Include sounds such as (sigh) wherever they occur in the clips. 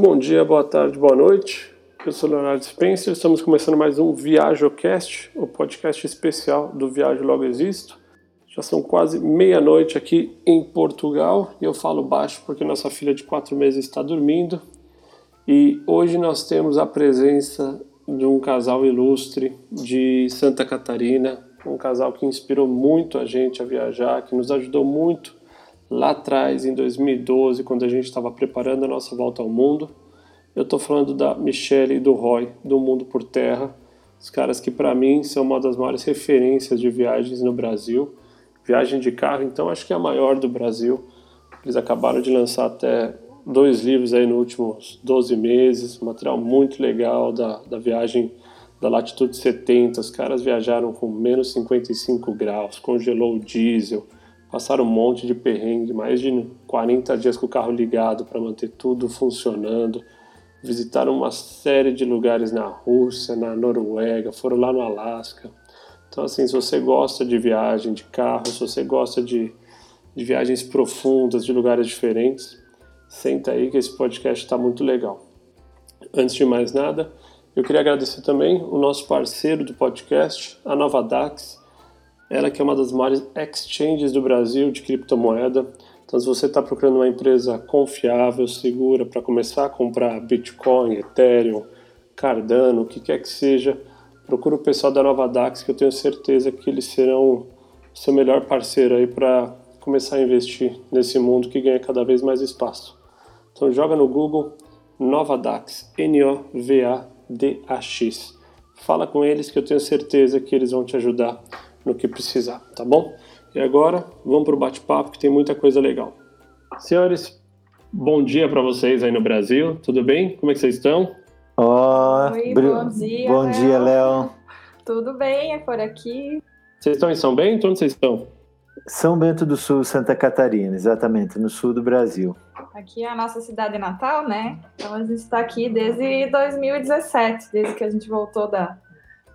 bom dia, boa tarde, boa noite. Eu sou Leonardo Spencer, estamos começando mais um ViajoCast, o podcast especial do Viajo Logo Existo. Já são quase meia-noite aqui em Portugal e eu falo baixo porque nossa filha de quatro meses está dormindo. E hoje nós temos a presença de um casal ilustre de Santa Catarina, um casal que inspirou muito a gente a viajar, que nos ajudou muito lá atrás, em 2012, quando a gente estava preparando a nossa volta ao mundo. Eu estou falando da Michelle e do Roy, do Mundo por Terra, os caras que para mim são uma das maiores referências de viagens no Brasil. Viagem de carro, então, acho que é a maior do Brasil. Eles acabaram de lançar até dois livros aí nos últimos 12 meses, um material muito legal da, da viagem da latitude 70. Os caras viajaram com menos 55 graus, congelou o diesel, passaram um monte de perrengue, mais de 40 dias com o carro ligado para manter tudo funcionando. Visitaram uma série de lugares na Rússia, na Noruega, foram lá no Alasca. Então, assim, se você gosta de viagem de carro, se você gosta de, de viagens profundas, de lugares diferentes, senta aí que esse podcast está muito legal. Antes de mais nada, eu queria agradecer também o nosso parceiro do podcast, a Nova Dax, ela que é uma das maiores exchanges do Brasil de criptomoeda. Então, se você está procurando uma empresa confiável, segura para começar a comprar Bitcoin, Ethereum, Cardano, o que quer que seja, procura o pessoal da Nova Dax, que eu tenho certeza que eles serão o seu melhor parceiro aí para começar a investir nesse mundo que ganha cada vez mais espaço. Então, joga no Google Nova Dax, N-O-V-A-D-A-X. Fala com eles que eu tenho certeza que eles vão te ajudar no que precisar, tá bom? E agora vamos para o bate-papo que tem muita coisa legal. Senhores, bom dia para vocês aí no Brasil, tudo bem? Como é que vocês estão? Oh, Oi, bom dia. Bom Léo. dia, Léo. Tudo bem, é por aqui. Vocês estão em São Bento? Onde vocês estão? São Bento do Sul, Santa Catarina, exatamente, no sul do Brasil. Aqui é a nossa cidade natal, né? Então a gente está aqui desde 2017, desde que a gente voltou da,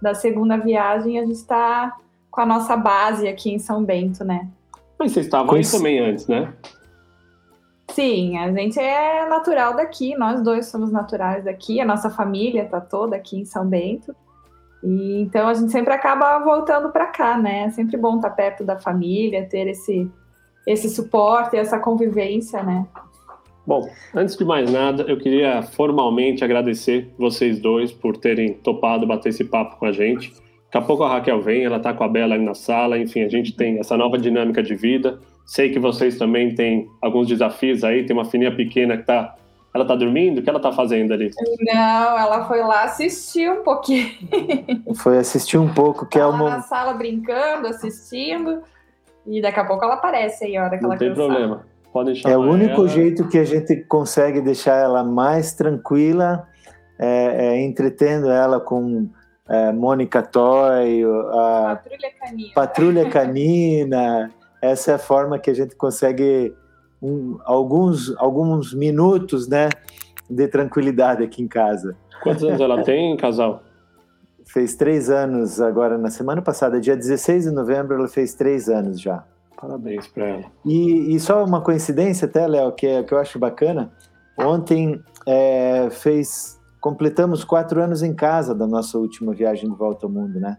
da segunda viagem, a gente está com a nossa base aqui em São Bento, né? Mas vocês estavam aí também antes, né? Sim, a gente é natural daqui, nós dois somos naturais daqui, a nossa família está toda aqui em São Bento. E então a gente sempre acaba voltando para cá, né? É sempre bom estar tá perto da família, ter esse esse suporte, essa convivência, né? Bom, antes de mais nada, eu queria formalmente agradecer vocês dois por terem topado bater esse papo com a gente. Daqui a pouco a Raquel vem, ela tá com a Bela ali na sala, enfim, a gente tem essa nova dinâmica de vida. Sei que vocês também têm alguns desafios aí, tem uma filhinha pequena que tá. Ela tá dormindo? O que ela tá fazendo ali? Não, ela foi lá assistir um pouquinho. (laughs) Foi assistir um pouco, que ela é uma. na sala brincando, assistindo. E daqui a pouco ela aparece aí, a hora que Não ela tem cansar. problema. Podem chamar É o único ela. jeito que a gente consegue deixar ela mais tranquila, é, é entretendo ela com é, Mônica Toy, a Patrulha Canina. Patrulha (laughs) Canina. Essa é a forma que a gente consegue um, alguns, alguns minutos né, de tranquilidade aqui em casa. Quantos anos ela tem, casal? Fez três anos agora, na semana passada, dia 16 de novembro, ela fez três anos já. Parabéns para ela. E, e só uma coincidência até, Léo, que, é, que eu acho bacana. Ontem é, fez, completamos quatro anos em casa da nossa última viagem de volta ao mundo, né?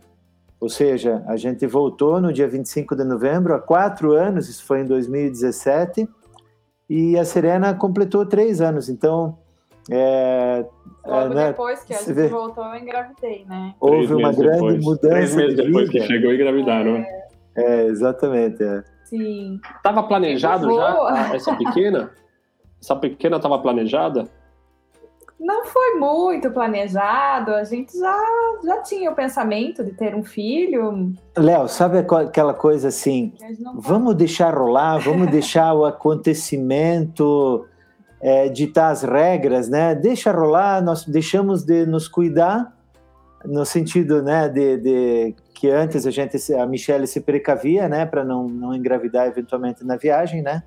Ou seja, a gente voltou no dia 25 de novembro, há quatro anos, isso foi em 2017, e a Serena completou três anos. Então, é, Logo é, né, depois que a gente vê- voltou, eu engravidei, né? houve Três uma grande depois. mudança Três meses de depois que chegou e engravidaram. né? É, exatamente. é. Sim. Tava planejado já essa pequena? Essa pequena tava planejada? Não foi muito planejado, a gente já, já tinha o pensamento de ter um filho. Léo, sabe aquela coisa assim? Vamos deixar rolar, vamos deixar o acontecimento é, ditar as regras, né? Deixa rolar, nós deixamos de nos cuidar no sentido, né, de, de que antes a gente, a Michelle se precavia, né, para não, não engravidar eventualmente na viagem, né?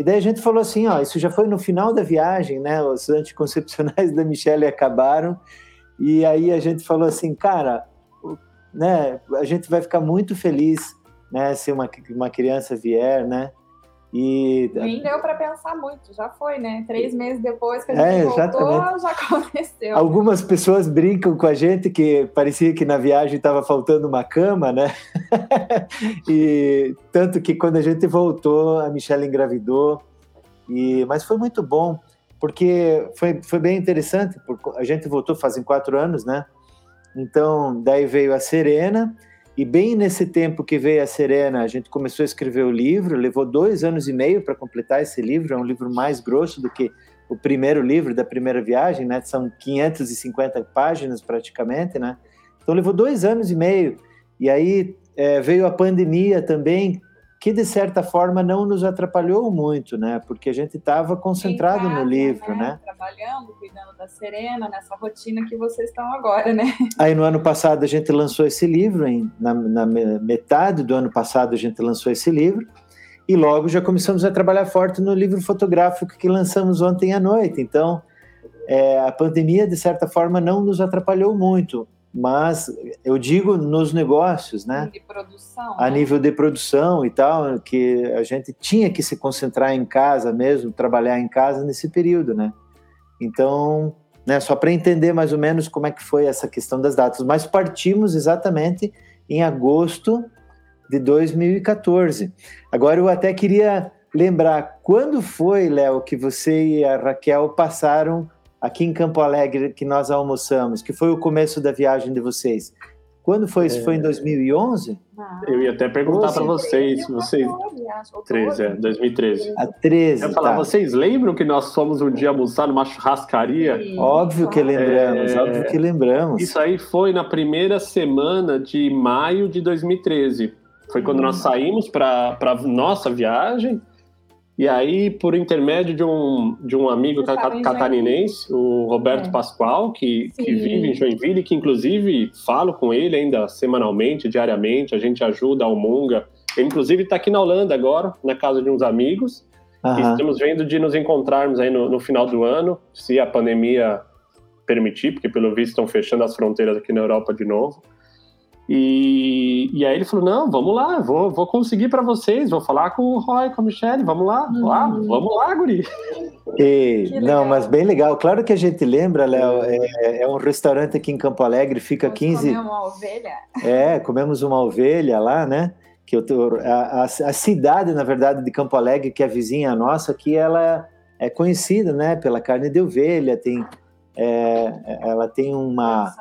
E daí a gente falou assim, ó, isso já foi no final da viagem, né? Os anticoncepcionais (laughs) da Michelle acabaram e aí a gente falou assim, cara, né? A gente vai ficar muito feliz, né? Se uma, uma criança vier, né? E nem deu para pensar muito, já foi, né? Três meses depois que a gente é, voltou, já (laughs) aconteceu. Algumas pessoas brincam com a gente que parecia que na viagem estava faltando uma cama, né? (laughs) e tanto que quando a gente voltou, a Michelle engravidou. E mas foi muito bom porque foi, foi bem interessante. Porque a gente voltou fazem quatro anos, né? Então daí veio a Serena e bem nesse tempo que veio a Serena, a gente começou a escrever o livro, levou dois anos e meio para completar esse livro, é um livro mais grosso do que o primeiro livro da primeira viagem, né? São 550 páginas praticamente, né? Então levou dois anos e meio. E aí é, veio a pandemia também, que de certa forma não nos atrapalhou muito, né? Porque a gente estava concentrado casa, no livro, né? né? Trabalhando, cuidando da Serena, nessa rotina que vocês estão agora, né? Aí no ano passado a gente lançou esse livro, em, na, na metade do ano passado a gente lançou esse livro, e logo já começamos a trabalhar forte no livro fotográfico que lançamos ontem à noite. Então, é, a pandemia, de certa forma, não nos atrapalhou muito mas eu digo nos negócios, né? De produção, a né? nível de produção e tal, que a gente tinha que se concentrar em casa mesmo, trabalhar em casa nesse período, né? Então, né, só para entender mais ou menos como é que foi essa questão das datas, mas partimos exatamente em agosto de 2014. Agora eu até queria lembrar quando foi, Léo, que você e a Raquel passaram aqui em Campo Alegre que nós almoçamos, que foi o começo da viagem de vocês. Quando foi isso? É... Foi em 2011? Eu ia até perguntar para vocês, vocês 13, é, 2013. A 13. Eu ia falar, tá. vocês lembram que nós fomos um dia almoçar numa churrascaria? Sim. Óbvio que lembramos, é... óbvio que lembramos. Isso aí foi na primeira semana de maio de 2013. Foi quando hum. nós saímos para nossa viagem e aí, por intermédio de um, de um amigo catarinense, o Roberto é. Pascoal, que, que vive em Joinville, que inclusive falo com ele ainda semanalmente, diariamente, a gente ajuda a Munga. Ele, inclusive, está aqui na Holanda agora, na casa de uns amigos. Uhum. E estamos vendo de nos encontrarmos aí no, no final do ano, se a pandemia permitir, porque pelo visto estão fechando as fronteiras aqui na Europa de novo. E, e aí ele falou: não, vamos lá, vou, vou conseguir para vocês, vou falar com o Roy, com a Michelle, vamos lá, uhum. lá vamos lá, Guri. E, não, mas bem legal. Claro que a gente lembra, Léo, é, é, um restaurante aqui em Campo Alegre, fica Vamos 15. Comemos uma ovelha. É, comemos uma ovelha lá, né? Que eu tô, a, a, a cidade, na verdade, de Campo Alegre, que é vizinha nossa, que ela é conhecida, né, pela carne de ovelha, tem, é, ela tem uma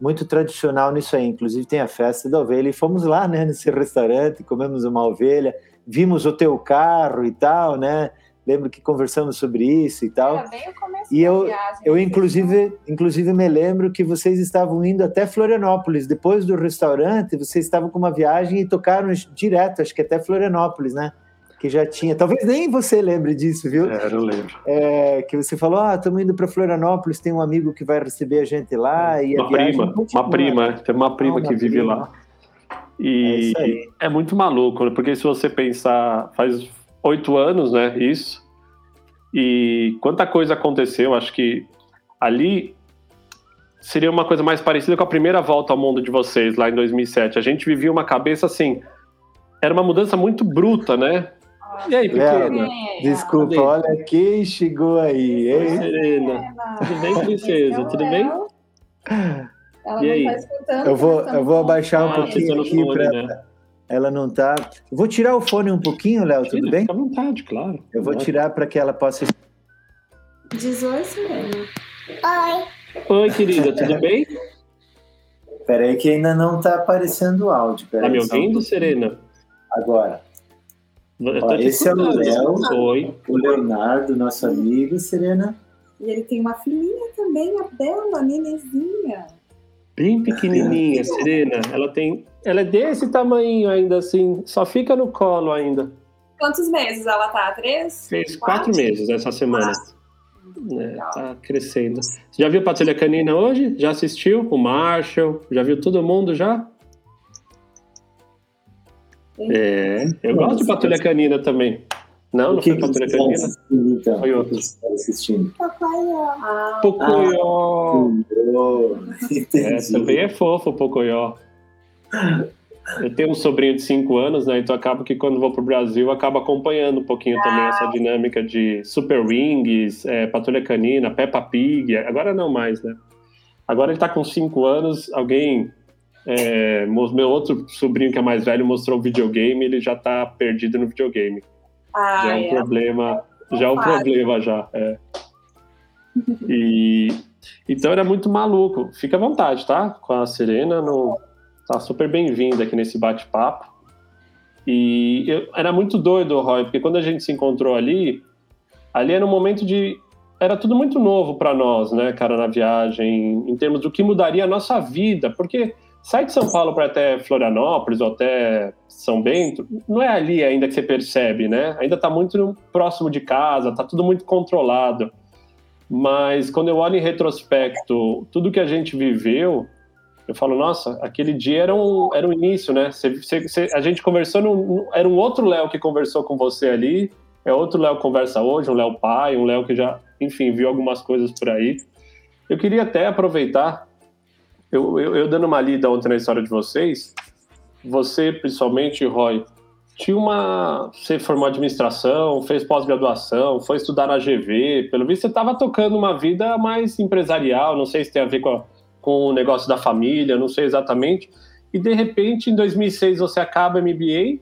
muito tradicional nisso aí. Inclusive tem a festa da ovelha e fomos lá, né, nesse restaurante, comemos uma ovelha, vimos o teu carro e tal, né? Lembro que conversamos sobre isso e tal. Era bem o começo e eu, viagem, eu inclusive, inclusive me lembro que vocês estavam indo até Florianópolis. Depois do restaurante, vocês estavam com uma viagem e tocaram direto, acho que até Florianópolis, né? Que já tinha. Talvez nem você lembre disso, viu? É, eu lembro. É, que você falou: ah, estamos indo para Florianópolis, tem um amigo que vai receber a gente lá. E uma prima, uma prima, tem uma prima que vive prima. lá. E é, é, muito maluco, né? porque se você pensar, faz oito anos, né? Isso. E quanta coisa aconteceu, acho que ali seria uma coisa mais parecida com a primeira volta ao mundo de vocês lá em 2007. A gente vivia uma cabeça assim. Era uma mudança muito bruta, né? E aí, pequena? É, desculpa, olha quem chegou aí, hein? Oi, Serena. Tudo bem, princesa? Tudo bem? Ela e aí? Tá escutando. Eu vou, eu vou abaixar um ah, pouquinho aqui para. Né? Ela não tá. vou tirar o fone um pouquinho, Léo, tudo bem? Fica à vontade, claro. Eu vou tirar para que ela possa. Diz oi, Serena. Oi. Oi, querida, tudo bem? Peraí que ainda não tá aparecendo o áudio. Peraí, tá me ouvindo, Serena? Agora. Ó, esse é o Léo, Oi. o Leonardo, nosso amigo, Serena. E ele tem uma filhinha também, a Bela, a Nenezinha. Bem pequenininha, Serena. Ela tem, ela é desse tamanho ainda assim, só fica no colo ainda. Quantos meses ela tá? Três? Fez quatro, quatro meses essa semana. É, tá crescendo. Você já viu Patrulha Canina hoje? Já assistiu? O Marshall? Já viu todo mundo já? É, eu gosto de Patrulha Canina também. Não, não foi Patrulha Canina? Então, foi outro. assistindo? Pocoyo. Ah, Pocoyo. Ah, é, também é fofo o Pocoyo. Eu tenho um sobrinho de 5 anos, né? Então acabo que quando vou pro Brasil, acabo acompanhando um pouquinho ah. também essa dinâmica de Super Wings, é, Patrulha Canina, Peppa Pig. Agora não mais, né? Agora ele tá com 5 anos, alguém. É, meu outro sobrinho que é mais velho mostrou o videogame, ele já tá perdido no videogame. Ah, já é um é. problema. Já é um problema já. É. (laughs) E então era muito maluco. Fica à vontade, tá? Com a Serena, no, tá super bem-vinda aqui nesse bate-papo. E eu, era muito doido, Roy, porque quando a gente se encontrou ali, ali era um momento de. Era tudo muito novo para nós, né, cara, na viagem, em termos do que mudaria a nossa vida, porque sai de São Paulo para até Florianópolis ou até São Bento, não é ali ainda que você percebe, né? Ainda está muito próximo de casa, está tudo muito controlado. Mas quando eu olho em retrospecto tudo que a gente viveu, eu falo, nossa, aquele dia era um, era um início, né? Você, você, a gente conversou, no, era um outro Léo que conversou com você ali, é outro Léo que conversa hoje, um Léo pai, um Léo que já, enfim, viu algumas coisas por aí. Eu queria até aproveitar, eu, eu, eu dando uma lida ontem na história de vocês, você, principalmente, Roy, tinha uma. Você formou administração, fez pós-graduação, foi estudar na GV. Pelo visto, você estava tocando uma vida mais empresarial. Não sei se tem a ver com, a, com o negócio da família, não sei exatamente. E de repente, em 2006, você acaba MBA.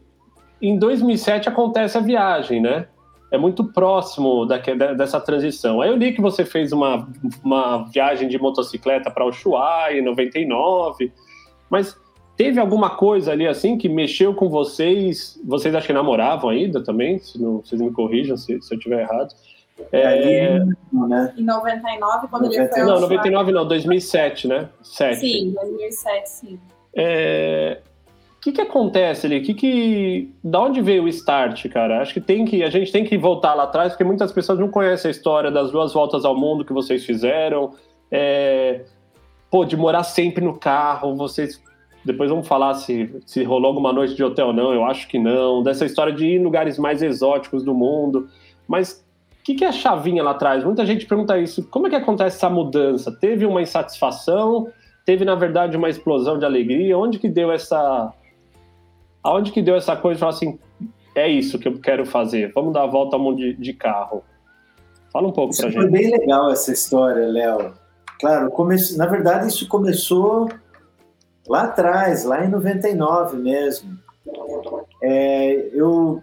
Em 2007 acontece a viagem, né? É muito próximo da, dessa transição. Aí eu li que você fez uma, uma viagem de motocicleta para Ushuaia em 99, mas Teve alguma coisa ali assim que mexeu com vocês? Vocês acho que namoravam ainda também? Se não, vocês me corrijam se, se eu estiver errado. É... Né? Em 99, quando 90... ele foi Não, 99 não, 2007, né? 7. Sim, 2007, sim. É... O que, que acontece ali? Que que... Da onde veio o start, cara? Acho que tem que a gente tem que voltar lá atrás, porque muitas pessoas não conhecem a história das duas voltas ao mundo que vocês fizeram. É... Pô, de morar sempre no carro, vocês depois vamos falar se, se rolou alguma noite de hotel ou não, eu acho que não. Dessa história de ir em lugares mais exóticos do mundo. Mas o que, que é a chavinha lá atrás? Muita gente pergunta isso. Como é que acontece essa mudança? Teve uma insatisfação? Teve, na verdade, uma explosão de alegria? Onde que deu essa... Aonde que deu essa coisa de falar assim, é isso que eu quero fazer, vamos dar a volta ao mundo de, de carro? Fala um pouco isso pra gente. Foi bem legal essa história, Léo. Claro, come... na verdade isso começou lá atrás, lá em 99 mesmo. É, eu,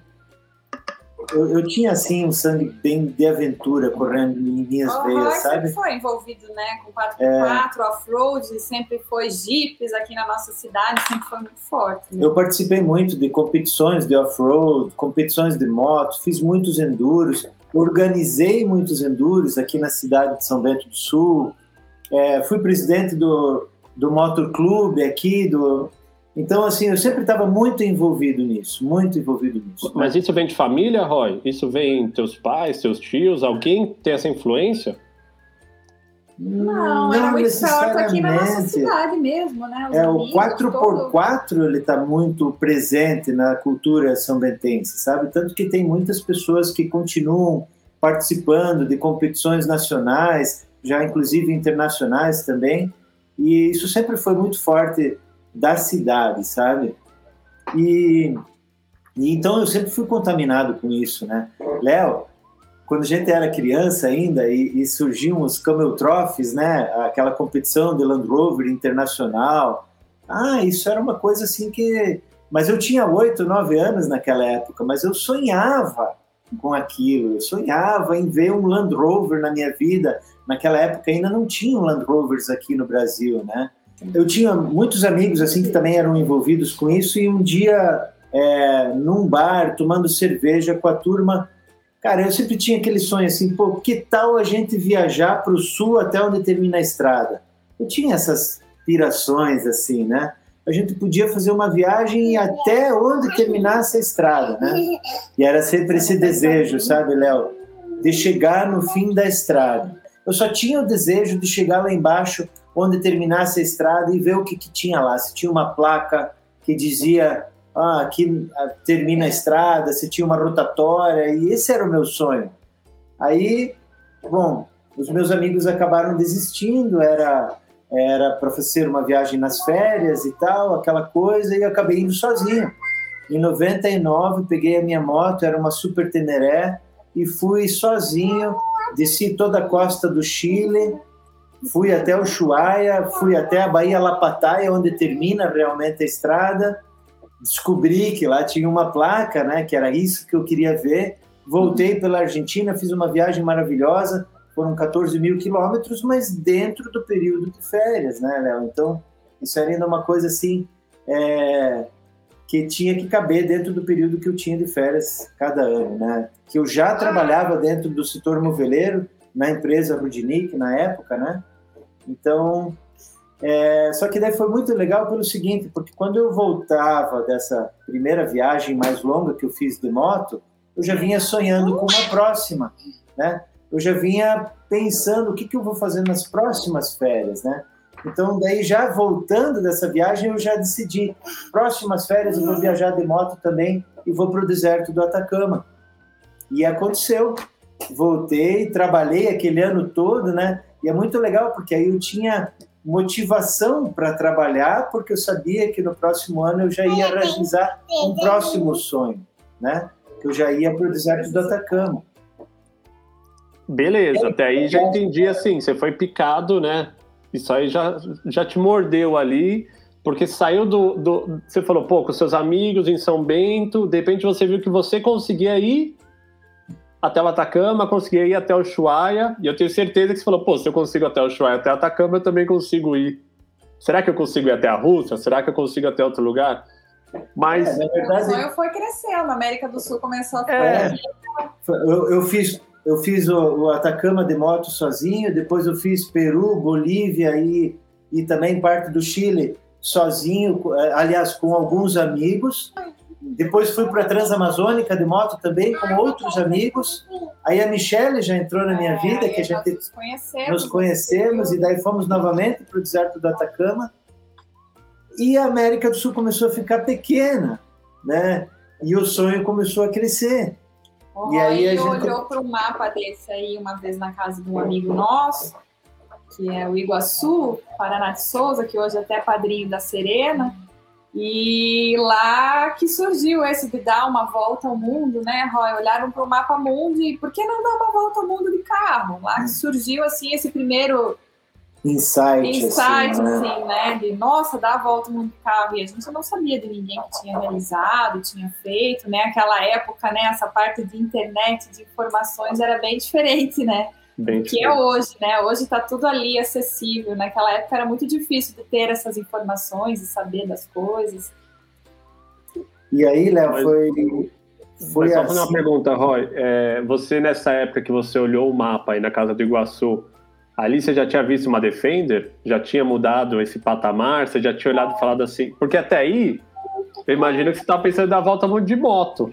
eu, eu, tinha assim um sangue bem de aventura correndo em minhas oh, veias, sabe? sempre foi envolvido, né, com 4x4, é... off-road, sempre foi jipes aqui na nossa cidade, sempre foi muito forte. Né? Eu participei muito de competições de off-road, competições de moto, fiz muitos enduros, organizei muitos enduros aqui na cidade de São Bento do Sul, é, fui presidente do do motoclube aqui, do... Então, assim, eu sempre estava muito envolvido nisso, muito envolvido nisso. Mas isso vem de família, Roy? Isso vem teus pais, teus tios? Alguém tem essa influência? Não, não muito forte aqui na nossa cidade mesmo, né? Os é, o 4x4 todo... ele está muito presente na cultura são bentense, sabe? Tanto que tem muitas pessoas que continuam participando de competições nacionais, já inclusive internacionais também, e isso sempre foi muito forte da cidade, sabe? E, e então eu sempre fui contaminado com isso, né? Léo, quando a gente era criança ainda e, e surgiam os Camel Trophies, né? Aquela competição de Land Rover internacional. Ah, isso era uma coisa assim que. Mas eu tinha oito, nove anos naquela época, mas eu sonhava com aquilo. Eu sonhava em ver um Land Rover na minha vida naquela época ainda não tinham Land Rovers aqui no Brasil, né? Eu tinha muitos amigos assim que também eram envolvidos com isso e um dia é, num bar tomando cerveja com a turma, cara, eu sempre tinha aquele sonho assim, pô, que tal a gente viajar para o sul até onde termina a estrada? Eu tinha essas pirações assim, né? A gente podia fazer uma viagem até onde terminasse a estrada, né? E era sempre esse desejo, sabe, Léo, de chegar no fim da estrada. Eu só tinha o desejo de chegar lá embaixo, onde terminasse a estrada e ver o que, que tinha lá. Se tinha uma placa que dizia ah, aqui ah, termina a estrada, se tinha uma rotatória, e esse era o meu sonho. Aí, bom, os meus amigos acabaram desistindo, era era para fazer uma viagem nas férias e tal, aquela coisa, e acabei indo sozinho. Em 99, peguei a minha moto, era uma Super Teneré, e fui sozinho, desci toda a costa do Chile, fui até o Ushuaia, fui até a Baía Lapataia, onde termina realmente a estrada, descobri que lá tinha uma placa, né, que era isso que eu queria ver, voltei pela Argentina, fiz uma viagem maravilhosa, foram 14 mil quilômetros, mas dentro do período de férias, né, Léo? Então, isso era ainda uma coisa assim, é, que tinha que caber dentro do período que eu tinha de férias cada ano, né? Que eu já trabalhava dentro do setor moveleiro, na empresa Rudinic, na época, né? Então, é, só que daí foi muito legal pelo seguinte, porque quando eu voltava dessa primeira viagem mais longa que eu fiz de moto, eu já vinha sonhando com uma próxima, né? eu já vinha pensando o que, que eu vou fazer nas próximas férias, né? Então, daí já voltando dessa viagem, eu já decidi, próximas férias eu vou viajar de moto também e vou para o deserto do Atacama. E aconteceu. Voltei, trabalhei aquele ano todo, né? E é muito legal porque aí eu tinha motivação para trabalhar, porque eu sabia que no próximo ano eu já ia realizar um próximo sonho, né? Que eu já ia para o deserto do Atacama. Beleza, até aí já entendi assim, você foi picado, né? Isso aí já, já te mordeu ali, porque saiu do, do. Você falou, pô, com seus amigos em São Bento, de repente você viu que você conseguia ir até o Atacama, conseguia ir até o Ushuaia, e eu tenho certeza que você falou, pô, se eu consigo até o Ushuaia, até o Atacama, eu também consigo ir. Será que eu consigo ir até a Rússia? Será que eu consigo ir até outro lugar? Mas. É, verdade, o sonho foi crescendo, a América do Sul começou a é. eu, eu fiz eu fiz o, o, Atacama de moto sozinho, depois eu fiz Peru, Bolívia e, e também parte do Chile sozinho, eh, aliás, com alguns amigos. Depois fui para a Transamazônica de moto também com outros amigos. Aí a Michelle já entrou na minha vida, que a gente nos conhecemos, nos conhecemos e daí fomos novamente para o deserto do Atacama. E a América do Sul começou a ficar pequena, né? E o sonho começou a crescer. O e aí a gente olhou para um mapa desse aí uma vez na casa de um amigo nosso, que é o Iguaçu, Paraná de Souza, que hoje é até é padrinho da Serena. E lá que surgiu esse de dar uma volta ao mundo, né, Roy? Olharam para o mapa mundo e por que não dar uma volta ao mundo de carro? Lá que surgiu, assim, esse primeiro insight, insight assim, né? assim, né? De nossa, dá a volta no carro. E a gente não sabia de ninguém que tinha realizado, tinha feito, né? Aquela época, né? Essa parte de internet, de informações era bem diferente, né? Bem que é hoje, né? Hoje está tudo ali acessível. Naquela época era muito difícil de ter essas informações e saber das coisas. E aí, Léo, foi. Foi só assim... fazer uma assim pergunta, Roy. É, você, nessa época que você olhou o mapa aí na casa do Iguaçu, Ali você já tinha visto uma Defender? Já tinha mudado esse patamar? Você já tinha olhado e falado assim? Porque até aí, eu imagino que você estava pensando em dar a volta muito de moto.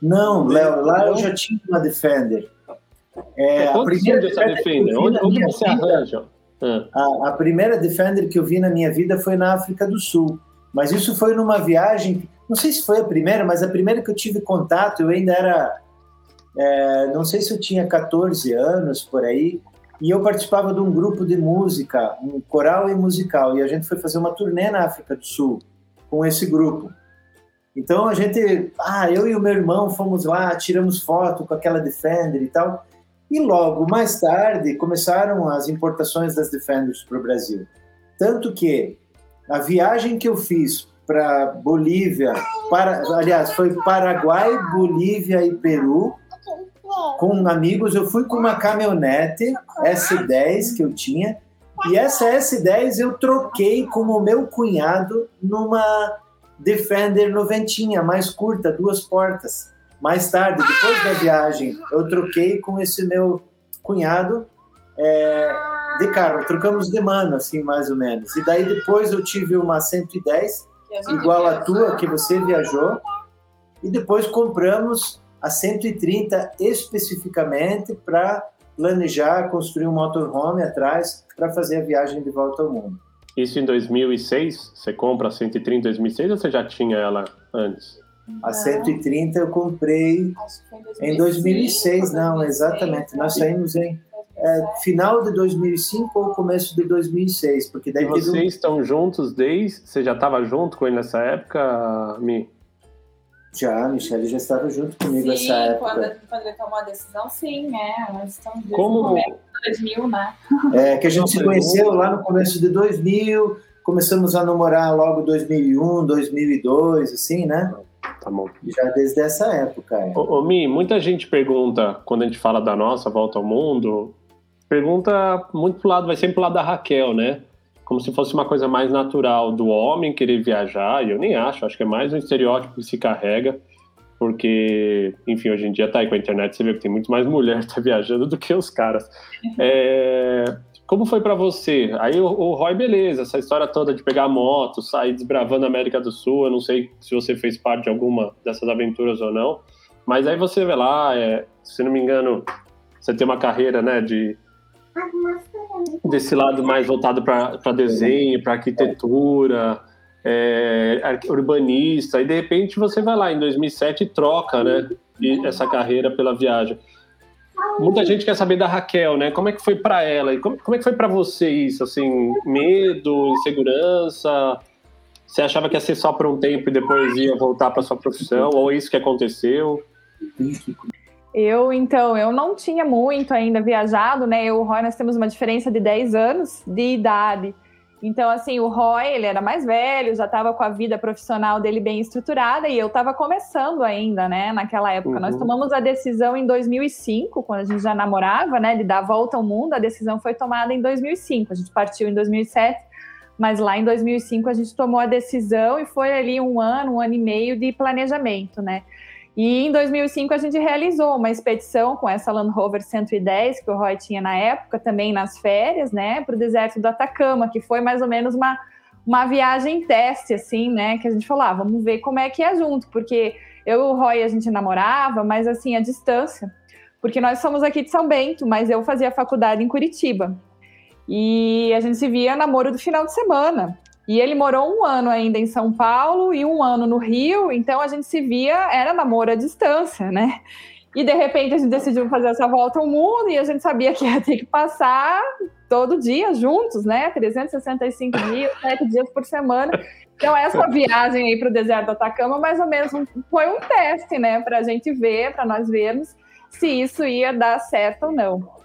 Não, Léo, lá eu já tinha uma Defender. É, a primeira Defender, Defender? Onde, onde você vida, arranja? Ah. A, a, primeira Defender que eu vi na minha vida foi na África do Sul. Mas isso foi numa viagem, não sei se foi a primeira, mas a primeira que eu tive contato, eu ainda era, é, não sei se eu tinha 14 anos por aí, e eu participava de um grupo de música, um coral e musical, e a gente foi fazer uma turnê na África do Sul com esse grupo. Então a gente, ah, eu e o meu irmão fomos lá, tiramos foto com aquela Defender e tal. E logo mais tarde começaram as importações das Defenders para o Brasil. Tanto que a viagem que eu fiz para Bolívia, para, aliás, foi Paraguai, Bolívia e Peru, com amigos, eu fui com uma caminhonete S10 que eu tinha, e essa S10 eu troquei com o meu cunhado numa Defender noventinha, mais curta, duas portas. Mais tarde, depois da viagem, eu troquei com esse meu cunhado é, de carro. Trocamos de mano, assim, mais ou menos. E daí depois eu tive uma 110, igual a tua, que você viajou. E depois compramos a 130 especificamente para planejar, construir um motorhome atrás para fazer a viagem de volta ao mundo. Isso em 2006? Você compra a 130 em 2006 ou você já tinha ela antes? A 130 eu comprei em 2006, não, exatamente. Nós saímos em. é, final de 2005 ou começo de 2006, porque daí e vocês um... estão juntos desde? Você já estava junto com ele nessa época, Mi? Já, a Michelle já estava junto comigo nessa época. Quando, quando ele tomou a decisão, sim, né? Nós estamos Como... no 2000, né? É, que a gente se conheceu lá no começo de 2000, começamos a namorar logo 2001, 2002, assim, né? Tá bom. Já desde essa época. É. Ô, ô, Mi, muita gente pergunta, quando a gente fala da nossa volta ao mundo, pergunta muito pro lado, vai sempre pro lado da Raquel, né? Como se fosse uma coisa mais natural do homem querer viajar, e eu nem acho, acho que é mais um estereótipo que se carrega, porque, enfim, hoje em dia tá aí com a internet, você vê que tem muito mais mulher (laughs) tá viajando do que os caras. É, como foi para você? Aí o, o Roy, beleza, essa história toda de pegar moto, sair desbravando a América do Sul, eu não sei se você fez parte de alguma dessas aventuras ou não, mas aí você vê lá, é, se não me engano, você tem uma carreira, né, de desse lado mais voltado para desenho, para arquitetura, é, urbanista, e de repente você vai lá em 2007 e troca, né, essa carreira pela viagem. Muita gente quer saber da Raquel, né? Como é que foi para ela e como, como é que foi para você isso? Assim, medo, insegurança? Você achava que ia ser só por um tempo e depois ia voltar para sua profissão? Ou é isso que aconteceu? Eu, então, eu não tinha muito ainda viajado, né? Eu e o Roy, nós temos uma diferença de 10 anos de idade. Então, assim, o Roy, ele era mais velho, já estava com a vida profissional dele bem estruturada e eu estava começando ainda, né, naquela época. Uhum. Nós tomamos a decisão em 2005, quando a gente já namorava, né, de dar a volta ao mundo. A decisão foi tomada em 2005. A gente partiu em 2007, mas lá em 2005 a gente tomou a decisão e foi ali um ano, um ano e meio de planejamento, né. E em 2005 a gente realizou uma expedição com essa Land Rover 110 que o Roy tinha na época, também nas férias, né, para o deserto do Atacama, que foi mais ou menos uma, uma viagem teste, assim, né, que a gente falou, ah, vamos ver como é que é junto, porque eu e o Roy a gente namorava, mas assim, a distância, porque nós somos aqui de São Bento, mas eu fazia faculdade em Curitiba. E a gente se via namoro do final de semana. E ele morou um ano ainda em São Paulo e um ano no Rio, então a gente se via, era namoro à distância, né? E de repente a gente decidiu fazer essa volta ao mundo e a gente sabia que ia ter que passar todo dia juntos, né? 365 dias, 7 dias por semana. Então, essa viagem aí para o deserto do Atacama, mais ou menos, foi um teste, né? Para a gente ver, para nós vermos se isso ia dar certo ou não.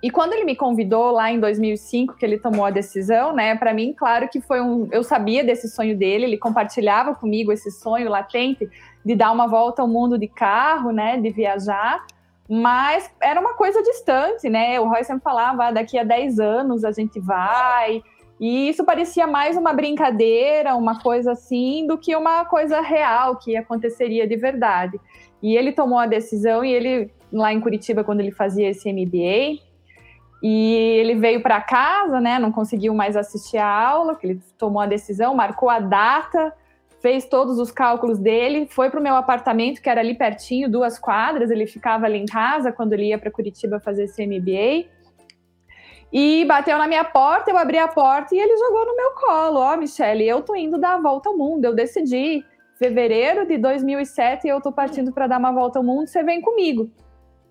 E quando ele me convidou lá em 2005, que ele tomou a decisão, né? Para mim, claro que foi um. Eu sabia desse sonho dele, ele compartilhava comigo esse sonho latente de dar uma volta ao mundo de carro, né? De viajar. Mas era uma coisa distante, né? O Roy sempre falava: ah, daqui a 10 anos a gente vai. E isso parecia mais uma brincadeira, uma coisa assim, do que uma coisa real que aconteceria de verdade. E ele tomou a decisão e ele, lá em Curitiba, quando ele fazia esse MBA, e ele veio para casa, né? Não conseguiu mais assistir a aula, que ele tomou a decisão, marcou a data, fez todos os cálculos dele, foi para o meu apartamento, que era ali pertinho, duas quadras. Ele ficava ali em casa quando ele ia para Curitiba fazer esse MBA. E bateu na minha porta, eu abri a porta e ele jogou no meu colo. Ó, oh, Michelle, eu tô indo dar a volta ao mundo. Eu decidi, fevereiro de 2007, eu tô partindo para dar uma volta ao mundo. Você vem comigo.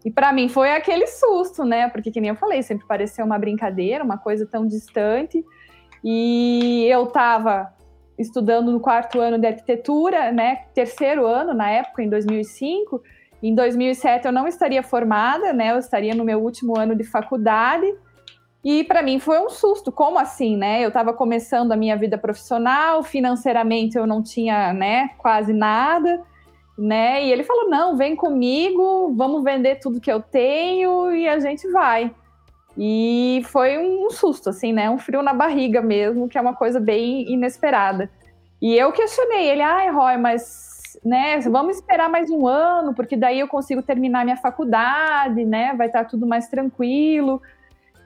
E para mim foi aquele susto, né? Porque, que nem eu falei, sempre pareceu uma brincadeira, uma coisa tão distante. E eu estava estudando no quarto ano de arquitetura, né? Terceiro ano na época, em 2005. Em 2007 eu não estaria formada, né? Eu estaria no meu último ano de faculdade. E para mim foi um susto. Como assim, né? Eu estava começando a minha vida profissional, financeiramente eu não tinha, né, quase nada né? E ele falou: não, vem comigo, vamos vender tudo que eu tenho e a gente vai. E foi um susto, assim, né? Um frio na barriga mesmo, que é uma coisa bem inesperada. E eu questionei ele, ai, Roy, mas né, vamos esperar mais um ano, porque daí eu consigo terminar minha faculdade, né? Vai estar tudo mais tranquilo.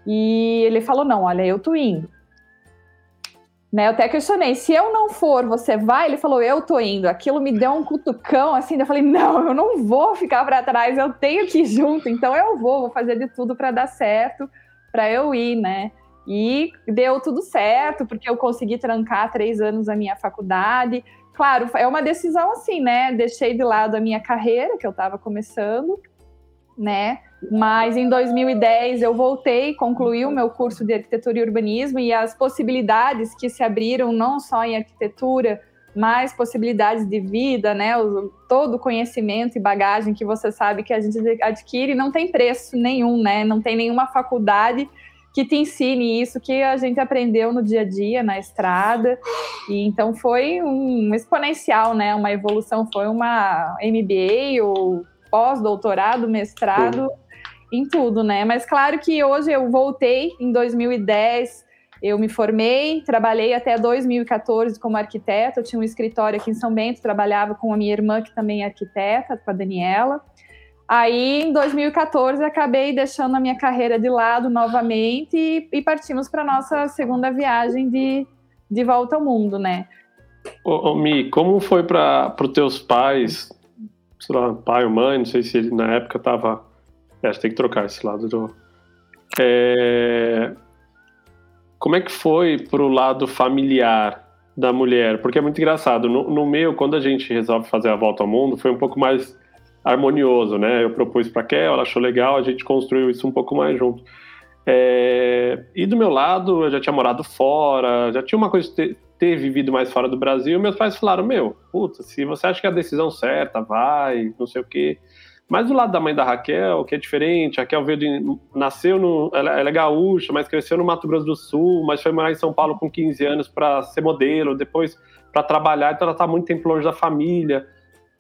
E ele falou: não, olha, eu tô indo. Né, eu até questionei, se eu não for, você vai? Ele falou, eu tô indo. Aquilo me deu um cutucão, assim, eu falei, não, eu não vou ficar para trás, eu tenho que ir junto, então eu vou, vou fazer de tudo para dar certo, para eu ir, né? E deu tudo certo, porque eu consegui trancar três anos a minha faculdade. Claro, é uma decisão assim, né? Deixei de lado a minha carreira, que eu estava começando, né? Mas em 2010 eu voltei, concluí o meu curso de arquitetura e urbanismo e as possibilidades que se abriram não só em arquitetura, mas possibilidades de vida, né? Todo o conhecimento e bagagem que você sabe que a gente adquire não tem preço nenhum, né? Não tem nenhuma faculdade que te ensine isso que a gente aprendeu no dia a dia, na estrada. E então foi um exponencial, né? Uma evolução, foi uma MBA ou pós-doutorado, mestrado, em tudo, né? Mas claro que hoje eu voltei em 2010, eu me formei, trabalhei até 2014 como arquiteta, eu tinha um escritório aqui em São Bento, trabalhava com a minha irmã, que também é arquiteta, com a Daniela. Aí, em 2014, acabei deixando a minha carreira de lado novamente e, e partimos para nossa segunda viagem de, de volta ao mundo, né? Ô, ô Mi, como foi para os teus pais, sei lá, pai ou mãe, não sei se ele na época estava... É, tem que trocar esse lado do... É... Como é que foi para o lado familiar da mulher? Porque é muito engraçado. No, no meu, quando a gente resolve fazer a volta ao mundo, foi um pouco mais harmonioso, né? Eu propus para Kel, ela achou legal, a gente construiu isso um pouco mais junto. É... E do meu lado, eu já tinha morado fora, já tinha uma coisa de ter, ter vivido mais fora do Brasil. Meus pais falaram: Meu, puta, se você acha que é a decisão certa, vai, não sei o quê. Mas do lado da mãe da Raquel, que é diferente, a Raquel veio de, nasceu no. Ela, ela, é gaúcha, mas cresceu no Mato Grosso do Sul, mas foi morar em São Paulo com 15 anos para ser modelo, depois para trabalhar, então ela está muito tempo longe da família.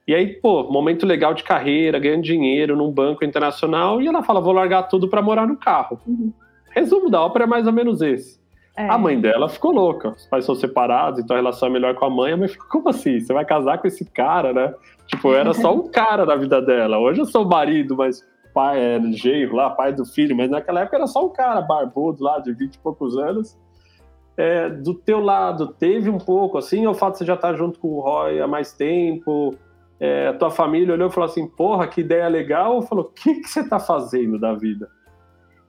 E aí, pô, momento legal de carreira, ganhando dinheiro num banco internacional, e ela fala: vou largar tudo para morar no carro. Uhum. Resumo da ópera é mais ou menos esse. É. A mãe dela ficou louca. Os pais são separados, então a relação é melhor com a mãe. A mãe ficou, como assim? Você vai casar com esse cara, né? Tipo, eu era só um cara na vida dela. Hoje eu sou marido, mas pai, é, genro lá, pai do filho. Mas naquela época era só um cara barbudo lá, de 20 e poucos anos. É, do teu lado, teve um pouco assim, o fato de você já estar junto com o Roy há mais tempo? é, tua família olhou e falou assim, porra, que ideia legal, ou falou, o que, que você está fazendo da vida?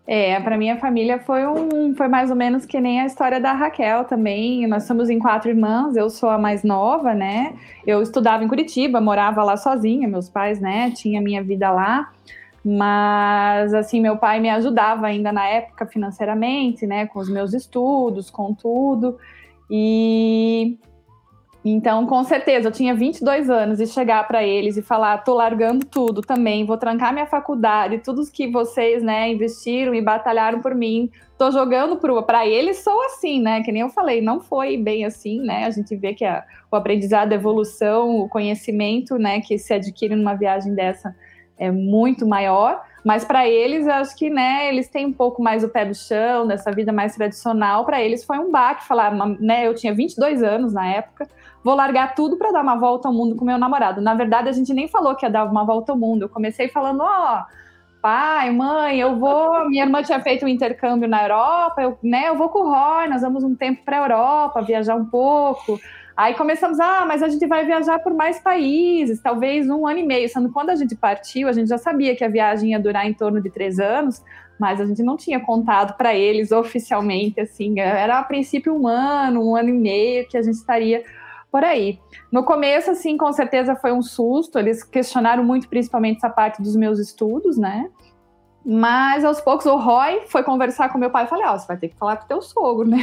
É, para minha família foi um, foi mais ou menos que nem a história da Raquel também. Nós somos em quatro irmãs, eu sou a mais nova, né? Eu estudava em Curitiba, morava lá sozinha, meus pais, né? Tinha minha vida lá. Mas assim, meu pai me ajudava ainda na época financeiramente, né, com os meus estudos, com tudo. E então, com certeza, eu tinha 22 anos e chegar para eles e falar: tô largando tudo também, vou trancar minha faculdade, tudo que vocês, né, investiram e batalharam por mim, tô jogando para eles, sou assim, né? Que nem eu falei, não foi bem assim, né? A gente vê que a, o aprendizado, a evolução, o conhecimento, né, que se adquire numa viagem dessa é muito maior. Mas para eles, acho que né, eles têm um pouco mais o pé do chão, dessa vida mais tradicional. Para eles foi um baque falar, né? Eu tinha 22 anos na época, vou largar tudo para dar uma volta ao mundo com meu namorado. Na verdade, a gente nem falou que ia dar uma volta ao mundo. Eu comecei falando, ó, oh, pai, mãe, eu vou. Minha irmã tinha feito um intercâmbio na Europa, eu, né? Eu vou com o Roy, nós vamos um tempo para a Europa, viajar um pouco. Aí começamos, ah, mas a gente vai viajar por mais países, talvez um ano e meio. Sendo quando a gente partiu, a gente já sabia que a viagem ia durar em torno de três anos, mas a gente não tinha contado para eles oficialmente, assim, era a princípio um ano, um ano e meio que a gente estaria por aí. No começo, assim, com certeza foi um susto, eles questionaram muito, principalmente essa parte dos meus estudos, né? Mas aos poucos o Roy foi conversar com meu pai e falei: Ó, oh, você vai ter que falar com teu sogro, (laughs) né?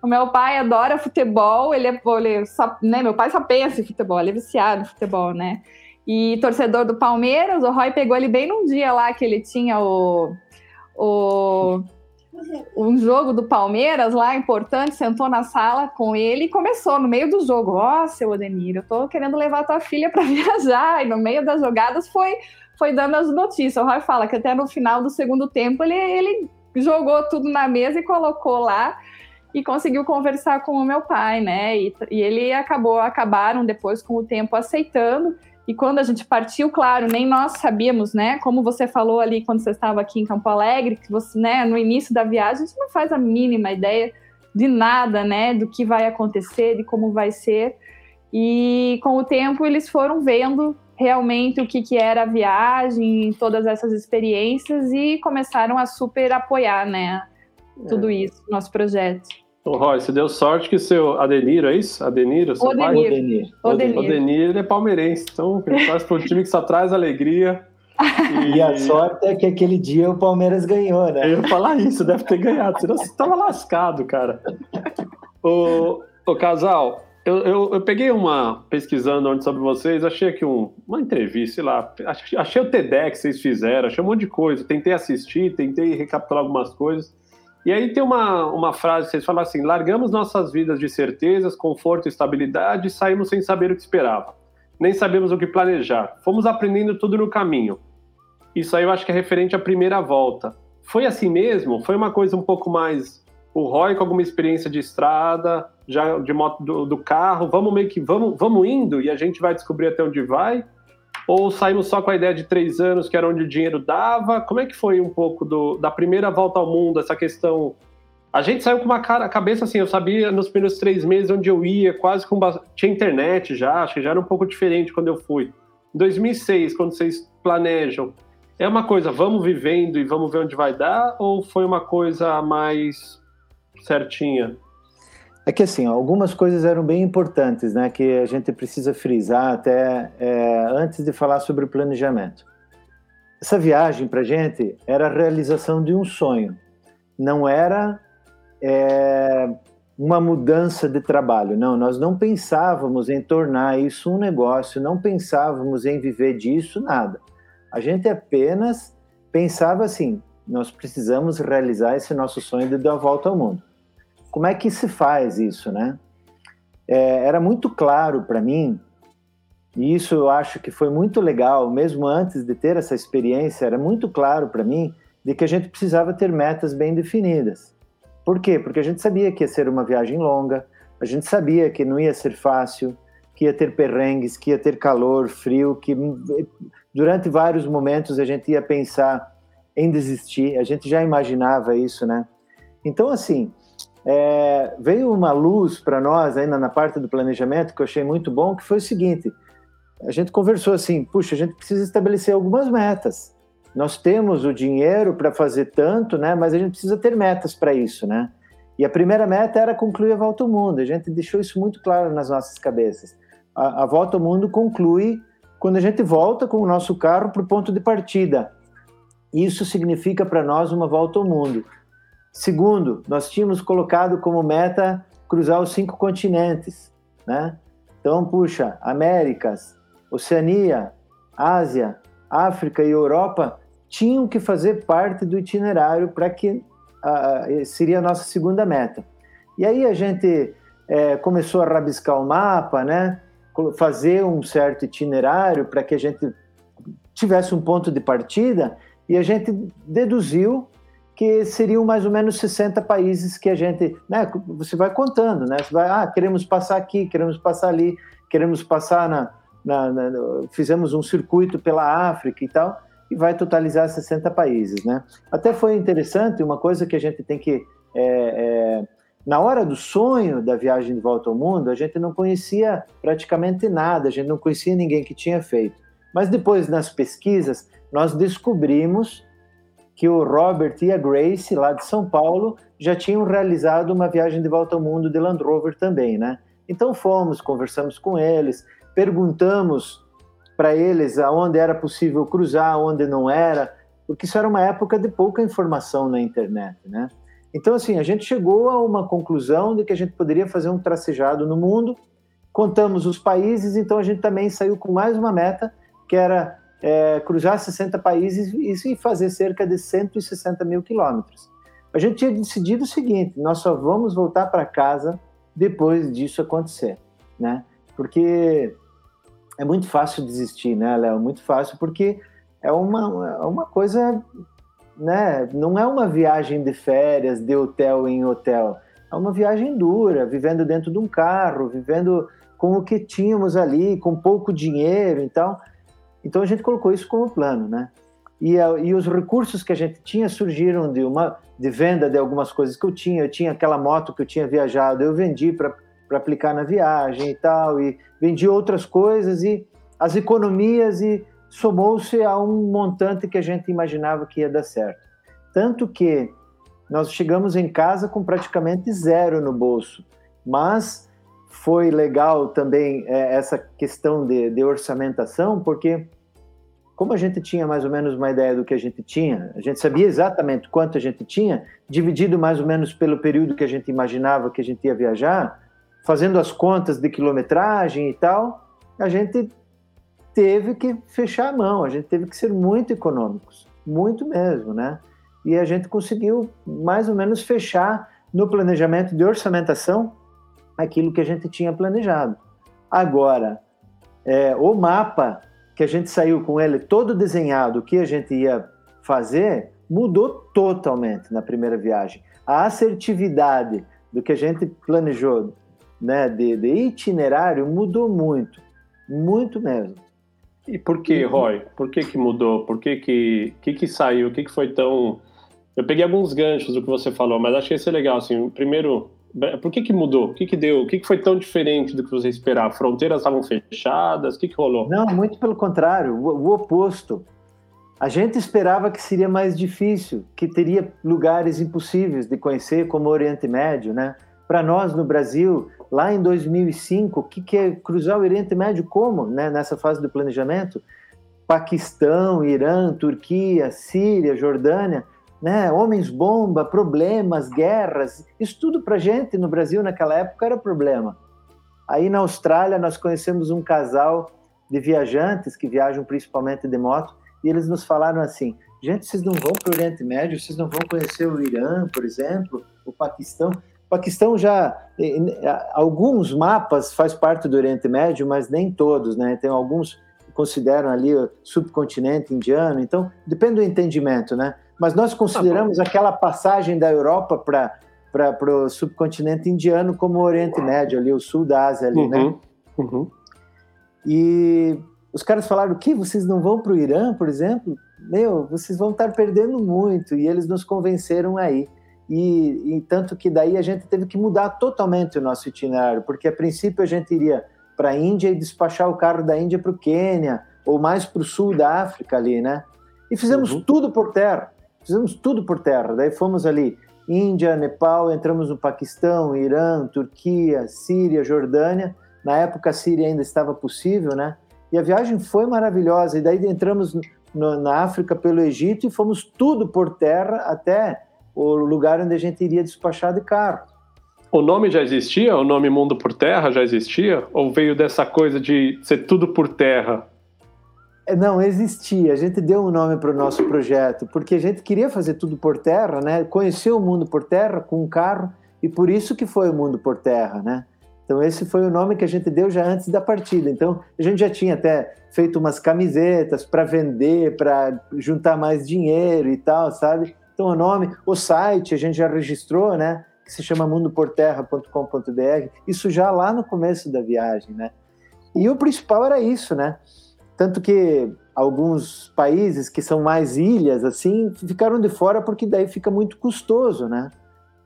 O meu pai adora futebol, ele é ele só, né, meu pai só pensa em futebol, ele é viciado em futebol, né? E torcedor do Palmeiras, o Roy pegou ele bem num dia lá que ele tinha o, o um jogo do Palmeiras lá importante, sentou na sala com ele e começou no meio do jogo. Ó, oh, seu Ademir, eu tô querendo levar tua filha para (laughs) viajar. E no meio das jogadas foi foi dando as notícias. O Roy fala que até no final do segundo tempo ele, ele jogou tudo na mesa e colocou lá e conseguiu conversar com o meu pai, né? E, e ele acabou, acabaram depois com o tempo aceitando. E quando a gente partiu, claro, nem nós sabíamos, né? Como você falou ali quando você estava aqui em Campo Alegre, que você, né, no início da viagem, a gente não faz a mínima ideia de nada, né? Do que vai acontecer, de como vai ser. E com o tempo eles foram vendo realmente o que, que era a viagem, todas essas experiências e começaram a super apoiar, né? Tudo é. isso, nosso projeto. Ô, Roy, você deu sorte que seu Adenir, é isso? Adenir, o seu Odenir. pai? Odenir. Odenir. Odenir, ele é palmeirense, então ele faz para um time que só traz alegria. E... e... a sorte é que aquele dia o Palmeiras ganhou, né? Eu ia falar isso, deve ter ganhado, senão você tava lascado, cara. o, o casal, eu, eu, eu, peguei uma pesquisando onde sobre vocês, achei aqui um, uma entrevista, sei lá, achei o TEDx que vocês fizeram, achei um monte de coisa, tentei assistir, tentei recapitular algumas coisas. E aí tem uma, uma frase, vocês falam assim: largamos nossas vidas de certezas, conforto e estabilidade e saímos sem saber o que esperava. Nem sabemos o que planejar. Fomos aprendendo tudo no caminho. Isso aí eu acho que é referente à primeira volta. Foi assim mesmo? Foi uma coisa um pouco mais. O Roy com alguma experiência de estrada, já de moto do, do carro, vamos meio que vamos, vamos indo e a gente vai descobrir até onde vai? Ou saímos só com a ideia de três anos, que era onde o dinheiro dava? Como é que foi um pouco do, da primeira volta ao mundo, essa questão? A gente saiu com uma cara, cabeça assim, eu sabia nos primeiros três meses onde eu ia, quase com. Tinha internet já, acho que já era um pouco diferente quando eu fui. Em 2006, quando vocês planejam, é uma coisa, vamos vivendo e vamos ver onde vai dar? Ou foi uma coisa mais certinha? É que assim, algumas coisas eram bem importantes, né? Que a gente precisa frisar até é, antes de falar sobre o planejamento. Essa viagem para gente era a realização de um sonho, não era é, uma mudança de trabalho. Não, nós não pensávamos em tornar isso um negócio, não pensávamos em viver disso, nada. A gente apenas pensava assim: nós precisamos realizar esse nosso sonho de dar a volta ao mundo como é que se faz isso, né? É, era muito claro para mim, e isso eu acho que foi muito legal, mesmo antes de ter essa experiência, era muito claro para mim de que a gente precisava ter metas bem definidas. Por quê? Porque a gente sabia que ia ser uma viagem longa, a gente sabia que não ia ser fácil, que ia ter perrengues, que ia ter calor, frio, que durante vários momentos a gente ia pensar em desistir, a gente já imaginava isso, né? Então, assim, é, veio uma luz para nós ainda na parte do planejamento que eu achei muito bom, que foi o seguinte: a gente conversou assim, puxa, a gente precisa estabelecer algumas metas. Nós temos o dinheiro para fazer tanto, né? Mas a gente precisa ter metas para isso, né? E a primeira meta era concluir a volta ao mundo. A gente deixou isso muito claro nas nossas cabeças. A, a volta ao mundo conclui quando a gente volta com o nosso carro para o ponto de partida. Isso significa para nós uma volta ao mundo. Segundo, nós tínhamos colocado como meta cruzar os cinco continentes, né? Então, puxa, Américas, Oceania, Ásia, África e Europa tinham que fazer parte do itinerário para que uh, seria a nossa segunda meta. E aí a gente é, começou a rabiscar o mapa, né? Fazer um certo itinerário para que a gente tivesse um ponto de partida e a gente deduziu que seriam mais ou menos 60 países que a gente, né, você vai contando, né, você vai, ah, queremos passar aqui, queremos passar ali, queremos passar na, na, na fizemos um circuito pela África e tal, e vai totalizar 60 países, né. Até foi interessante, uma coisa que a gente tem que, é, é, na hora do sonho da viagem de volta ao mundo, a gente não conhecia praticamente nada, a gente não conhecia ninguém que tinha feito. Mas depois, nas pesquisas, nós descobrimos que o Robert e a Grace, lá de São Paulo, já tinham realizado uma viagem de volta ao mundo de Land Rover também, né? Então fomos, conversamos com eles, perguntamos para eles aonde era possível cruzar, onde não era, porque isso era uma época de pouca informação na internet, né? Então, assim, a gente chegou a uma conclusão de que a gente poderia fazer um tracejado no mundo, contamos os países, então a gente também saiu com mais uma meta, que era é, cruzar 60 países e fazer cerca de 160 mil quilômetros. A gente tinha decidido o seguinte: nós só vamos voltar para casa depois disso acontecer, né? Porque é muito fácil desistir, né, Léo? Muito fácil porque é uma, é uma coisa, né? Não é uma viagem de férias, de hotel em hotel. É uma viagem dura, vivendo dentro de um carro, vivendo com o que tínhamos ali, com pouco dinheiro, então então a gente colocou isso como plano, né? E, e os recursos que a gente tinha surgiram de uma de venda de algumas coisas que eu tinha. Eu tinha aquela moto que eu tinha viajado, eu vendi para aplicar na viagem e tal, e vendi outras coisas e as economias e somou-se a um montante que a gente imaginava que ia dar certo. Tanto que nós chegamos em casa com praticamente zero no bolso, mas foi legal também é, essa questão de, de orçamentação, porque como a gente tinha mais ou menos uma ideia do que a gente tinha, a gente sabia exatamente quanto a gente tinha, dividido mais ou menos pelo período que a gente imaginava que a gente ia viajar, fazendo as contas de quilometragem e tal, a gente teve que fechar a mão, a gente teve que ser muito econômicos, muito mesmo, né? E a gente conseguiu mais ou menos fechar no planejamento de orçamentação aquilo que a gente tinha planejado. Agora, é, o mapa que a gente saiu com ele todo desenhado, o que a gente ia fazer, mudou totalmente na primeira viagem. A assertividade do que a gente planejou né, de, de itinerário mudou muito, muito mesmo. E por que, Roy? Por que que mudou? Por que que, que, que saiu? O que, que foi tão... Eu peguei alguns ganchos do que você falou, mas acho que esse é legal, assim, primeiro, por que que mudou? O que que deu? O que que foi tão diferente do que você esperava? Fronteiras estavam fechadas? O que que rolou? Não, muito pelo contrário, o, o oposto. A gente esperava que seria mais difícil, que teria lugares impossíveis de conhecer, como o Oriente Médio, né? Para nós no Brasil, lá em 2005, o que, que é cruzar o Oriente Médio como, né? Nessa fase do planejamento, Paquistão, Irã, Turquia, Síria, Jordânia, né? Homens-bomba, problemas, guerras, isso tudo para gente no Brasil naquela época era problema. Aí na Austrália nós conhecemos um casal de viajantes que viajam principalmente de moto e eles nos falaram assim: gente, vocês não vão para o Oriente Médio, vocês não vão conhecer o Irã, por exemplo, o Paquistão. O Paquistão já alguns mapas faz parte do Oriente Médio, mas nem todos, né? Tem alguns que consideram ali o subcontinente indiano, então depende do entendimento, né? Mas nós consideramos tá aquela passagem da Europa para para o subcontinente indiano como o Oriente Médio, ali o sul da Ásia, ali, né? uhum, né? Uhum. E os caras falaram: o que? Vocês não vão para o Irã, por exemplo? Meu, vocês vão estar perdendo muito. E eles nos convenceram aí. E, e, tanto que daí a gente teve que mudar totalmente o nosso itinerário, porque a princípio a gente iria para a Índia e despachar o carro da Índia para o Quênia, ou mais para o sul da África ali, né? E fizemos uhum. tudo por terra, fizemos tudo por terra. Daí fomos ali, Índia, Nepal, entramos no Paquistão, Irã, Turquia, Síria, Jordânia. Na época a Síria ainda estava possível, né? E a viagem foi maravilhosa. E daí entramos no, na África pelo Egito e fomos tudo por terra até o lugar onde a gente iria despachar de carro. O nome já existia? O nome Mundo por Terra já existia? Ou veio dessa coisa de ser tudo por terra? É, não, existia. A gente deu um nome para o nosso projeto, porque a gente queria fazer tudo por terra, né? Conhecer o mundo por terra com um carro, e por isso que foi o Mundo por Terra, né? Então esse foi o nome que a gente deu já antes da partida. Então a gente já tinha até feito umas camisetas para vender, para juntar mais dinheiro e tal, sabe? Então o nome, o site a gente já registrou, né? Que se chama mundoporterra.com.br. Isso já lá no começo da viagem, né? E o principal era isso, né? Tanto que alguns países que são mais ilhas assim ficaram de fora porque daí fica muito custoso, né?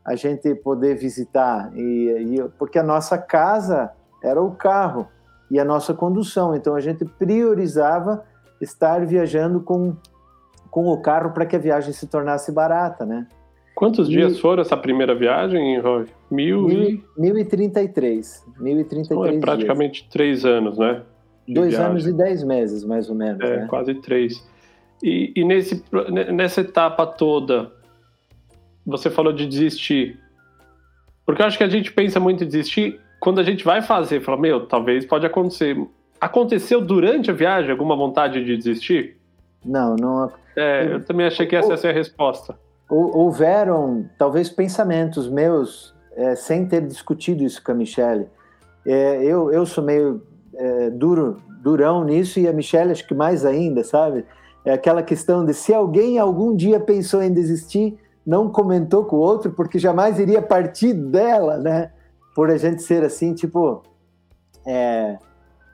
a gente poder visitar e, e, porque a nossa casa era o carro e a nossa condução então a gente priorizava estar viajando com com o carro para que a viagem se tornasse barata né quantos e, dias foram essa primeira viagem Roy? mil, mil e 1033 1033 então é praticamente dias. três anos né dois viagem. anos e dez meses mais ou menos é né? quase três e, e nesse nessa etapa toda você falou de desistir. Porque eu acho que a gente pensa muito em desistir quando a gente vai fazer. Fala, meu, talvez pode acontecer. Aconteceu durante a viagem alguma vontade de desistir? Não, não. É, eu também achei que essa ia ser a resposta. Houveram, talvez, pensamentos meus, é, sem ter discutido isso com a Michelle. É, eu, eu sou meio é, duro, durão nisso, e a Michelle acho que mais ainda, sabe? É aquela questão de se alguém algum dia pensou em desistir, não comentou com o outro porque jamais iria partir dela, né? Por a gente ser assim, tipo. É,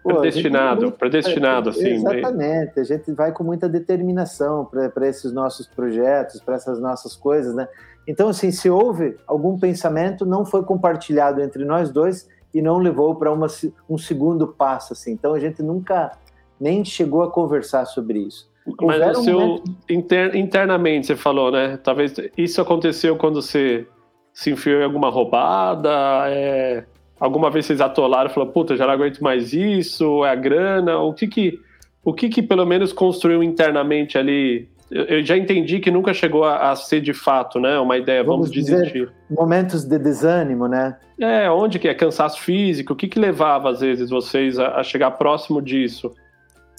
pô, predestinado, muito, predestinado, assim. Exatamente, a gente vai com muita determinação para esses nossos projetos, para essas nossas coisas, né? Então, assim, se houve algum pensamento, não foi compartilhado entre nós dois e não levou para um segundo passo, assim. Então, a gente nunca nem chegou a conversar sobre isso. Mas o seu, inter, internamente, você falou, né? Talvez isso aconteceu quando você se enfiou em alguma roubada, é, alguma vez vocês atolaram e falaram, puta, já não aguento mais isso, é a grana, o que que, O que que pelo menos construiu internamente ali? Eu já entendi que nunca chegou a, ser de fato, né? Uma ideia, vamos, vamos desistir. momentos de desânimo, né? É, onde que é cansaço físico? O que que levava às vezes vocês a, a chegar próximo disso?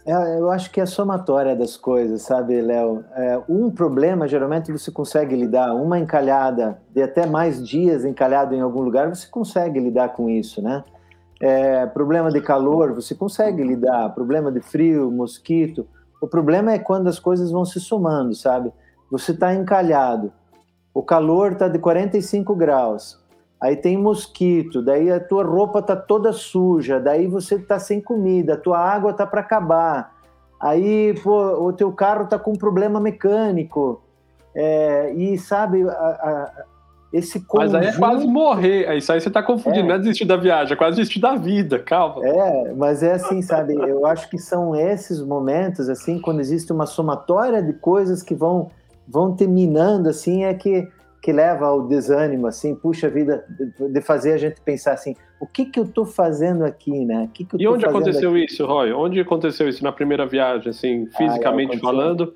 É, eu acho que é a somatória das coisas, sabe, Léo? É, um problema, geralmente, você consegue lidar. Uma encalhada, de até mais dias encalhado em algum lugar, você consegue lidar com isso, né? É, problema de calor, você consegue lidar. Problema de frio, mosquito. O problema é quando as coisas vão se somando, sabe? Você está encalhado, o calor está de 45 graus, aí tem mosquito, daí a tua roupa tá toda suja, daí você tá sem comida, a tua água tá para acabar, aí pô, o teu carro tá com problema mecânico, é, e sabe, a, esse conjunto... Mas aí é quase morrer, isso aí você tá confundindo, é. não é desistir da viagem, é quase desistir da vida, calma. É, mas é assim, sabe, eu acho que são esses momentos, assim, quando existe uma somatória de coisas que vão, vão terminando, assim, é que que leva ao desânimo, assim, puxa vida, de fazer a gente pensar assim, o que que eu estou fazendo aqui, né? Que que e onde aconteceu aqui? isso, Roy? Onde aconteceu isso na primeira viagem, assim, ah, fisicamente ah, falando?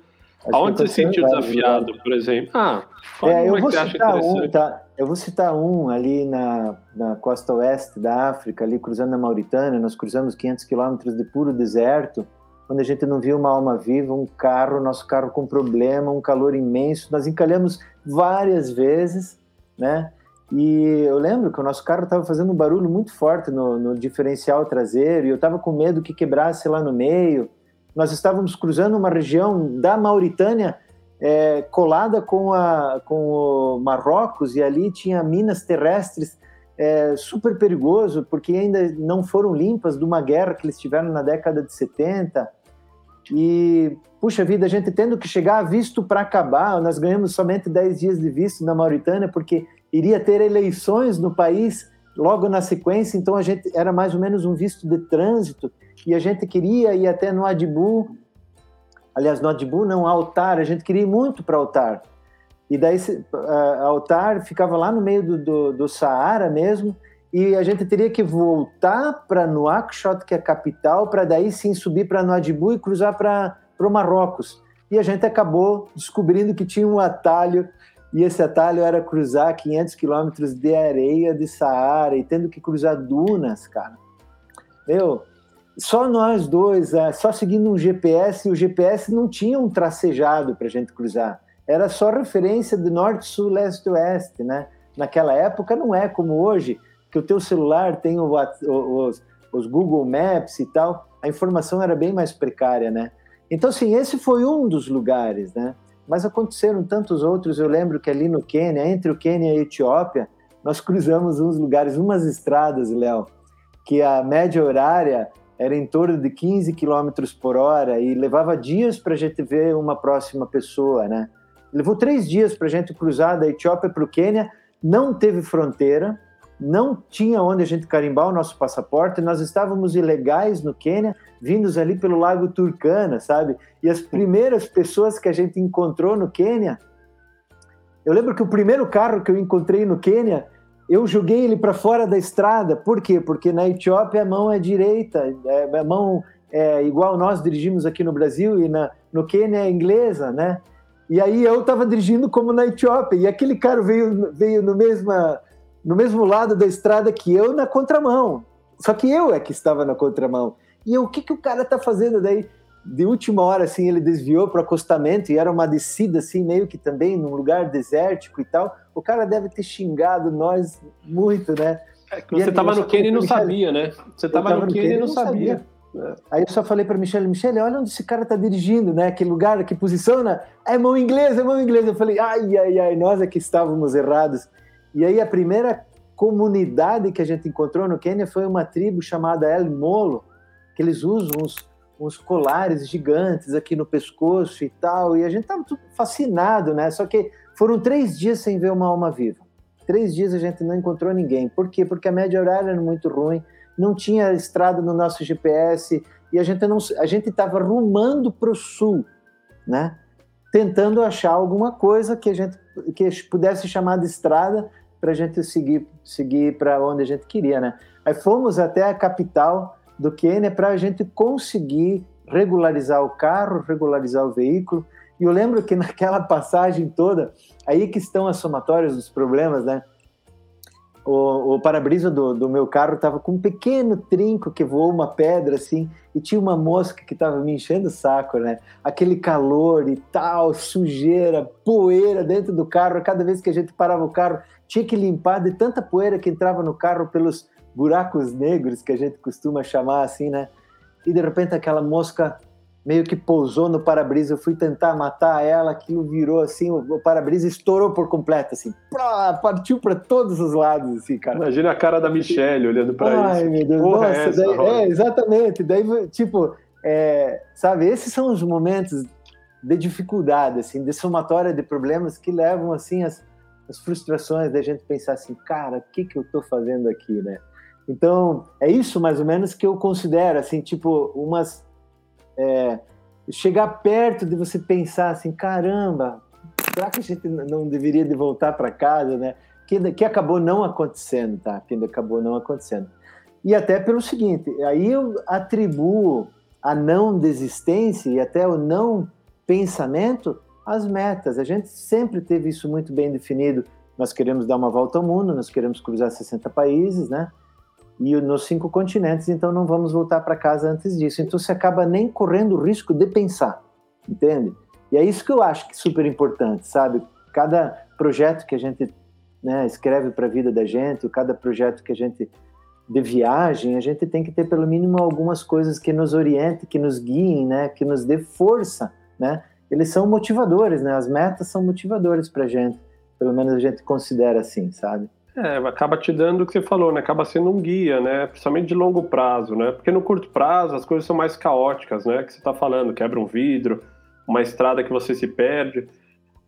Aonde você se sentiu desafiado, por exemplo? Ah, é, eu vou citar um, tá? Eu vou citar um ali na, na costa oeste da África, ali cruzando a Mauritânia, nós cruzamos 500 quilômetros de puro deserto, quando a gente não viu uma alma viva, um carro, nosso carro com problema, um calor imenso, nós encalhamos várias vezes, né? E eu lembro que o nosso carro estava fazendo um barulho muito forte no, no diferencial traseiro e eu estava com medo que quebrasse lá no meio. Nós estávamos cruzando uma região da Mauritânia é, colada com, a, com o Marrocos e ali tinha minas terrestres é, super perigoso porque ainda não foram limpas de uma guerra que eles tiveram na década de 70 e, puxa vida, a gente tendo que chegar a visto para acabar, nós ganhamos somente 10 dias de visto na Mauritânia, porque iria ter eleições no país logo na sequência, então a gente era mais ou menos um visto de trânsito, e a gente queria ir até no Adibu, aliás, no Adibu não, Altar, a gente queria ir muito para Altar. E daí, uh, Altar ficava lá no meio do, do, do Saara mesmo, e a gente teria que voltar para Nouakchott, que é a capital, para daí sim subir para Nouadhibou e cruzar para o Marrocos. E a gente acabou descobrindo que tinha um atalho, e esse atalho era cruzar 500 quilômetros de areia de Saara e tendo que cruzar dunas, cara. Meu, só nós dois, é, só seguindo um GPS, e o GPS não tinha um tracejado para a gente cruzar. Era só referência de norte, sul, leste, oeste, né? Naquela época não é como hoje, que o teu celular tem o, os, os Google Maps e tal, a informação era bem mais precária, né? Então, assim, esse foi um dos lugares, né? Mas aconteceram tantos outros. Eu lembro que ali no Quênia, entre o Quênia e a Etiópia, nós cruzamos uns lugares, umas estradas, Léo, que a média horária era em torno de 15 quilômetros por hora e levava dias para a gente ver uma próxima pessoa, né? Levou três dias para a gente cruzar da Etiópia para o Quênia, não teve fronteira, não tinha onde a gente carimbar o nosso passaporte, nós estávamos ilegais no Quênia, vindos ali pelo Lago Turcana, sabe? E as primeiras pessoas que a gente encontrou no Quênia, eu lembro que o primeiro carro que eu encontrei no Quênia, eu joguei ele para fora da estrada. Por quê? Porque na Etiópia a mão é direita, é, a mão é igual nós dirigimos aqui no Brasil e na, no Quênia é inglesa, né? E aí eu estava dirigindo como na Etiópia e aquele cara veio veio no mesma no mesmo lado da estrada que eu, na contramão. Só que eu é que estava na contramão. E eu, o que, que o cara tá fazendo daí? De última hora, assim, ele desviou para o acostamento e era uma descida, assim, meio que também num lugar desértico e tal. O cara deve ter xingado nós muito, né? É você estava no Quênia e não sabia, né? Você estava no Quênia e não sabia. sabia. Aí eu só falei para Michele, Michele, olha onde esse cara tá dirigindo, né? Que lugar, que posição, né? É mão inglesa, é mão inglesa. Eu falei, ai, ai, ai, nós é que estávamos errados. E aí a primeira comunidade que a gente encontrou no Quênia foi uma tribo chamada El Molo, que eles usam uns, uns colares gigantes aqui no pescoço e tal, e a gente estava fascinado, né? Só que foram três dias sem ver uma alma viva. Três dias a gente não encontrou ninguém. Por quê? Porque a média horária era muito ruim, não tinha estrada no nosso GPS e a gente não, a gente estava rumando para o sul, né? Tentando achar alguma coisa que a gente que pudesse chamar de estrada para a gente seguir, seguir para onde a gente queria, né? Aí fomos até a capital do Quênia para a gente conseguir regularizar o carro, regularizar o veículo. E eu lembro que (laughs) naquela passagem toda, aí que estão as somatórias dos problemas, né? O, o para-brisa do, do, meu carro estava com um pequeno trinco que voou uma pedra assim, e tinha uma mosca que estava me enchendo o saco, né? Aquele calor e tal, sujeira, poeira dentro do carro. Cada vez que a gente parava o carro, tinha que limpar de tanta poeira que entrava no carro pelos buracos negros que a gente costuma chamar assim, né? E de repente aquela mosca meio que pousou no para-brisa. Eu fui tentar matar ela, aquilo virou assim, o para-brisa estourou por completo, assim, partiu para todos os lados, assim, cara. Imagina a cara da Michelle olhando para isso. Ai, meu Deus, Porra nossa, essa, daí, é, exatamente. Daí, tipo, é, sabe, esses são os momentos de dificuldade, assim, de somatória de problemas que levam, assim, as, as frustrações da gente pensar assim, cara, o que que eu tô fazendo aqui, né? Então, é isso mais ou menos que eu considero, assim, tipo, umas é, chegar perto de você pensar assim, caramba, será que a gente não deveria de voltar para casa, né? Que, que acabou não acontecendo, tá? Que acabou não acontecendo. E até pelo seguinte, aí eu atribuo a não desistência e até o não pensamento às metas. A gente sempre teve isso muito bem definido. Nós queremos dar uma volta ao mundo, nós queremos cruzar 60 países, né? E nos cinco continentes, então não vamos voltar para casa antes disso. Então você acaba nem correndo o risco de pensar, entende? E é isso que eu acho que é super importante, sabe? Cada projeto que a gente né, escreve para a vida da gente, cada projeto que a gente de viagem, a gente tem que ter pelo mínimo algumas coisas que nos orientem, que nos guiem, né, que nos dê força, né? Eles são motivadores, né? As metas são motivadores para gente, pelo menos a gente considera assim, sabe? É, acaba te dando o que você falou, né? Acaba sendo um guia, né? Principalmente de longo prazo, né? Porque no curto prazo as coisas são mais caóticas, né? Que você está falando, quebra um vidro, uma estrada que você se perde.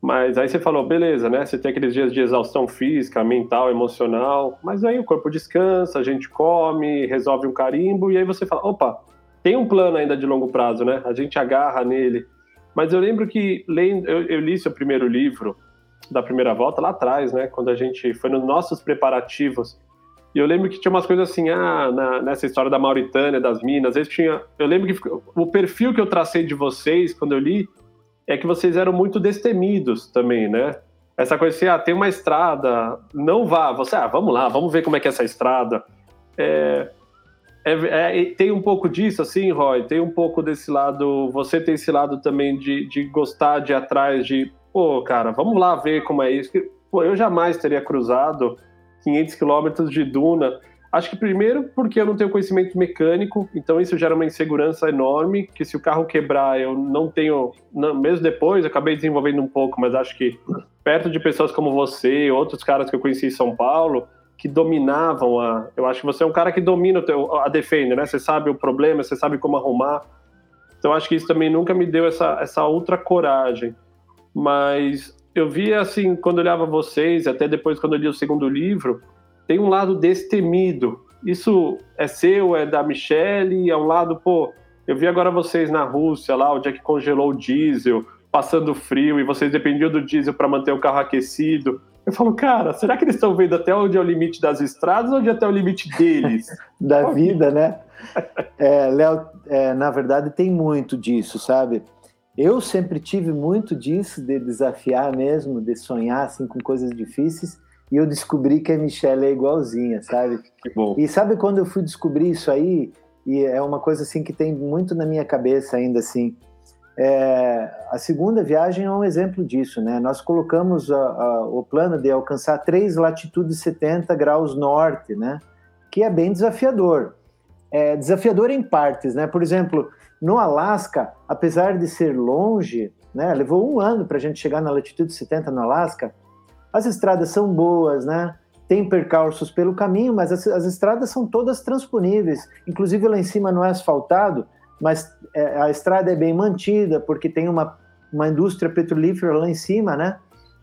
Mas aí você falou, beleza, né? Você tem aqueles dias de exaustão física, mental, emocional, mas aí o corpo descansa, a gente come, resolve um carimbo, e aí você fala, opa, tem um plano ainda de longo prazo, né? A gente agarra nele. Mas eu lembro que lendo, eu, eu li seu primeiro livro, da primeira volta lá atrás, né? Quando a gente foi nos nossos preparativos. E eu lembro que tinha umas coisas assim, ah, na, nessa história da Mauritânia, das minas, eles tinha. Eu lembro que o perfil que eu tracei de vocês quando eu li é que vocês eram muito destemidos também, né? Essa coisa assim, ah, tem uma estrada, não vá. Você, ah, vamos lá, vamos ver como é que é essa estrada. É, é, é, tem um pouco disso, assim, Roy? Tem um pouco desse lado. Você tem esse lado também de, de gostar de ir atrás de pô, cara, vamos lá ver como é isso. Pô, eu jamais teria cruzado 500 quilômetros de duna. Acho que primeiro porque eu não tenho conhecimento mecânico, então isso gera uma insegurança enorme, que se o carro quebrar eu não tenho, não, mesmo depois, acabei desenvolvendo um pouco, mas acho que perto de pessoas como você, outros caras que eu conheci em São Paulo, que dominavam a, eu acho que você é um cara que domina a Defender, né? Você sabe o problema, você sabe como arrumar. Então acho que isso também nunca me deu essa essa outra coragem mas eu via assim, quando olhava vocês, até depois quando eu li o segundo livro, tem um lado destemido. Isso é seu, é da Michelle, é um lado, pô, eu vi agora vocês na Rússia, lá, onde é que congelou o diesel, passando frio, e vocês dependiam do diesel para manter o carro aquecido. Eu falo, cara, será que eles estão vendo até onde é o limite das estradas ou onde é até o limite deles? (laughs) da vida, né? É, Léo, é, na verdade tem muito disso, sabe? Eu sempre tive muito disso, de desafiar mesmo, de sonhar assim com coisas difíceis, e eu descobri que a Michelle é igualzinha, sabe? Que bom. E sabe quando eu fui descobrir isso aí, e é uma coisa assim que tem muito na minha cabeça ainda assim, é, a segunda viagem é um exemplo disso, né? Nós colocamos a, a, o plano de alcançar três latitudes 70 graus norte, né? Que é bem desafiador. É desafiador em partes, né? Por exemplo, no Alasca, apesar de ser longe, né, levou um ano para a gente chegar na latitude 70 no Alasca, as estradas são boas, né? Tem percalços pelo caminho, mas as, as estradas são todas transponíveis. Inclusive lá em cima não é asfaltado, mas é, a estrada é bem mantida, porque tem uma, uma indústria petrolífera lá em cima, né?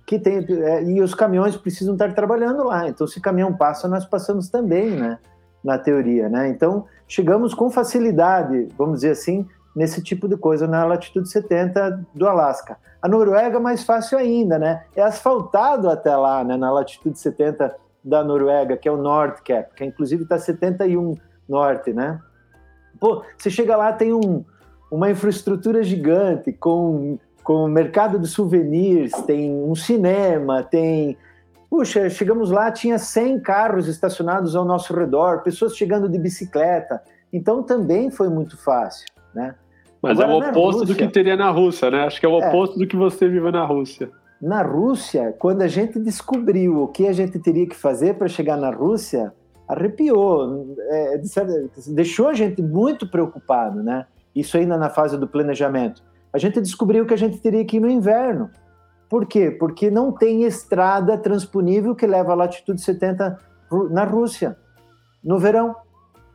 Que tem, é, e os caminhões precisam estar trabalhando lá. Então, se caminhão passa, nós passamos também, né? Na teoria, né? Então, chegamos com facilidade, vamos dizer assim, nesse tipo de coisa na latitude 70 do Alasca. A Noruega mais fácil ainda, né? É asfaltado até lá, né? Na latitude 70 da Noruega, que é o North Cap, que inclusive está 71 norte, né? Pô, você chega lá, tem um, uma infraestrutura gigante com com mercado de souvenirs, tem um cinema, tem Puxa, chegamos lá, tinha 100 carros estacionados ao nosso redor, pessoas chegando de bicicleta. Então também foi muito fácil, né? Mas Agora, é o oposto Rússia, do que teria na Rússia, né? Acho que é o é. oposto é, do que você vive na Rússia. Na Rússia, quando a gente descobriu o que a gente teria que fazer para chegar na Rússia, arrepiou, é, deixou a gente muito preocupado, né? Isso ainda na fase do planejamento. A gente descobriu que a gente teria que ir no inverno. Por quê? Porque não tem estrada transponível que leva a latitude 70 na Rússia, no verão.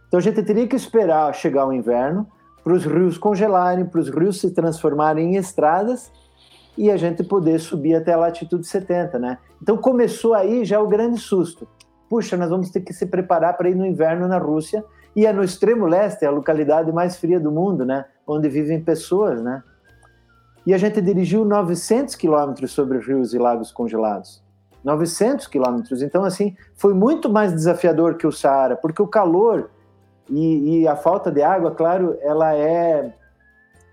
Então a gente teria que esperar chegar o inverno para os rios congelarem, para os rios se transformarem em estradas e a gente poder subir até a latitude 70, né? Então começou aí já o grande susto. Puxa, nós vamos ter que se preparar para ir no inverno na Rússia e é no extremo leste, é a localidade mais fria do mundo, né? Onde vivem pessoas, né? E a gente dirigiu 900 quilômetros sobre rios e lagos congelados. 900 quilômetros. Então, assim, foi muito mais desafiador que o Saara, porque o calor e, e, a falta de água, claro, ela é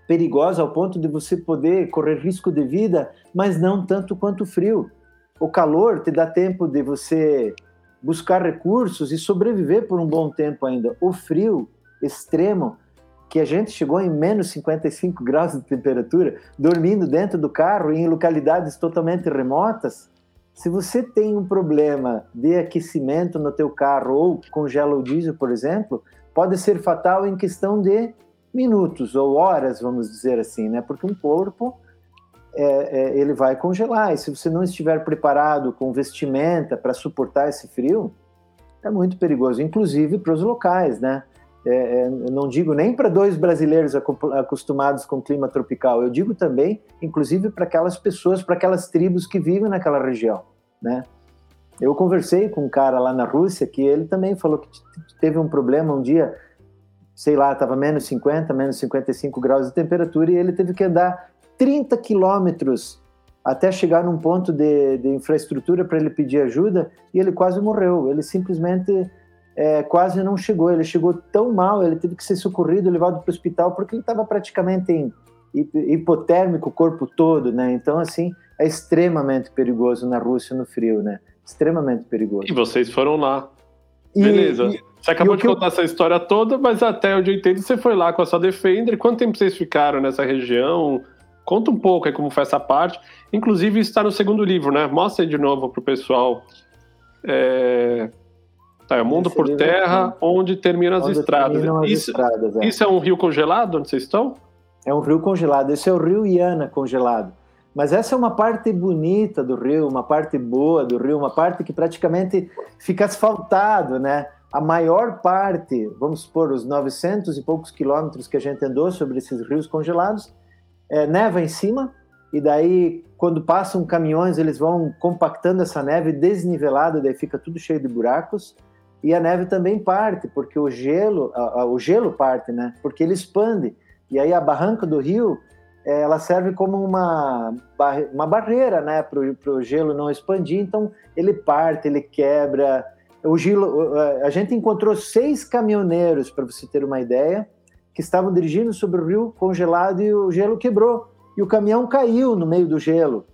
perigosa ao ponto de você poder correr risco de vida, mas não tanto quanto o frio. O calor te dá tempo de você buscar recursos e sobreviver por um bom tempo ainda. O frio extremo que a gente chegou em menos 55 graus de temperatura, dormindo dentro do carro em localidades totalmente remotas, se você tem um problema de aquecimento no teu carro ou congela o diesel, por exemplo, pode ser fatal em questão de minutos ou horas, vamos dizer assim, né? Porque um corpo é, é, ele vai congelar e se você não estiver preparado com vestimenta para suportar esse frio, é muito perigoso, inclusive para os locais, né? É, é, não digo nem para dois brasileiros acostumados com clima tropical, eu digo também, inclusive, para aquelas pessoas, para aquelas tribos que vivem naquela região, né? Eu conversei com um cara lá na Rússia que ele também falou que teve um problema um dia, sei lá, estava menos 50, menos 55 graus de temperatura e ele teve que andar 30 quilômetros até chegar num ponto de, de infraestrutura para ele pedir ajuda e ele quase morreu. Ele simplesmente é, quase não chegou. Ele chegou tão mal, ele teve que ser socorrido, levado para o hospital, porque ele estava praticamente em hipotérmico o corpo todo, né? Então, assim, é extremamente perigoso na Rússia no frio, né? Extremamente perigoso. E vocês foram lá. E, Beleza. E, você acabou de contar eu... essa história toda, mas até onde eu entendo, você foi lá com a sua Defender. Quanto tempo vocês ficaram nessa região? Conta um pouco aí como foi essa parte. Inclusive, está no segundo livro, né? Mostra aí de novo para o pessoal. É... Tá, é o mundo por terra, onde terminam as onde estradas. Terminam as isso, estradas é. isso é um rio congelado onde vocês estão? É um rio congelado. Esse é o rio Iana congelado. Mas essa é uma parte bonita do rio, uma parte boa do rio, uma parte que praticamente fica asfaltado, né? A maior parte, vamos supor, os 900 e poucos quilômetros que a gente andou sobre esses rios congelados, é, neva em cima, e daí, quando passam caminhões, eles vão compactando essa neve desnivelada, daí fica tudo cheio de buracos e a neve também parte, porque o gelo, a, a, o gelo parte, né? Porque ele expande. E aí a barranca do rio, é, ela serve como uma, uma barreira, né? Para o gelo não expandir. Então ele parte, ele quebra. O gelo, a gente encontrou seis caminhoneiros, para você ter uma ideia, que estavam dirigindo sobre o rio congelado e o gelo quebrou. E o caminhão caiu no meio do gelo.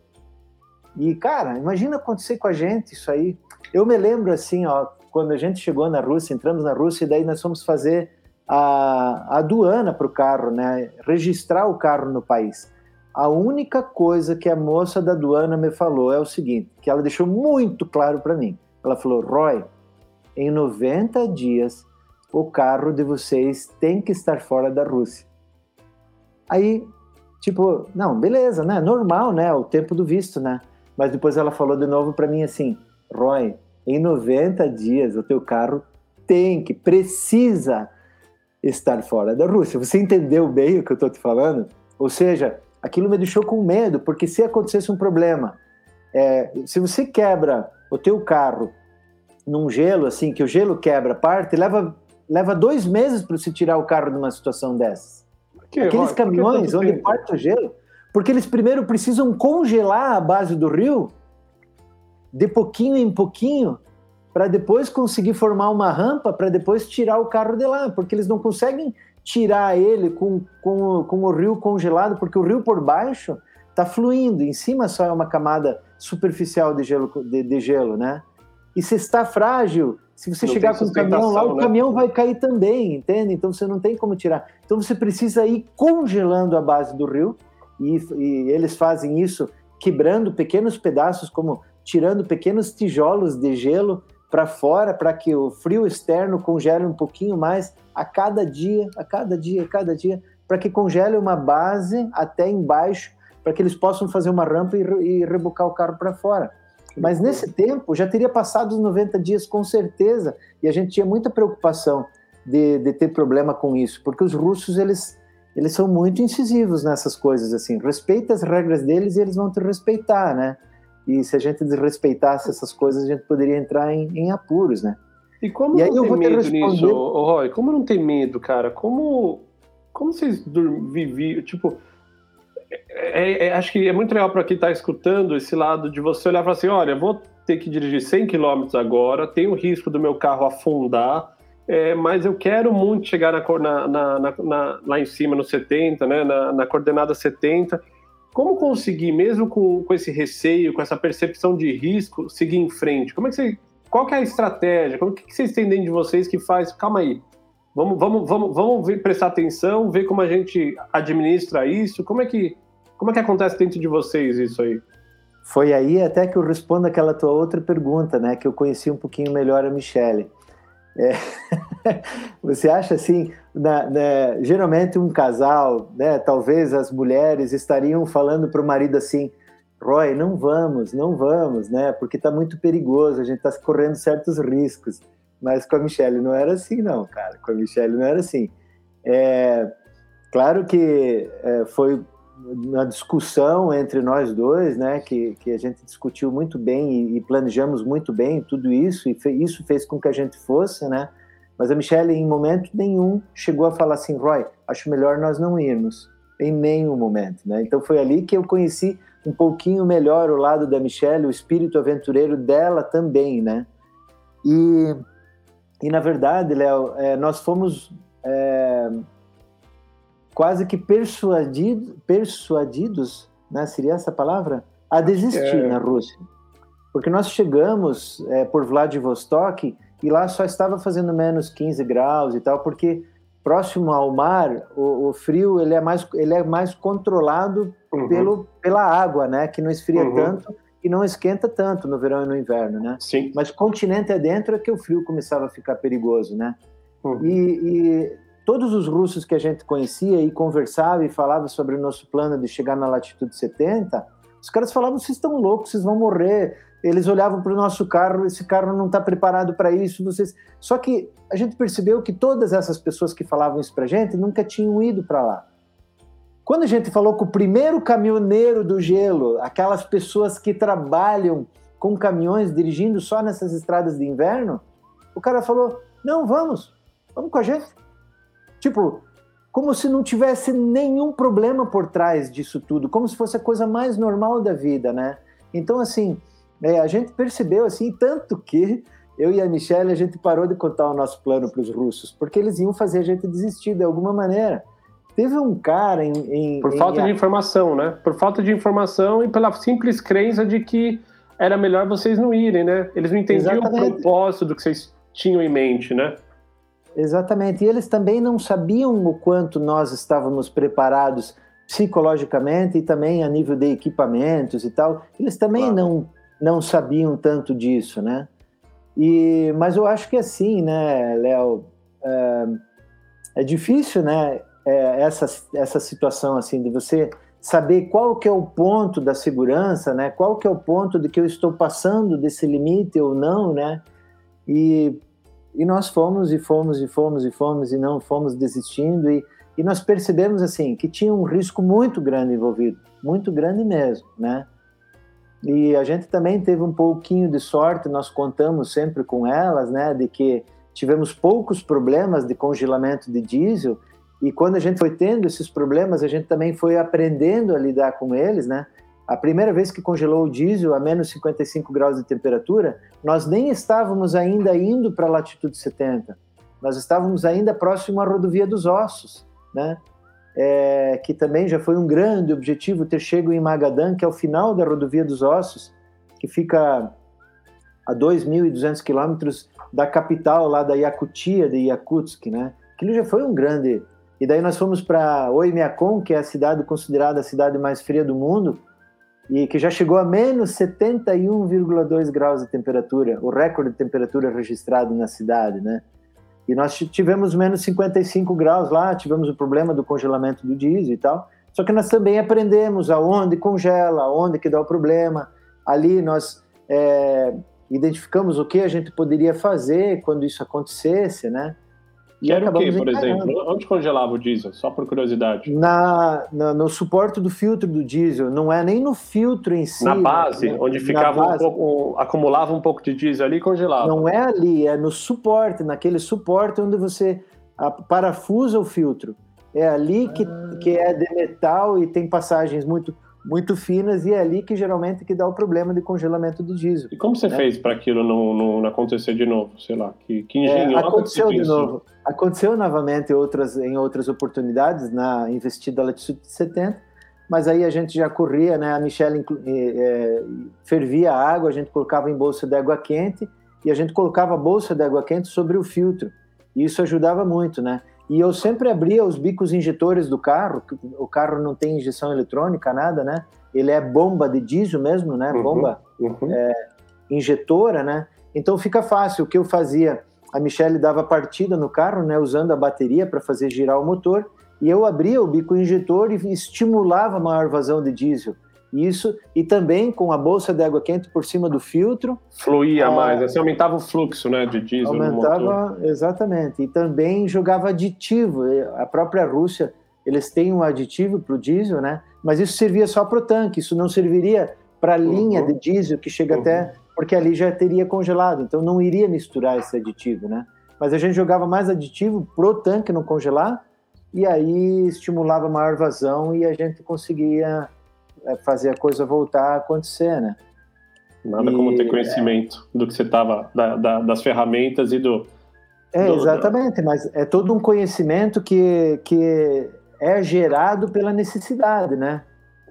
E, cara, imagina acontecer com a gente isso aí. Eu me lembro assim, ó, quando a gente chegou na Rússia, entramos na Rússia e daí nós fomos fazer a, a aduana para o carro, né? Registrar o carro no país. A única coisa que a moça da aduana me falou é o seguinte, que ela deixou muito claro para mim. Ela falou: "Roy, em 90 dias o carro de vocês tem que estar fora da Rússia". Aí, tipo, não, beleza, né? Normal, né? O tempo do visto, né? Mas depois ela falou de novo para mim assim: "Roy, em 90 dias o teu carro tem que, precisa estar fora da Rússia. Você entendeu bem o que eu estou te falando? Ou seja, aquilo me deixou com medo, porque se acontecesse um problema, é, se você quebra o teu carro num gelo, assim, que o gelo quebra parte, leva, leva dois meses para você tirar o carro de uma situação dessas. Que, Aqueles caminhões onde parte o gelo, porque eles primeiro precisam congelar a base do rio de pouquinho em pouquinho, para depois conseguir formar uma rampa para depois tirar o carro de lá, porque eles não conseguem tirar ele com, com, com o rio congelado, porque o rio por baixo está fluindo, em cima só é uma camada superficial de gelo, de, de gelo, né? E se está frágil, se você não chegar com o caminhão lá, o né? caminhão vai cair também, entende? Então você não tem como tirar. Então você precisa ir congelando a base do rio, e, e eles fazem isso quebrando pequenos pedaços, como tirando pequenos tijolos de gelo para fora, para que o frio externo congele um pouquinho mais a cada dia, a cada dia, a cada dia, para que congele uma base até embaixo, para que eles possam fazer uma rampa e, e rebocar o carro para fora. Mas nesse tempo já teria passado os 90 dias com certeza, e a gente tinha muita preocupação de, de ter problema com isso, porque os russos eles eles são muito incisivos nessas coisas assim. Respeita as regras deles e eles vão te respeitar, né? E se a gente desrespeitasse essas coisas, a gente poderia entrar em, em apuros, né? E como e não tem medo responder... nisso, oh, Roy? Como não tem medo, cara? Como, como vocês viviam? Tipo, é, é, acho que é muito legal para quem está escutando esse lado de você olhar e falar assim: olha, vou ter que dirigir 100 km agora, tem o risco do meu carro afundar, é, mas eu quero muito chegar na, na, na, lá em cima, no 70, né, na, coordenada 70 como conseguir, mesmo com, com esse receio, com essa percepção de risco, seguir em frente? Como é que você, qual que é a estratégia? Como que, que vocês têm dentro de vocês que faz? Calma aí, vamos, vamos, vamos, vamos ver, prestar atenção, ver como a gente administra isso. Como é que, como é que acontece dentro de vocês isso aí? Foi aí até que eu respondo aquela tua outra pergunta, né? Que eu conheci um pouquinho melhor a Michelle. É, (laughs) você acha assim, na, na, geralmente um casal, né, talvez as mulheres estariam falando para o marido assim, Roy, não vamos, não vamos, né, porque está muito perigoso, a gente está correndo certos riscos. Mas com a Michelle não era assim, não, cara. Com a Michelle não era assim. É, claro que é, foi na discussão entre nós dois, né, que, que a gente discutiu muito bem e, e planejamos muito bem tudo isso, e fe, isso fez com que a gente fosse, né, mas a Michelle, em momento nenhum, chegou a falar assim, Roy, acho melhor nós não irmos, em nenhum momento, né, então foi ali que eu conheci um pouquinho melhor o lado da Michelle, o espírito aventureiro dela também, né, e, e na verdade, Léo, é, nós fomos... É, quase que persuadido, persuadidos, né, seria essa palavra, a desistir é. na Rússia. Porque nós chegamos é, por Vladivostok e lá só estava fazendo menos 15 graus e tal, porque próximo ao mar, o, o frio ele é mais, ele é mais controlado uhum. pelo, pela água, né, que não esfria uhum. tanto e não esquenta tanto no verão e no inverno, né? Sim. Mas continente adentro é que o frio começava a ficar perigoso, né? Uhum. E, e todos os russos que a gente conhecia e conversava e falava sobre o nosso plano de chegar na latitude 70, os caras falavam: vocês estão loucos, vocês vão morrer. Eles olhavam para o nosso carro, esse carro não está preparado para isso. Vocês... Só que a gente percebeu que todas essas pessoas que falavam isso para a gente nunca tinham ido para lá. Quando a gente falou com o primeiro caminhoneiro do gelo, aquelas pessoas que trabalham com caminhões dirigindo só nessas estradas de inverno, o cara falou: não, vamos, vamos com a gente. Tipo, como se não tivesse nenhum problema por trás disso tudo, como se fosse a coisa mais normal da vida, né? Então, assim, é, a gente percebeu, assim, tanto que eu e a Michelle, a gente parou de contar o nosso plano para os russos, porque eles iam fazer a gente desistir de alguma maneira. Teve um cara em. em Por falta em... de informação, né? Por falta de informação e pela simples crença de que era melhor vocês não irem, né? Eles não entendiam Exatamente. o propósito do que vocês tinham em mente, né? Exatamente. E eles também não sabiam o quanto nós estávamos preparados psicologicamente e também a nível de equipamentos e tal. Eles também claro. não, não sabiam tanto disso, né? E, mas eu acho que assim, né, Léo, é, é, difícil, né, é, essa, essa situação assim de você saber qual que é o ponto da segurança, né? Qual que é o ponto de que eu estou passando desse limite ou não, né? E e nós fomos e fomos e fomos e fomos e não fomos desistindo e, e nós percebemos assim que tinha um risco muito grande envolvido, muito grande mesmo, né? E a gente também teve um pouquinho de sorte, nós contamos sempre com elas, né, de que tivemos poucos problemas de congelamento de diesel e quando a gente foi tendo esses problemas, a gente também foi aprendendo a lidar com eles, né? A primeira vez que congelou o diesel a menos 55 graus de temperatura, nós nem estávamos ainda indo para a latitude 70. nós estávamos ainda próximo à rodovia dos Ossos, né? É, que também já foi um grande objetivo ter chego em Magadan, que é o final da rodovia dos Ossos, que fica a 2.200 quilômetros da capital lá da Yakutia, de Yakutsk, né? Aquilo já foi um grande. E daí nós fomos para Oymyakon, que é a cidade considerada a cidade mais fria do mundo, e que já chegou a menos 71,2 graus de temperatura, o recorde de temperatura registrado na cidade, né? E nós tivemos menos 55 graus lá, tivemos o problema do congelamento do diesel e tal. Só que nós também aprendemos aonde congela, aonde que dá o problema. Ali nós é, identificamos o que a gente poderia fazer quando isso acontecesse, né? E era o que, por exemplo? Onde congelava o diesel? Só por curiosidade. Na, na, no suporte do filtro do diesel, não é nem no filtro em si. Na base, né? onde ficava base. Um pouco, acumulava um pouco de diesel ali e congelava. Não é ali, é no suporte, naquele suporte onde você parafusa o filtro. É ali que, ah. que é de metal e tem passagens muito muito finas e é ali que geralmente que dá o problema de congelamento do diesel. E como você né? fez para aquilo não, não, não, acontecer de novo? Sei lá, que, que engenhoso é, Aconteceu de novo. Aconteceu novamente outras, em outras oportunidades na investida Latitude 70, mas aí a gente já corria, né? A Michelle é, fervia a água, a gente colocava em bolsa de água quente e a gente colocava a bolsa de água quente sobre o filtro. E isso ajudava muito, né? E eu sempre abria os bicos injetores do carro, o carro não tem injeção eletrônica, nada, né? Ele é bomba de diesel mesmo, né? Uhum, bomba uhum. É, injetora, né? Então fica fácil. O que eu fazia, a Michelle dava partida no carro, né? Usando a bateria para fazer girar o motor, e eu abria o bico injetor e estimulava a maior vazão de diesel. Isso, e também com a bolsa de água quente por cima do filtro. Fluía é, mais, assim aumentava o fluxo né, de diesel. Aumentava, exatamente. E também jogava aditivo. A própria Rússia, eles têm um aditivo para o diesel, né? Mas isso servia só para o tanque, isso não serviria para a linha uhum. de diesel que chega uhum. até. Porque ali já teria congelado, então não iria misturar esse aditivo, né? Mas a gente jogava mais aditivo pro tanque não congelar, e aí estimulava maior vazão e a gente conseguia fazer a coisa voltar a acontecer, né? Nada e, como ter conhecimento é, do que você estava, da, da, das ferramentas e do. É, do, exatamente, mas é todo um conhecimento que, que é gerado pela necessidade, né?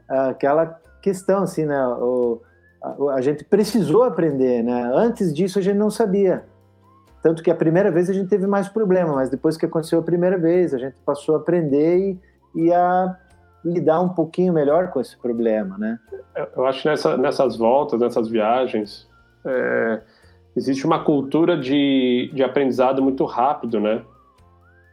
Aquela questão, assim, né? O, a, a gente precisou aprender, né? Antes disso a gente não sabia. Tanto que a primeira vez a gente teve mais problema, mas depois que aconteceu a primeira vez, a gente passou a aprender e, e a lidar um pouquinho melhor com esse problema, né? Eu acho que nessa, nessas voltas, nessas viagens, é, existe uma cultura de, de aprendizado muito rápido, né?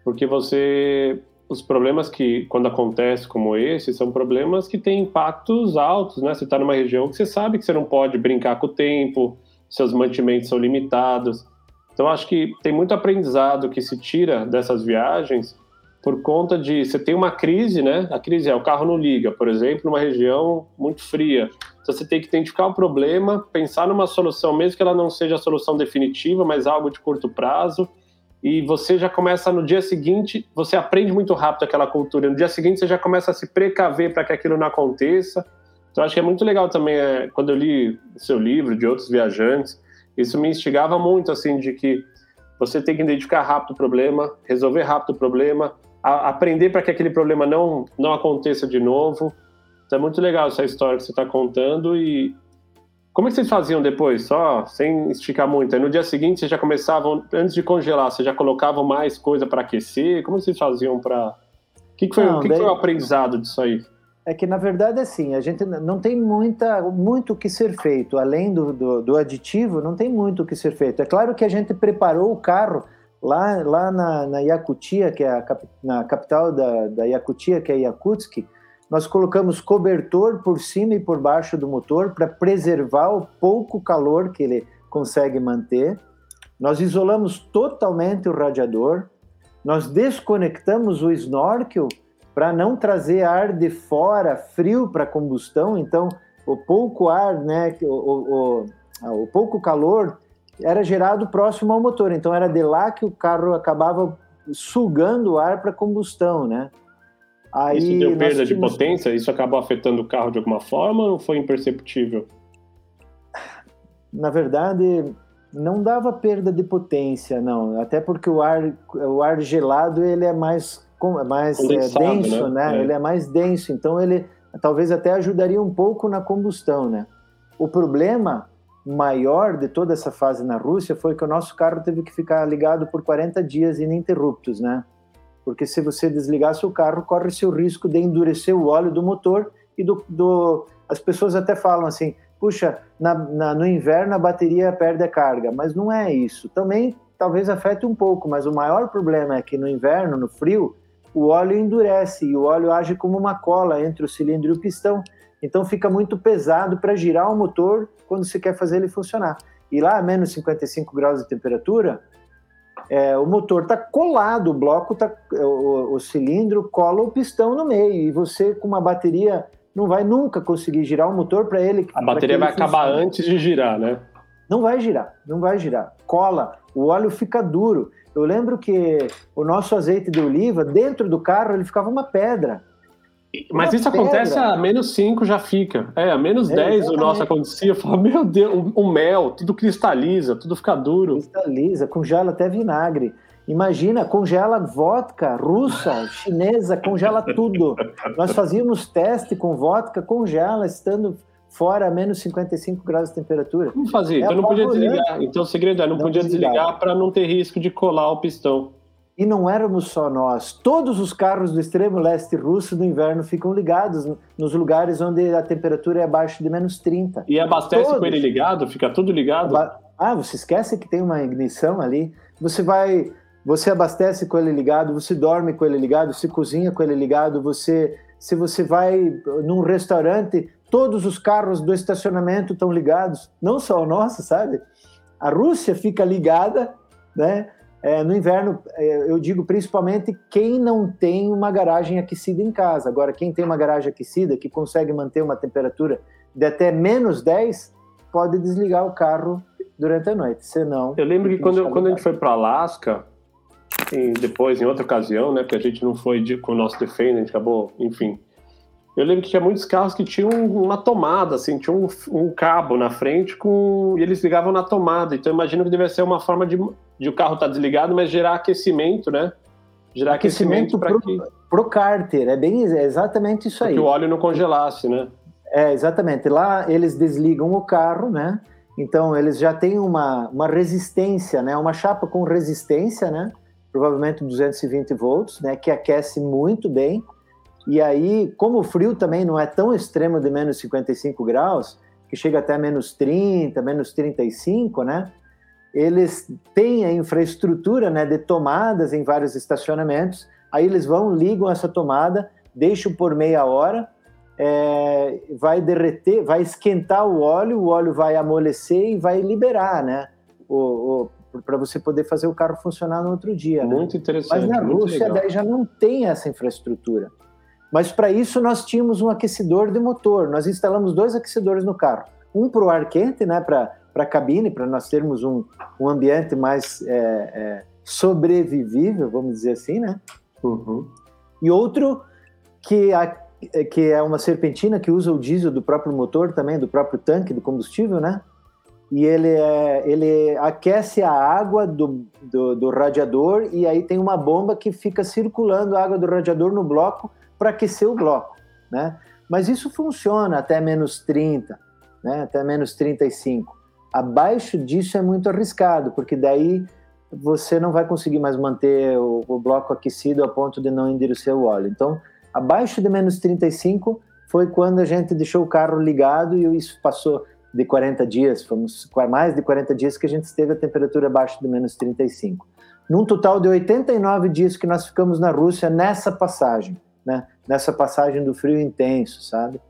Porque você os problemas que quando acontece como esse são problemas que têm impactos altos, né? Você está numa região que você sabe que você não pode brincar com o tempo, seus mantimentos são limitados. Então acho que tem muito aprendizado que se tira dessas viagens por conta de você tem uma crise, né? A crise é o carro não liga, por exemplo, numa região muito fria. Então você tem que identificar o problema, pensar numa solução, mesmo que ela não seja a solução definitiva, mas algo de curto prazo. E você já começa no dia seguinte, você aprende muito rápido aquela cultura. No dia seguinte você já começa a se precaver para que aquilo não aconteça. Então acho que é muito legal também, é, quando eu li seu livro de outros viajantes, isso me instigava muito assim de que você tem que identificar rápido o problema, resolver rápido o problema, a, aprender para que aquele problema não, não aconteça de novo. Então é muito legal essa história que você está contando e como é que vocês faziam depois, só sem esticar muito? Aí no dia seguinte vocês já começavam, antes de congelar, vocês já colocavam mais coisa para aquecer? Como vocês faziam para... O que, que, foi, não, que, daí... que foi o aprendizado disso aí? É que, na verdade, assim, a gente não tem muita, muito o que ser feito. Além do, do, do aditivo, não tem muito o que ser feito. É claro que a gente preparou o carro Lá, lá na, na Yakutia, que é a na capital da, da Yakutia, que é Yakutsk, nós colocamos cobertor por cima e por baixo do motor para preservar o pouco calor que ele consegue manter. Nós isolamos totalmente o radiador. Nós desconectamos o snorkel para não trazer ar de fora frio para combustão. Então, o pouco ar, né, o, o, o, o pouco calor era gerado próximo ao motor, então era de lá que o carro acabava sugando o ar para combustão, né? Aí isso deu perda tínhamos... de potência? Isso acabou afetando o carro de alguma forma ou foi imperceptível? Na verdade, não dava perda de potência, não. Até porque o ar, o ar gelado ele é mais, mais é, denso, né? né? É. Ele é mais denso, então ele talvez até ajudaria um pouco na combustão, né? O problema maior de toda essa fase na Rússia foi que o nosso carro teve que ficar ligado por 40 dias ininterruptos, né? Porque se você desligasse o carro, corre-se o risco de endurecer o óleo do motor e do, do... as pessoas até falam assim, puxa, na, na, no inverno a bateria perde a carga, mas não é isso. Também talvez afete um pouco, mas o maior problema é que no inverno, no frio, o óleo endurece e o óleo age como uma cola entre o cilindro e o pistão. Então fica muito pesado para girar o motor quando você quer fazer ele funcionar. E lá a menos 55 graus de temperatura, é, o motor está colado, o bloco tá, o, o cilindro cola o pistão no meio e você com uma bateria não vai nunca conseguir girar o motor para ele. A bateria vai acabar antes de girar, né? Não vai girar, não vai girar. Cola, o óleo fica duro. Eu lembro que o nosso azeite de oliva, dentro do carro, ele ficava uma pedra. Mas isso pedra. acontece a menos 5 já fica. É, a menos é, 10 o nosso acontecia. Eu falo, meu Deus, o, o, mel, tudo cristaliza, tudo fica duro. Cristaliza, congela até vinagre. Imagina, congela vodka russa, (laughs) chinesa, congela tudo. Nós fazíamos teste com vodka, congela, estando fora a menos 55 graus de temperatura. Como fazer? É então não podia desligar. Então o segredo é não, não podia desligar para não ter risco de colar o pistão. E não éramos só nós. Todos os carros do extremo leste russo no inverno ficam ligados nos lugares onde a temperatura é abaixo de menos 30. E abastece Todos. com ele ligado? Fica tudo ligado? Ah, você esquece que tem uma ignição ali. Você vai você abastece com ele ligado, você dorme com ele ligado, você cozinha com ele ligado, você se você vai num restaurante, todos os carros do estacionamento estão ligados, não só o nosso, sabe? A Rússia fica ligada, né? É, no inverno, é, eu digo principalmente quem não tem uma garagem aquecida em casa. Agora, quem tem uma garagem aquecida, que consegue manter uma temperatura de até menos 10, pode desligar o carro durante a noite. Senão. Eu lembro que quando, quando a gente foi para Alasca, e depois, em outra ocasião, né? Porque a gente não foi de, com o nosso Defender, a gente acabou, enfim. Eu lembro que tinha muitos carros que tinham uma tomada, assim, tinha um, um cabo na frente com e eles ligavam na tomada. Então, imagino que deve ser uma forma de, de o carro estar tá desligado, mas gerar aquecimento, né? Gerar aquecimento, para que pro cárter, é bem é exatamente isso aí. Que o óleo não congelasse, né? É, exatamente. Lá eles desligam o carro, né? Então eles já têm uma, uma resistência, né? Uma chapa com resistência, né? provavelmente 220 volts, né, que aquece muito bem. E aí, como o frio também não é tão extremo de menos 55 graus, que chega até menos 30, menos 35, né? Eles têm a infraestrutura né, de tomadas em vários estacionamentos. Aí eles vão, ligam essa tomada, deixam por meia hora, é, vai derreter, vai esquentar o óleo, o óleo vai amolecer e vai liberar, né? O, o para você poder fazer o carro funcionar no outro dia. Né? Muito né? interessante. Mas na Rússia daí já não tem essa infraestrutura. Mas para isso nós tínhamos um aquecedor de motor. Nós instalamos dois aquecedores no carro. Um para o ar quente, né, para a cabine, para nós termos um, um ambiente mais é, é, sobrevivível, vamos dizer assim, né? Uhum. E outro que, a, que é uma serpentina que usa o diesel do próprio motor também, do próprio tanque de combustível, né? e ele, é, ele aquece a água do, do, do, radiador e aí tem uma bomba que fica circulando a água do radiador no bloco para aquecer o bloco, né? Mas isso funciona até menos 30, né? até menos 35. Abaixo disso é muito arriscado, porque daí você não vai conseguir mais manter o, o bloco aquecido a ponto de não endurecer o óleo. Então, abaixo de menos 35 foi quando a gente deixou o carro ligado e isso passou de 40 dias, fomos mais de 40 dias que a gente esteve a temperatura abaixo de menos 35. Num total de 89 dias que nós ficamos na Rússia nessa passagem, né? Nessa passagem do frio intenso, sabe?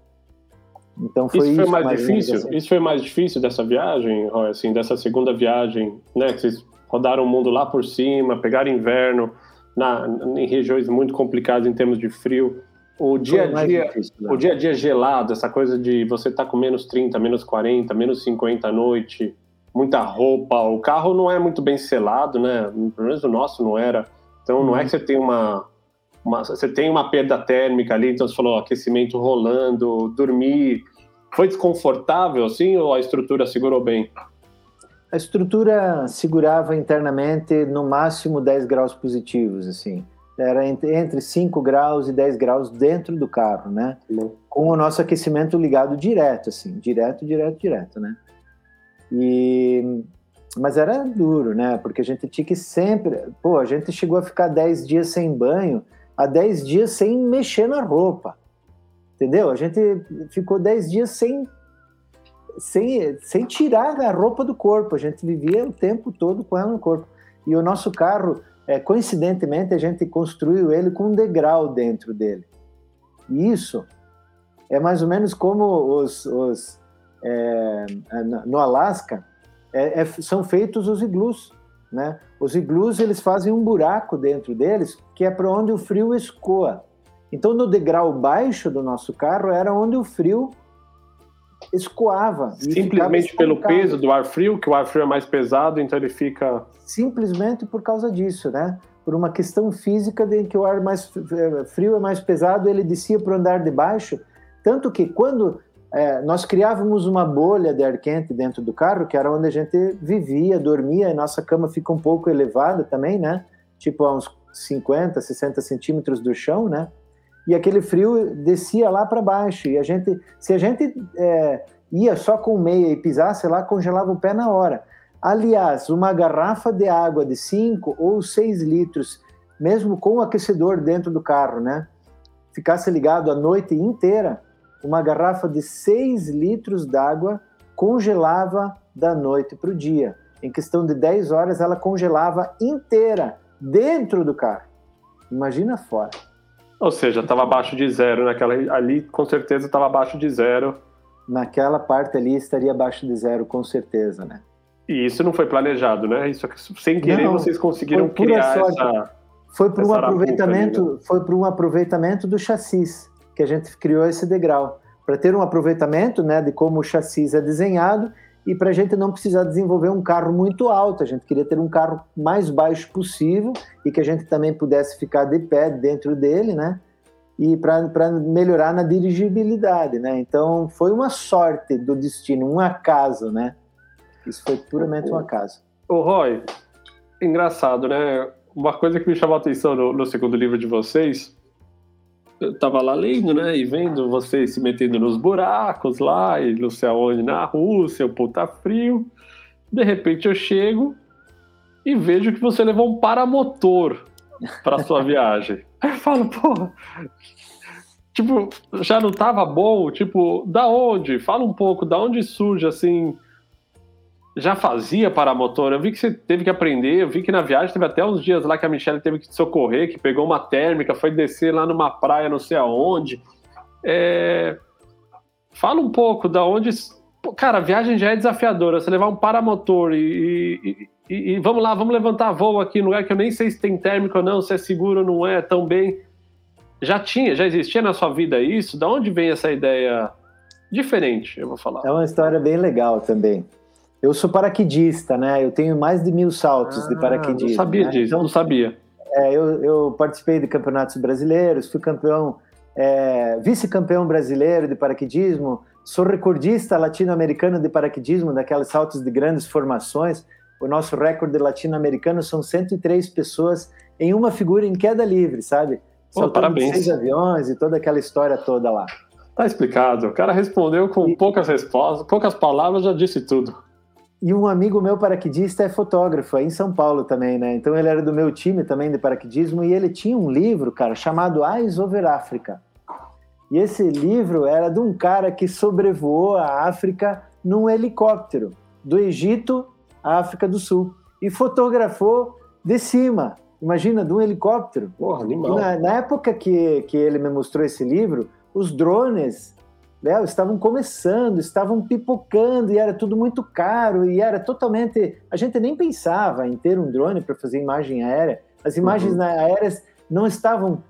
Então foi isso. Isso foi mais, mais difícil? Assim. Isso foi mais difícil dessa viagem, Roy, assim, dessa segunda viagem, né? Que vocês rodaram o mundo lá por cima, pegaram inverno na, em regiões muito complicadas em termos de frio o dia a dia, difícil, né? o dia a dia gelado, essa coisa de você estar tá com menos 30, menos 40, menos 50 à noite, muita roupa, o carro não é muito bem selado, né? Pelo menos o nosso não era. Então não é uhum. que você tem uma, uma, você tem uma perda térmica ali, então você falou aquecimento rolando, dormir. Foi desconfortável assim ou a estrutura segurou bem? a estrutura segurava internamente no máximo 10 graus positivos, assim. Era entre, entre 5 graus e 10 graus dentro do carro, né? Uhum. Com o nosso aquecimento ligado direto, assim, direto, direto, direto, né? E mas era duro, né? Porque a gente tinha que sempre. Pô, a gente chegou a ficar 10 dias sem banho, a 10 dias sem mexer na roupa. Entendeu? A gente ficou 10 dias sem, sem, sem tirar a roupa do corpo. A gente vivia o tempo todo com ela no corpo. E o nosso carro, é, coincidentemente, a gente construiu ele com um degrau dentro dele. E isso é mais ou menos como os. os é, no Alasca é, é, são feitos os iglus. Né? Os iglus eles fazem um buraco dentro deles que é para onde o frio escoa. Então, no degrau baixo do nosso carro era onde o frio escoava. Simplesmente pelo peso do ar frio, que o ar frio é mais pesado, então ele fica. Simplesmente por causa disso, né? Por uma questão física de que o ar mais eh, frio é mais pesado, ele descia para o andar de baixo. Tanto que quando é, nós criávamos uma bolha de ar quente dentro do carro, que era onde a gente vivia, dormia, e nossa cama fica um pouco elevada também, né? Tipo a uns 50, 60 centímetros do chão, né? E aquele frio descia lá para baixo. E a gente, se a gente é, ia só com meia e pisasse lá, congelava o pé na hora. Aliás, uma garrafa de água de 5 ou 6 litros, mesmo com o aquecedor dentro do carro, né? Ficasse ligado a noite inteira, uma garrafa de 6 litros d'água congelava da noite para o dia. Em questão de 10 horas, ela congelava inteira dentro do carro. Imagina fora. Ou seja, estava abaixo de zero naquela ali, com certeza estava abaixo de zero. Naquela parte ali estaria abaixo de zero, com certeza, né? E isso não foi planejado, né? Isso sem querer não, vocês conseguiram criar sorte. essa. Foi para um aproveitamento, ali, né? foi para um aproveitamento do chassis que a gente criou esse degrau para ter um aproveitamento né, de como o chassi é desenhado e para a gente não precisar desenvolver um carro muito alto. A gente queria ter um carro mais baixo possível e que a gente também pudesse ficar de pé dentro dele, né? E para melhorar na dirigibilidade, né? Então foi uma sorte do destino, um acaso, né? Isso foi puramente um acaso. O Roy, engraçado, né? Uma coisa que me chamou a atenção no, no segundo livro de vocês eu tava lá lendo, né, e vendo vocês se metendo nos buracos lá, e não sei aonde, na Rússia, o puta frio. De repente eu chego e vejo que você levou um paramotor para sua (laughs) viagem. Aí eu falo, pô, tipo, já não tava bom? Tipo, da onde? Fala um pouco, da onde surge assim já fazia paramotor. Eu vi que você teve que aprender. Eu vi que na viagem teve até uns dias lá que a Michelle teve que te socorrer, que pegou uma térmica, foi descer lá numa praia, não sei aonde. É... Fala um pouco da onde. Cara, a viagem já é desafiadora. Você levar um paramotor e, e, e, e vamos lá, vamos levantar voo aqui no lugar que eu nem sei se tem térmica ou não, se é seguro ou não é tão bem. Já tinha, já existia na sua vida isso? Da onde vem essa ideia diferente, eu vou falar? É uma história bem legal também. Eu sou paraquedista, né? Eu tenho mais de mil saltos ah, de paraquedismo. Não sabia né? disso, então, não sabia. É, eu, eu, participei de campeonatos brasileiros, fui campeão, é, vice-campeão brasileiro de paraquedismo, sou recordista latino-americano de paraquedismo, daquelas saltos de grandes formações. O nosso recorde latino-americano são 103 pessoas em uma figura em queda livre, sabe? Pô, parabéns. seis aviões e toda aquela história toda lá. Tá explicado. O cara respondeu com poucas respostas, poucas palavras, já disse tudo. E um amigo meu paraquedista é fotógrafo, aí em São Paulo também, né? Então ele era do meu time também de paraquedismo e ele tinha um livro, cara, chamado Eyes Over Africa. E esse livro era de um cara que sobrevoou a África num helicóptero, do Egito à África do Sul, e fotografou de cima. Imagina, de um helicóptero. Porra, animal. Na, na época que, que ele me mostrou esse livro, os drones né, estavam começando, estavam pipocando e era tudo muito caro e era totalmente. A gente nem pensava em ter um drone para fazer imagem aérea. As imagens uhum. aéreas não estavam,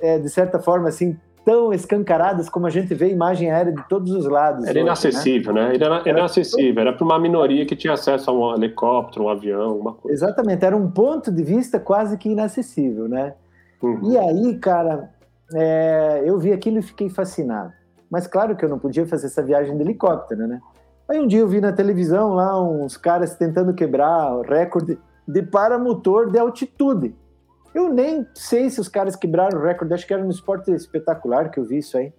é, de certa forma, assim tão escancaradas como a gente vê imagem aérea de todos os lados. Era hoje, inacessível, né? né? Era, era inacessível, era para uma minoria que tinha acesso a um helicóptero, um avião, uma coisa. Exatamente, era um ponto de vista quase que inacessível, né? Uhum. E aí, cara, é, eu vi aquilo e fiquei fascinado. Mas claro que eu não podia fazer essa viagem de helicóptero, né? Aí um dia eu vi na televisão lá uns caras tentando quebrar o recorde de paramotor de altitude. Eu nem sei se os caras quebraram o recorde, acho que era no esporte espetacular que eu vi isso aí.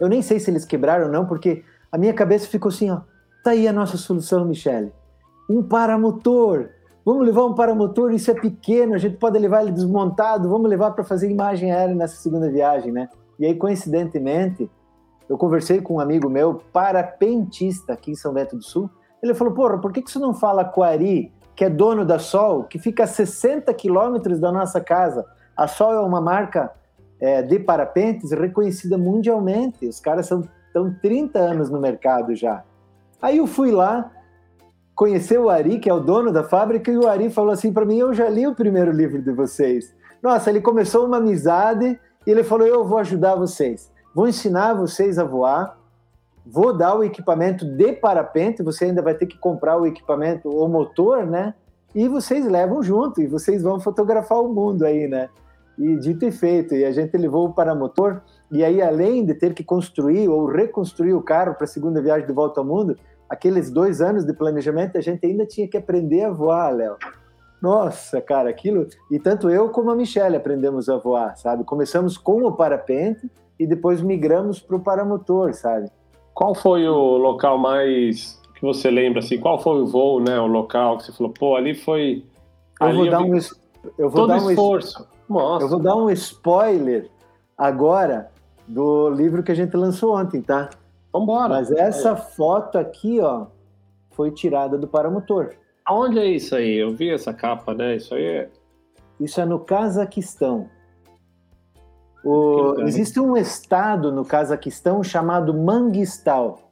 Eu nem sei se eles quebraram ou não, porque a minha cabeça ficou assim, ó. Tá aí a nossa solução, Michele. Um paramotor. Vamos levar um paramotor, isso é pequeno, a gente pode levar ele desmontado, vamos levar para fazer imagem aérea nessa segunda viagem, né? E aí, coincidentemente, eu conversei com um amigo meu, parapentista aqui em São Bento do Sul. Ele falou: Porra, por que, que você não fala com Ari, que é dono da Sol, que fica a 60 quilômetros da nossa casa? A Sol é uma marca é, de parapentes reconhecida mundialmente. Os caras são, estão 30 anos no mercado já. Aí eu fui lá, conhecer o Ari, que é o dono da fábrica, e o Ari falou assim para mim: Eu já li o primeiro livro de vocês. Nossa, ele começou uma amizade e ele falou: Eu vou ajudar vocês vou ensinar vocês a voar, vou dar o equipamento de parapente, você ainda vai ter que comprar o equipamento, o motor, né? E vocês levam junto, e vocês vão fotografar o mundo aí, né? E dito e feito, e a gente levou o paramotor, e aí além de ter que construir ou reconstruir o carro para a segunda viagem de volta ao mundo, aqueles dois anos de planejamento, a gente ainda tinha que aprender a voar, Léo. Nossa, cara, aquilo. E tanto eu como a Michelle aprendemos a voar, sabe? Começamos com o parapente, e depois migramos para o paramotor, sabe? Qual foi o local mais que você lembra assim? Qual foi o voo, né? O local que você falou, pô, ali foi. Eu ali vou dar um, eu vou todo dar um esforço. Nossa. Eu vou dar um spoiler agora do livro que a gente lançou ontem, tá? Vambora. Mas essa foto aqui, ó, foi tirada do paramotor. Aonde é isso aí? Eu vi essa capa, né? Isso aí é. Isso é no Cazaquistão. O, existe um estado no Cazaquistão chamado Manguistal.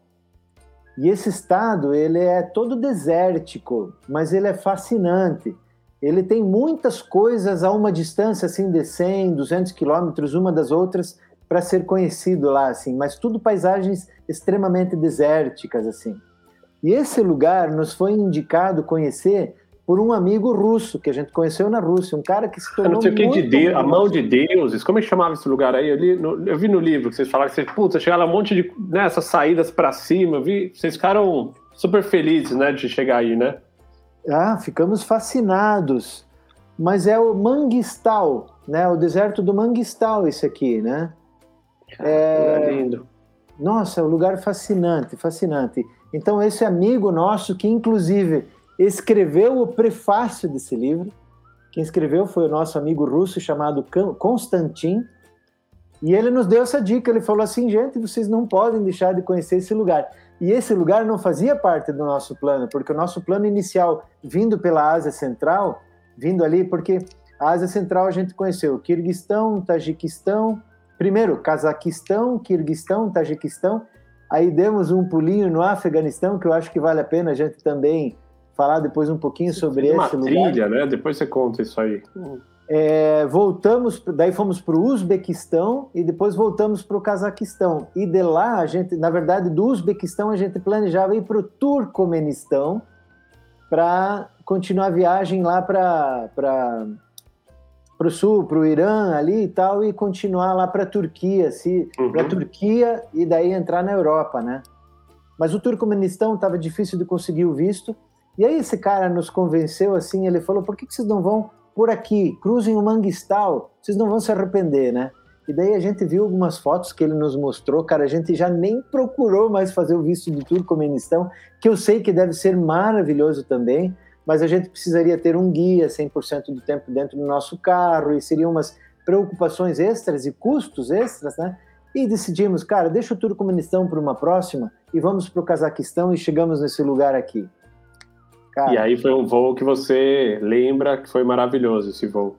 E esse estado, ele é todo desértico, mas ele é fascinante. Ele tem muitas coisas a uma distância assim de 100, 200 quilômetros uma das outras para ser conhecido lá assim, mas tudo paisagens extremamente desérticas assim. E esse lugar nos foi indicado conhecer por um amigo russo que a gente conheceu na Rússia, um cara que se tornou. Eu não sei o que de Deus, a mão de deuses, como é que chamava esse lugar aí? Eu, li no, eu vi no livro que vocês falaram que vocês, putz, chegaram um monte de né, saídas para cima, eu vi, vocês ficaram super felizes, né, de chegar aí, né? Ah, ficamos fascinados. Mas é o Manguistal, né? O deserto do Manguistal, esse aqui, né? é... é lindo. Nossa, é um lugar fascinante, fascinante. Então, esse amigo nosso, que inclusive escreveu o prefácio desse livro. Quem escreveu foi o nosso amigo russo chamado Konstantin. E ele nos deu essa dica. Ele falou assim: gente, vocês não podem deixar de conhecer esse lugar. E esse lugar não fazia parte do nosso plano, porque o nosso plano inicial, vindo pela Ásia Central, vindo ali, porque a Ásia Central a gente conheceu Kirguistão, Tajiquistão, primeiro Cazaquistão, Kirguistão, Tajiquistão, aí demos um pulinho no Afeganistão, que eu acho que vale a pena a gente também falar depois um pouquinho sobre uma esse lugar. trilha, né? Depois você conta isso aí. É, voltamos, daí fomos para o Uzbequistão e depois voltamos para o Cazaquistão. E de lá, a gente, na verdade, do Uzbequistão, a gente planejava ir para o Turcomenistão para continuar a viagem lá para para o sul, para o Irã ali e tal, e continuar lá para a Turquia, se, uhum. para a Turquia e daí entrar na Europa, né? Mas o Turcomenistão estava difícil de conseguir o visto, e aí esse cara nos convenceu assim, ele falou, por que, que vocês não vão por aqui, cruzem o Manguistal, vocês não vão se arrepender, né? E daí a gente viu algumas fotos que ele nos mostrou, cara, a gente já nem procurou mais fazer o visto de Turcomenistão, que eu sei que deve ser maravilhoso também, mas a gente precisaria ter um guia 100% do tempo dentro do nosso carro, e seriam umas preocupações extras e custos extras, né? E decidimos, cara, deixa o Turcomenistão para uma próxima e vamos para o Cazaquistão e chegamos nesse lugar aqui. Cara, e aí foi um voo que você lembra que foi maravilhoso esse voo.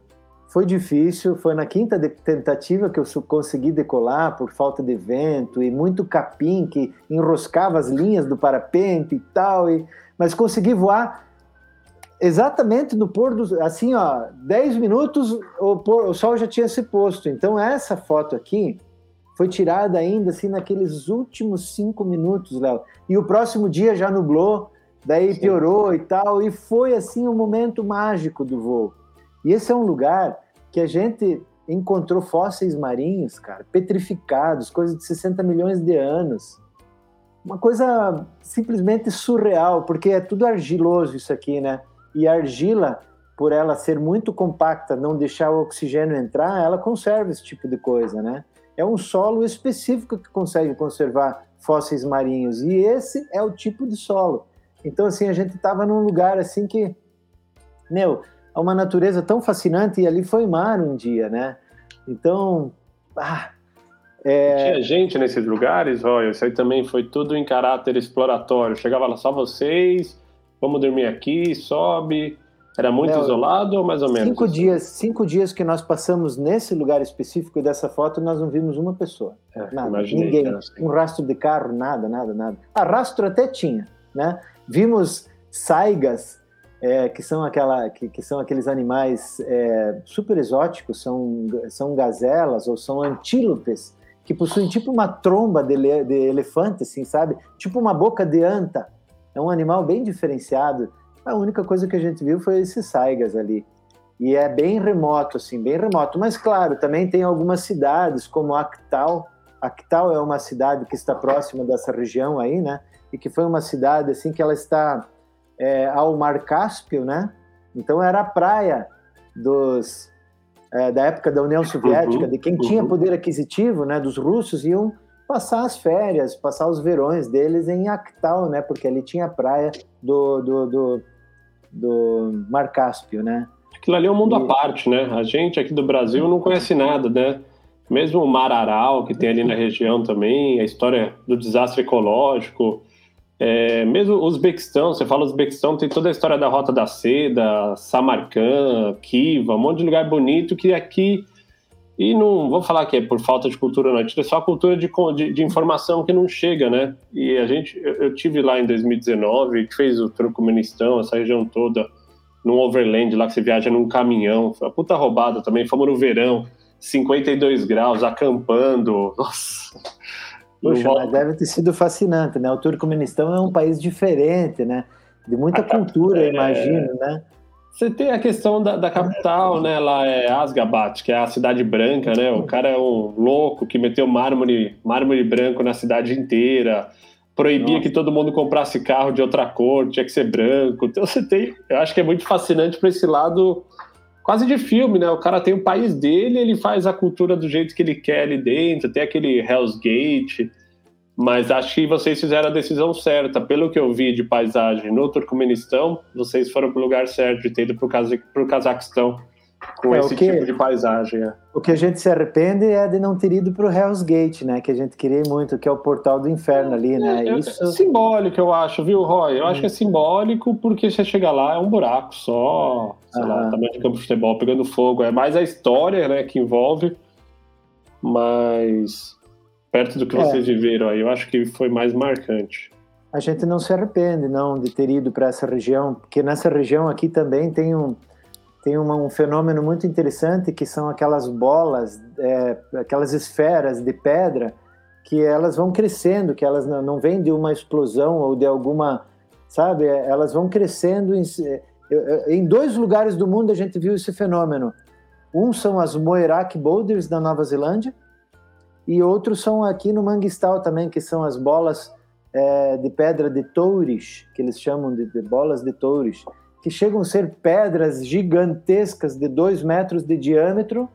Foi difícil, foi na quinta tentativa que eu consegui decolar por falta de vento e muito capim que enroscava as linhas do parapente e tal, e, mas consegui voar exatamente no pôr do assim ó 10 minutos o, pôr, o sol já tinha se posto. Então essa foto aqui foi tirada ainda assim naqueles últimos cinco minutos Léo. E o próximo dia já nublou daí Sim. piorou e tal, e foi assim um momento mágico do voo. E esse é um lugar que a gente encontrou fósseis marinhos, cara, petrificados, coisa de 60 milhões de anos. uma coisa simplesmente surreal, porque é tudo argiloso isso aqui, né? E a argila, por ela ser muito compacta, não deixar o oxigênio entrar, ela conserva esse tipo de coisa, né? É um solo específico que consegue conservar fósseis marinhos e esse é o tipo de solo. Então assim a gente estava num lugar assim que, meu, é uma natureza tão fascinante e ali foi mar um dia, né? Então, ah, é... Tinha gente nesses lugares, olha, isso aí também foi tudo em caráter exploratório. Chegava lá só vocês, vamos dormir aqui, sobe. Era muito Léo, isolado ou mais ou menos? Cinco dias, cinco dias que nós passamos nesse lugar específico dessa foto, nós não vimos uma pessoa. É, nada, ninguém. Assim. Um rastro de carro, nada, nada, nada. Ah, rastro até tinha, né? Vimos saigas, é, que são aquela, que, que são aqueles animais é, super exóticos, são, são gazelas ou são antílopes que possuem tipo uma tromba de, de elefante, assim, sabe? Tipo uma boca de anta. É um animal bem diferenciado. A única coisa que a gente viu foi esses saigas ali. E é bem remoto, assim, bem remoto. Mas, claro, também tem algumas cidades, como Actal. Actal é uma cidade que está próxima dessa região aí, né? E que foi uma cidade, assim, que ela está é, ao Mar Cáspio, né? Então era a praia dos é, da época da União Soviética, uhum, de quem uhum. tinha poder aquisitivo, né, dos russos, iam passar as férias, passar os verões deles em Actal, né, porque ali tinha a praia do, do, do, do Mar Cáspio, né. Aquilo ali é um mundo e... à parte, né? A gente aqui do Brasil não conhece nada, né? Mesmo o Mar Aral, que tem ali na região também, a história do desastre ecológico, é, mesmo o Uzbequistão, você fala Uzbequistão, tem toda a história da Rota da Seda, Samarcã, Kiva, um monte de lugar bonito que aqui. E não vou falar que é por falta de cultura, não, é só a cultura de, de, de, informação que não chega, né? E a gente, eu, eu tive lá em 2019, que fez o Turcomenistão, essa região toda, num overland lá que você viaja num caminhão, foi uma puta roubada também, fomos no verão, 52 graus, acampando, nossa Poxa, mas deve ter sido fascinante, né? O Turcomenistão é um país diferente, né? De muita cultura, é... imagino, né? Você tem a questão da, da, capital, né? Lá é Asgabat, que é a cidade branca, né? O cara é um louco que meteu mármore, mármore branco na cidade inteira, proibia Nossa. que todo mundo comprasse carro de outra cor, tinha que ser branco. Então você tem, eu acho que é muito fascinante para esse lado quase de filme, né? O cara tem o país dele, ele faz a cultura do jeito que ele quer ali dentro, tem aquele Hell's Gate, mas acho que vocês fizeram a decisão certa. Pelo que eu vi de paisagem no Turcomenistão, vocês foram para o lugar certo de ter ido para o Cazaquistão com é, esse que, tipo de paisagem. É. O que a gente se arrepende é de não ter ido para o Hell's Gate, né? Que a gente queria muito, que é o portal do inferno ali, né? É, Isso... é simbólico, eu acho, viu, Roy? Eu acho que é simbólico porque você chega lá, é um buraco só, sei ah. lá, tamanho de campo de futebol pegando fogo. É mais a história, né, que envolve, mas perto do que é. vocês viveram aí, eu acho que foi mais marcante. A gente não se arrepende, não, de ter ido para essa região, porque nessa região aqui também tem um tem uma, um fenômeno muito interessante que são aquelas bolas, é, aquelas esferas de pedra que elas vão crescendo, que elas não, não vêm de uma explosão ou de alguma, sabe? Elas vão crescendo. Em, em dois lugares do mundo a gente viu esse fenômeno. Um são as Moerak Boulders da Nova Zelândia e outros são aqui no Manguistal também, que são as bolas é, de pedra de toures, que eles chamam de, de bolas de toures que chegam a ser pedras gigantescas de dois metros de diâmetro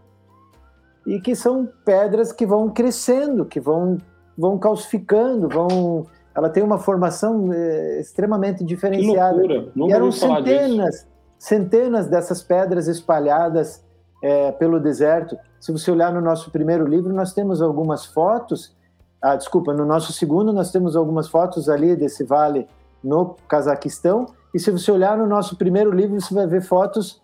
e que são pedras que vão crescendo, que vão, vão calcificando, vão. Ela tem uma formação é, extremamente diferenciada. Que loucura. Nunca e eram centenas, centenas dessas pedras espalhadas é, pelo deserto. Se você olhar no nosso primeiro livro, nós temos algumas fotos. Ah, desculpa, no nosso segundo nós temos algumas fotos ali desse vale no Cazaquistão e se você olhar no nosso primeiro livro, você vai ver fotos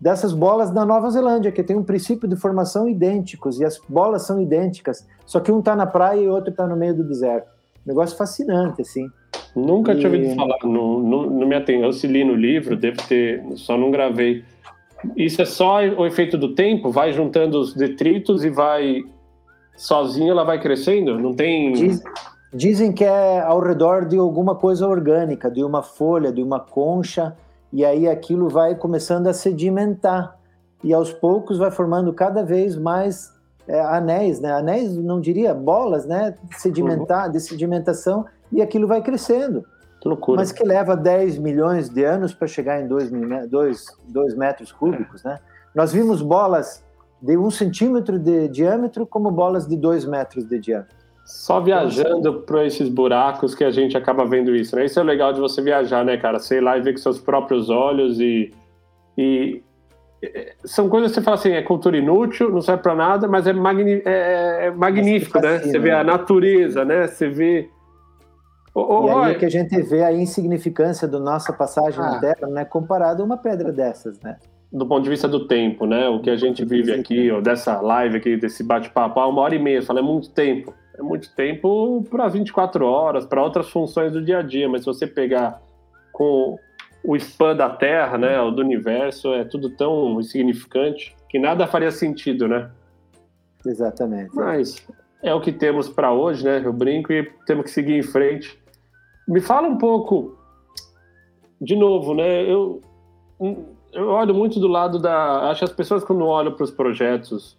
dessas bolas da Nova Zelândia, que tem um princípio de formação idênticos, e as bolas são idênticas, só que um está na praia e o outro está no meio do deserto. Negócio fascinante, assim. Nunca e... tinha ouvido falar, não, não, não me atendo. Eu se li no livro, devo ter, só não gravei. Isso é só o efeito do tempo? Vai juntando os detritos e vai sozinho, ela vai crescendo? Não tem. Diz, Dizem que é ao redor de alguma coisa orgânica, de uma folha, de uma concha, e aí aquilo vai começando a sedimentar. E aos poucos vai formando cada vez mais é, anéis, né? Anéis, não diria bolas, né? Sedimentar, uhum. de sedimentação, e aquilo vai crescendo. Que loucura. Mas que leva 10 milhões de anos para chegar em 2 metros cúbicos, né? Nós vimos bolas de um centímetro de diâmetro como bolas de 2 metros de diâmetro. Só viajando para esses buracos que a gente acaba vendo isso, né? Isso é legal de você viajar, né, cara? Sei lá e ver com seus próprios olhos e, e são coisas que você fala assim, é cultura inútil, não serve para nada, mas é, magni, é, é magnífico, né? Você vê a né? natureza, né? Você vê e aí é que a gente vê a insignificância da nossa passagem ah. na Terra, né, comparado a uma pedra dessas, né? Do ponto de vista do tempo, né? O que a gente vive aqui, ou dessa live aqui, desse bate-papo, uma hora e meia, fala, é muito tempo. É muito tempo para 24 horas, para outras funções do dia a dia, mas se você pegar com o spam da Terra, né, do universo, é tudo tão insignificante que nada faria sentido, né? Exatamente. Mas é o que temos para hoje, né? Eu brinco e temos que seguir em frente. Me fala um pouco, de novo, né? Eu, eu olho muito do lado da. Acho que as pessoas, quando olham para os projetos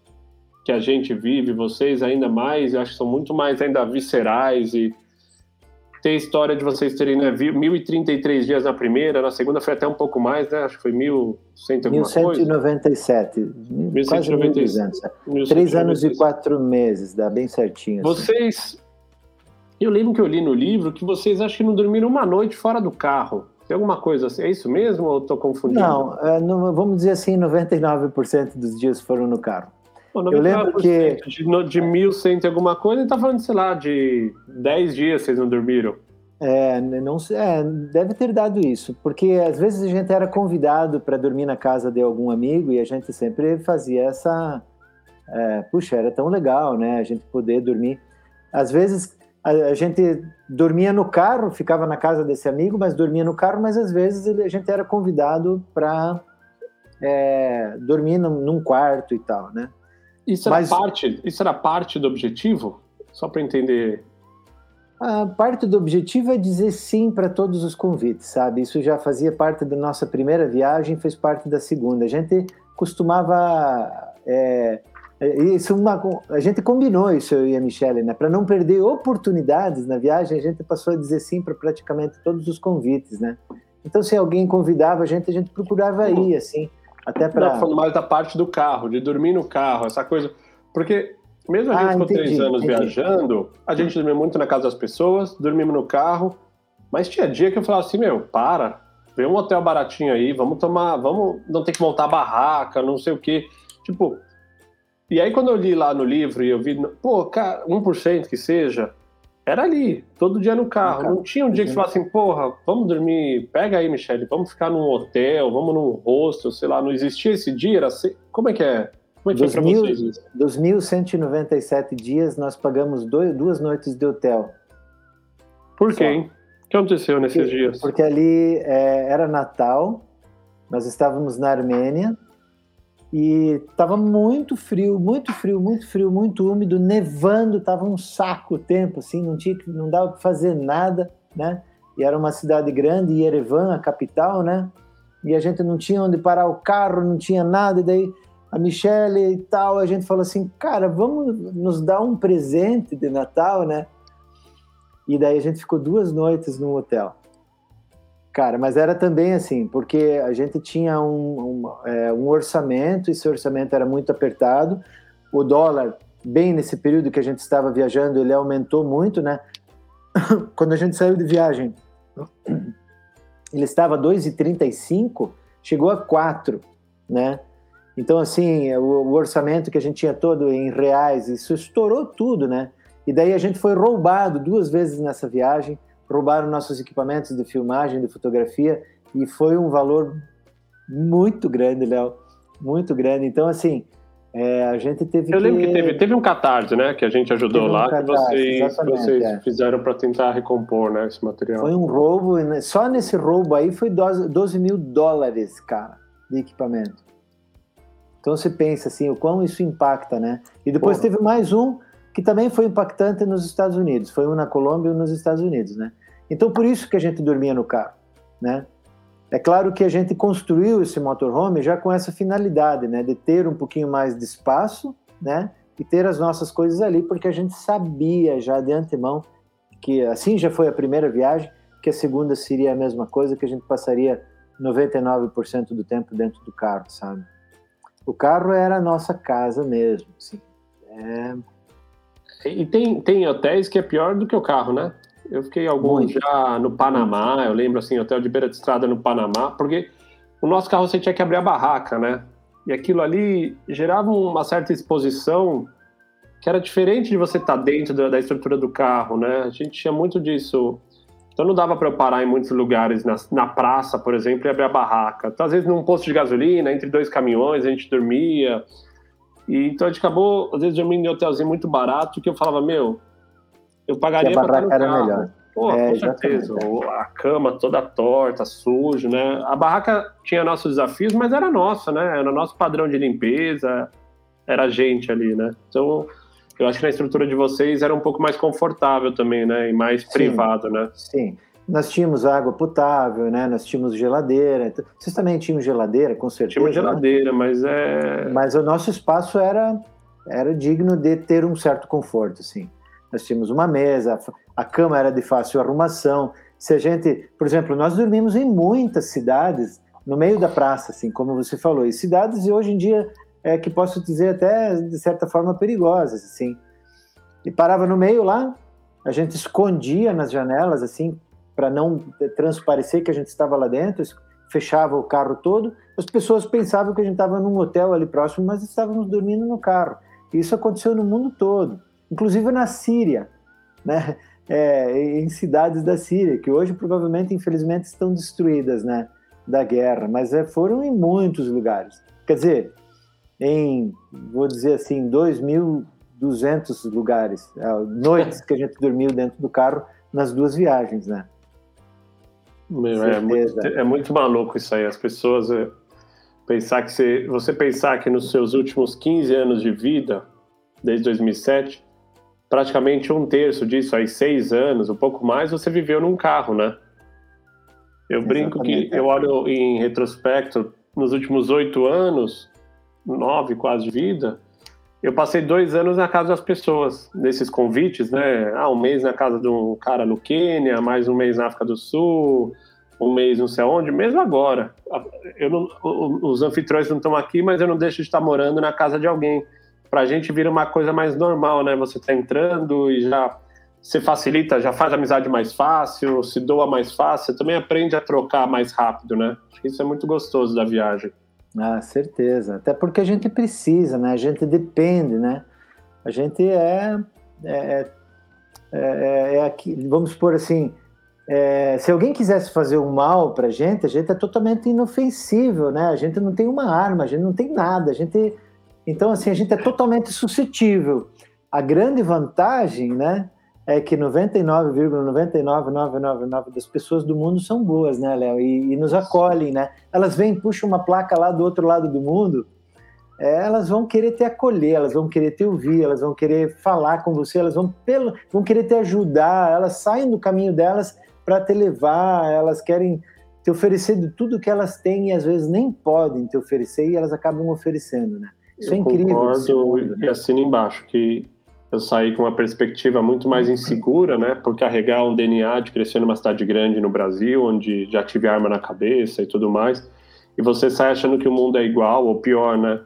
que a gente vive, vocês ainda mais, acho que são muito mais ainda viscerais e tem a história de vocês terem né, 1.033 dias na primeira, na segunda foi até um pouco mais, né? Acho que foi 1.100 alguma 1197, coisa. 1197. Três anos e quatro meses, dá bem certinho. Assim. Vocês eu lembro que eu li no livro que vocês acham que não dormiram uma noite fora do carro. Tem alguma coisa assim? É isso mesmo ou estou confundindo? Não, é, não, vamos dizer assim, 99% dos dias foram no carro. Eu lembro que... De, de 1.100 e alguma coisa, ele está falando, sei lá, de 10 dias vocês não dormiram. É, não é, deve ter dado isso, porque às vezes a gente era convidado para dormir na casa de algum amigo e a gente sempre fazia essa... É, puxa, era tão legal, né? A gente poder dormir. Às vezes a, gente dormia no carro, ficava na casa desse amigo, mas dormia no carro, mas às vezes ele, a gente era convidado para é, dormir num, num, quarto e tal, né? Isso era, mas, parte, isso era parte do objetivo? Só para entender. A parte do objetivo é dizer sim para todos os convites, sabe? Isso já fazia parte da nossa primeira viagem, fez parte da segunda. A gente costumava é, é, isso uma, a gente combinou isso eu e a Michelle, né? Para não perder oportunidades na viagem, a gente passou a dizer sim para praticamente todos os convites, né? Então, se alguém convidava a gente, a gente procurava ir, assim, até para. Falando mais da parte do carro, de dormir no carro, essa coisa. Porque mesmo a gente ah, ficou entendi, três anos entendi. viajando, a gente dormia muito na casa das pessoas, dormimos no carro, mas tinha dia que eu falava assim, meu, para, vê um hotel baratinho aí, vamos tomar, vamos, não ter que montar barraca, não sei o quê. Tipo, e aí, quando eu li lá no livro e eu vi, pô, cara, 1% que seja, era ali, todo dia no carro. Não tinha um dia que você falasse assim, porra, vamos dormir, pega aí, Michele, vamos ficar num hotel, vamos num hostel, sei lá, não existia esse dia? Era assim, como é que é? Como é que dos pra mil, vocês isso? Dos 1.197 dias, nós pagamos dois, duas noites de hotel. Por quê, hein? O que aconteceu nesses porque, dias? Porque ali é, era Natal, nós estávamos na Armênia, e estava muito frio, muito frio, muito frio, muito úmido, nevando, estava um saco o tempo, assim, não tinha, não dava para fazer nada, né? E era uma cidade grande, Yerevan, a capital, né? E a gente não tinha onde parar o carro, não tinha nada, e daí a Michelle e tal, a gente falou assim, cara, vamos nos dar um presente de Natal, né? E daí a gente ficou duas noites no hotel. Cara, mas era também assim, porque a gente tinha um, um, é, um orçamento, esse orçamento era muito apertado, o dólar, bem nesse período que a gente estava viajando, ele aumentou muito, né? (coughs) Quando a gente saiu de viagem, ele estava 2,35, chegou a 4, né? Então, assim, o, orçamento que a gente tinha todo em reais, isso estourou tudo, né? E daí a gente foi roubado duas vezes nessa viagem, roubaram nossos equipamentos de filmagem, de fotografia, e foi um valor muito grande, Léo, muito grande. Então, assim, é, a gente teve Eu lembro que teve, teve um catarse, né, que a gente ajudou um lá, catarse, que vocês, vocês é. fizeram para tentar recompor, né, esse material. Foi um roubo, só nesse roubo aí foi 12, 12 mil dólares, cara, de equipamento. Então você pensa assim, o quão isso impacta, né? E depois Porra. teve mais um que também foi impactante nos Estados Unidos. Foi um na Colômbia e um nos Estados Unidos, né? Então, por isso que a gente dormia no carro, né? É claro que a gente construiu esse motorhome já com essa finalidade, né? De ter um pouquinho mais de espaço, né? e ter as nossas coisas ali, porque a gente sabia já de antemão que assim já foi a primeira viagem, que a segunda seria a mesma coisa, que a gente passaria 99% do tempo dentro do carro, sabe? O carro era a nossa casa mesmo, assim. É... E tem, tem hotéis que é pior do que o carro, né? Eu fiquei alguns Muito. já no Panamá, eu lembro assim, hotel de beira de estrada no Panamá, porque o nosso carro você tinha que abrir a barraca, né? E aquilo ali gerava uma certa exposição que era diferente de você estar tá dentro da, da estrutura do carro, né? A gente tinha muito disso. Então não dava para eu parar em muitos lugares, na, na, praça, por exemplo, e abrir a barraca. Então, às vezes num posto de gasolina, entre dois caminhões, a gente dormia. E, então a gente acabou, às vezes, dormindo em hotelzinho muito barato, que eu falava, meu, eu pagaria para estar no era carro. melhor. Pô, é, com certeza. A cama toda torta, sujo, né? A barraca tinha nossos desafios, mas era nossa, né? Era nosso padrão de limpeza, era a gente ali, né? Então, eu acho que na estrutura de vocês era um pouco mais confortável também, né? E mais sim, privado, né? Sim. Nós tínhamos água potável, né? Nós tínhamos geladeira. Vocês também tinham geladeira, com certeza? Tínhamos né? geladeira, né? mas é. Mas o nosso espaço era era digno de ter um certo conforto, sim. Nós tínhamos uma mesa, a cama era de fácil arrumação. Se a gente, por exemplo, nós dormimos em muitas cidades no meio da praça, assim, como você falou, e cidades hoje em dia é que posso dizer até de certa forma perigosas, assim. E parava no meio lá, a gente escondia nas janelas, assim, para não transparecer que a gente estava lá dentro, fechava o carro todo. As pessoas pensavam que a gente estava num hotel ali próximo, mas estávamos dormindo no carro. Isso aconteceu no mundo todo, inclusive na Síria, né? (laughs) É, em cidades da Síria, que hoje provavelmente, infelizmente, estão destruídas, né? Da guerra, mas é, foram em muitos lugares. Quer dizer, em, vou dizer assim, 2.200 lugares, é, noites que a gente dormiu dentro do carro nas duas viagens, né? Meu, é, muito, é, muito, maluco isso aí. As pessoas é, pensar que você, você pensar que nos seus últimos 15 anos de vida, desde 2007, praticamente um terço disso, aí seis anos, um pouco mais, você viveu num carro, né? Eu brinco que eu olho em retrospecto, nos últimos oito anos, nove quase de vida, eu passei dois anos na casa das pessoas, nesses convites, né? Ah, um mês na casa de um cara no Quênia, mais um mês na África do Sul, um mês não sei onde, mesmo agora. Eu não, os anfitriões não estão aqui, mas eu não deixo de estar morando na casa de alguém. Para a gente vira uma coisa mais normal, né? Você está entrando e já se facilita, já faz amizade mais fácil, se doa mais fácil, também aprende a trocar mais rápido, né? Isso é muito gostoso da viagem. Ah, certeza. Até porque a gente precisa, né? A gente depende, né? A gente é, é, é, é aqui, vamos supor assim, é, se alguém quisesse fazer um mal para a gente, a gente é totalmente inofensível, né? A gente não tem uma arma, a gente não tem nada, a gente, então assim, a gente é totalmente suscetível. A grande vantagem, né? É que 99,99999 das pessoas do mundo são boas, né, Léo? E, e, nos acolhem, né? Elas vêm, puxam uma placa lá do outro lado do mundo, é, elas vão querer te acolher, elas vão querer te ouvir, elas vão querer falar com você, elas vão, pelo, vão querer te ajudar, elas saem do caminho delas para te levar, elas querem te oferecer de tudo que elas têm e às vezes nem podem te oferecer e elas acabam oferecendo, né? Isso Eu é incrível. Concordo mundo, né? e assino embaixo que eu saí com uma perspectiva muito mais insegura, né, por carregar um DNA de crescer numa cidade grande no Brasil, onde já tive arma na cabeça e tudo mais, e você sai achando que o mundo é igual ou pior, né,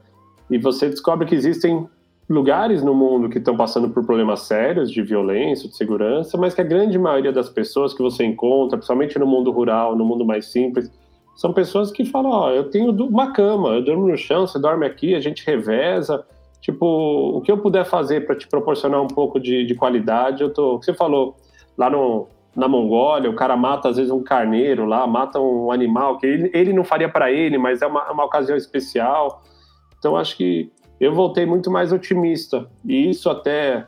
e você descobre que existem lugares no mundo que estão passando por problemas sérios de violência, de segurança, mas que a grande maioria das pessoas que você encontra, principalmente no mundo rural, no mundo mais simples, são pessoas que falam, ó, oh, eu tenho uma cama, eu durmo no chão, você dorme aqui, a gente reveza, tipo, o que eu puder fazer para te proporcionar um pouco de, de qualidade, eu tô. Você falou lá no, na Mongólia, o cara mata às vezes um carneiro lá, mata um animal que ele, ele não faria para ele, mas é uma, uma ocasião especial. Então acho que eu voltei muito mais otimista. E isso até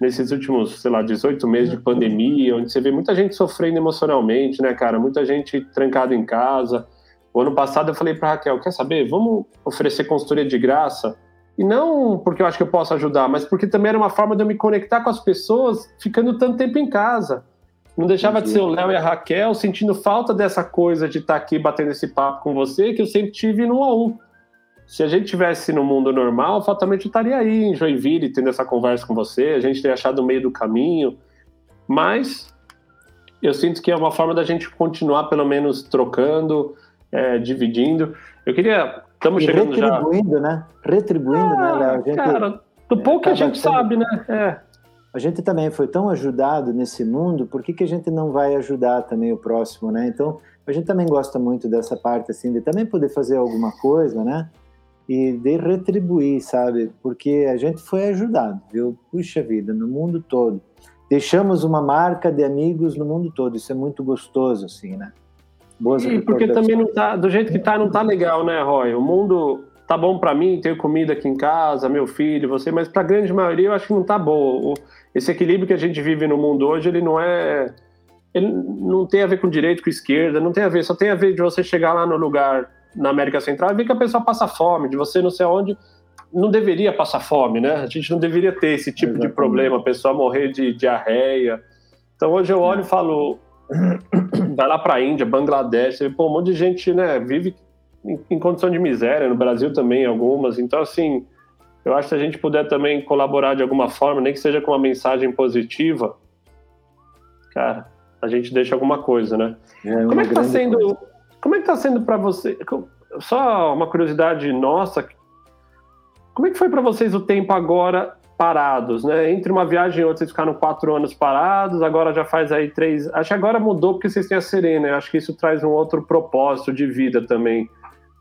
nesses últimos, sei lá, 18 meses de pandemia, onde você vê muita gente sofrendo emocionalmente, né, cara? Muita gente trancada em casa. O ano passado eu falei para Raquel, quer saber? Vamos oferecer consultoria de graça e não porque eu acho que eu posso ajudar, mas porque também era uma forma de eu me conectar com as pessoas ficando tanto tempo em casa. Não deixava Entendi. de ser o Léo e a Raquel sentindo falta dessa coisa de estar aqui batendo esse papo com você que eu sempre tive no a um. se a gente tivesse no mundo normal, fatalmente eu estaria aí em Joinville tendo essa conversa com você, a gente teria achado o meio do caminho, mas eu sinto que é uma forma da gente continuar pelo menos trocando, é, dividindo. Eu queria. Estamos chegando retribuindo, já. né? Retribuindo, né, ah, né, Léo? Gente, cara, do pouco que a gente sabe, né? É. A gente também foi tão ajudado nesse mundo, por que, que a gente não vai ajudar também o próximo, né? Então, a gente também gosta muito dessa parte, assim, de também poder fazer alguma coisa, né? E de retribuir, sabe? Porque a gente foi ajudado, viu? Puxa vida, no mundo todo. Deixamos uma marca de amigos no mundo todo. Isso é muito gostoso, assim, né? Boas e porque também não tá, do jeito que tá, não tá legal, né, Roy? O mundo tá bom para mim, tenho comida aqui em casa, meu filho, você, mas para a grande maioria eu acho que não tá bom. Esse equilíbrio que a gente vive no mundo hoje, ele não é ele não tem a ver com direito, com esquerda, não tem a ver, só tem a ver de você chegar lá no lugar na América Central e ver que a pessoa passa fome, de você não sei onde, não deveria passar fome, né? A gente não deveria ter esse tipo Exatamente. de problema, a pessoa morrer de diarreia. Então hoje eu olho e falo, (clears throat) vai lá para a Índia, Bangladesh, pô, um monte de gente, né, vive em, em condição de miséria, no Brasil também algumas. Então assim, eu acho que se a gente puder também colaborar de alguma forma, nem que seja com uma mensagem positiva, cara, a gente deixa alguma coisa, né? É como é que tá sendo? Coisa. Como é que tá sendo para você? Só uma curiosidade nossa, como é que foi para vocês o tempo agora parados, né? Entre uma viagem e outra, vocês ficaram quatro anos parados, agora já faz aí três. Acho que agora mudou porque vocês têm a Serena, acho que isso traz um outro propósito de vida também.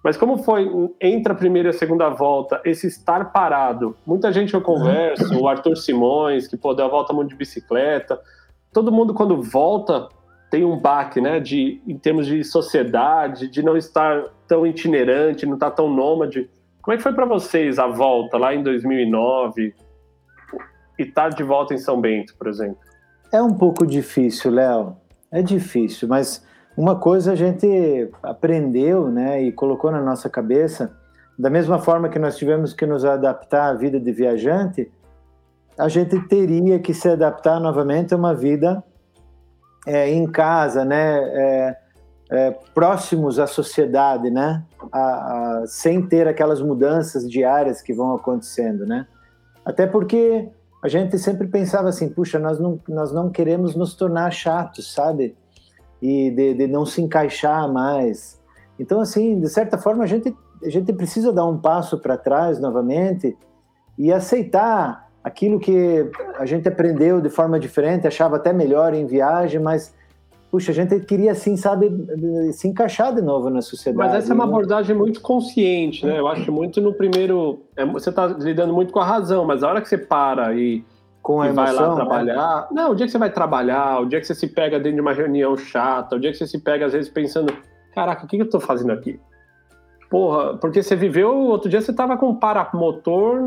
Mas como foi entre a primeira e a segunda volta, esse estar parado? Muita gente eu converso, o Arthur Simões, que pô, deu a volta muito de bicicleta. Todo mundo, quando volta, tem um baque, né? De, em termos de sociedade, de não estar tão itinerante, não estar tão nômade. Como é que foi para vocês a volta lá em 2009 e estar tá de volta em São Bento, por exemplo? É um pouco difícil, Léo. É difícil, mas uma coisa a gente aprendeu, né, e colocou na nossa cabeça, da mesma forma que nós tivemos que nos adaptar à vida de viajante, a gente teria que se adaptar novamente a uma vida é, em casa, né, é, é, próximos à sociedade, né? A, a, sem ter aquelas mudanças diárias que vão acontecendo, né? Até porque a gente sempre pensava assim, puxa, nós não, nós não queremos nos tornar chatos, sabe? E de, de não se encaixar mais. Então, assim, de certa forma, a gente, a gente precisa dar um passo para trás novamente e aceitar aquilo que a gente aprendeu de forma diferente, achava até melhor em viagem, mas puxa, a gente queria, assim, sabe, se encaixar de novo na sociedade. Mas essa é uma né? abordagem muito consciente, né? Eu acho muito no primeiro. É, você está lidando muito com a razão, mas a hora que você para e, com e vai lá né? trabalhar. Né? Não, o dia que você vai trabalhar, o dia que você se pega dentro de uma reunião chata, o dia que você se pega, às vezes, pensando: caraca, o que eu estou fazendo aqui? Porra, porque você viveu, outro dia você tava com um paramotor,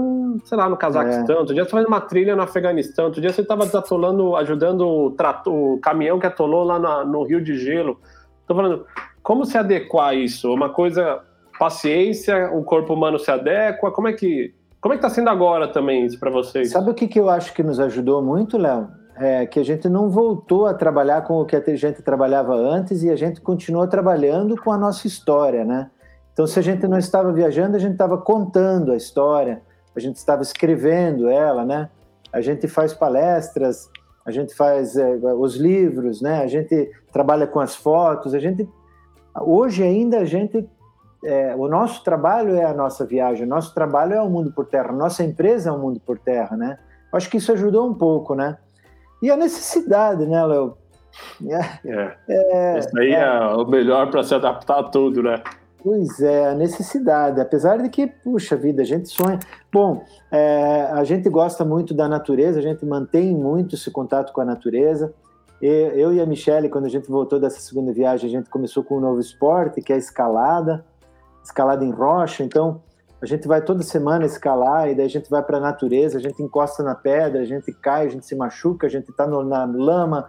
sei lá, no Cazaquistão, é. outro dia você fazendo uma trilha no Afeganistão, outro dia você tava desatolando, ajudando o, trato, o caminhão que atolou lá na, no Rio de Gelo. Tô falando, como se adequar a isso? Uma coisa, paciência, o corpo humano se adequa, como é que como é que tá sendo agora também isso para vocês? Sabe o que, que eu acho que nos ajudou muito, Léo? É que a gente não voltou a trabalhar com o que a gente trabalhava antes e a gente continuou trabalhando com a nossa história, né? Então, se a gente não estava viajando, a gente estava contando a história, a gente estava escrevendo ela, né? A gente faz palestras, a gente faz é, os livros, né? A gente trabalha com as fotos, a gente hoje ainda a gente é, o nosso trabalho é a nossa viagem, o nosso trabalho é o mundo por terra, nossa empresa é o mundo por terra, né? Acho que isso ajudou um pouco, né? E a necessidade, né, Léo? É, é. é, isso aí é, é o melhor para se adaptar a tudo, né? Pois é, a necessidade, apesar de que, puxa vida, a gente sonha. Bom, é, a gente gosta muito da natureza, a gente mantém muito esse contato com a natureza. Eu e a Michelle, quando a gente voltou dessa segunda viagem, a gente começou com um novo esporte, que é a escalada, escalada em rocha. Então, a gente vai toda semana escalar e daí a gente vai para a natureza, a gente encosta na pedra, a gente cai, a gente se machuca, a gente está na lama,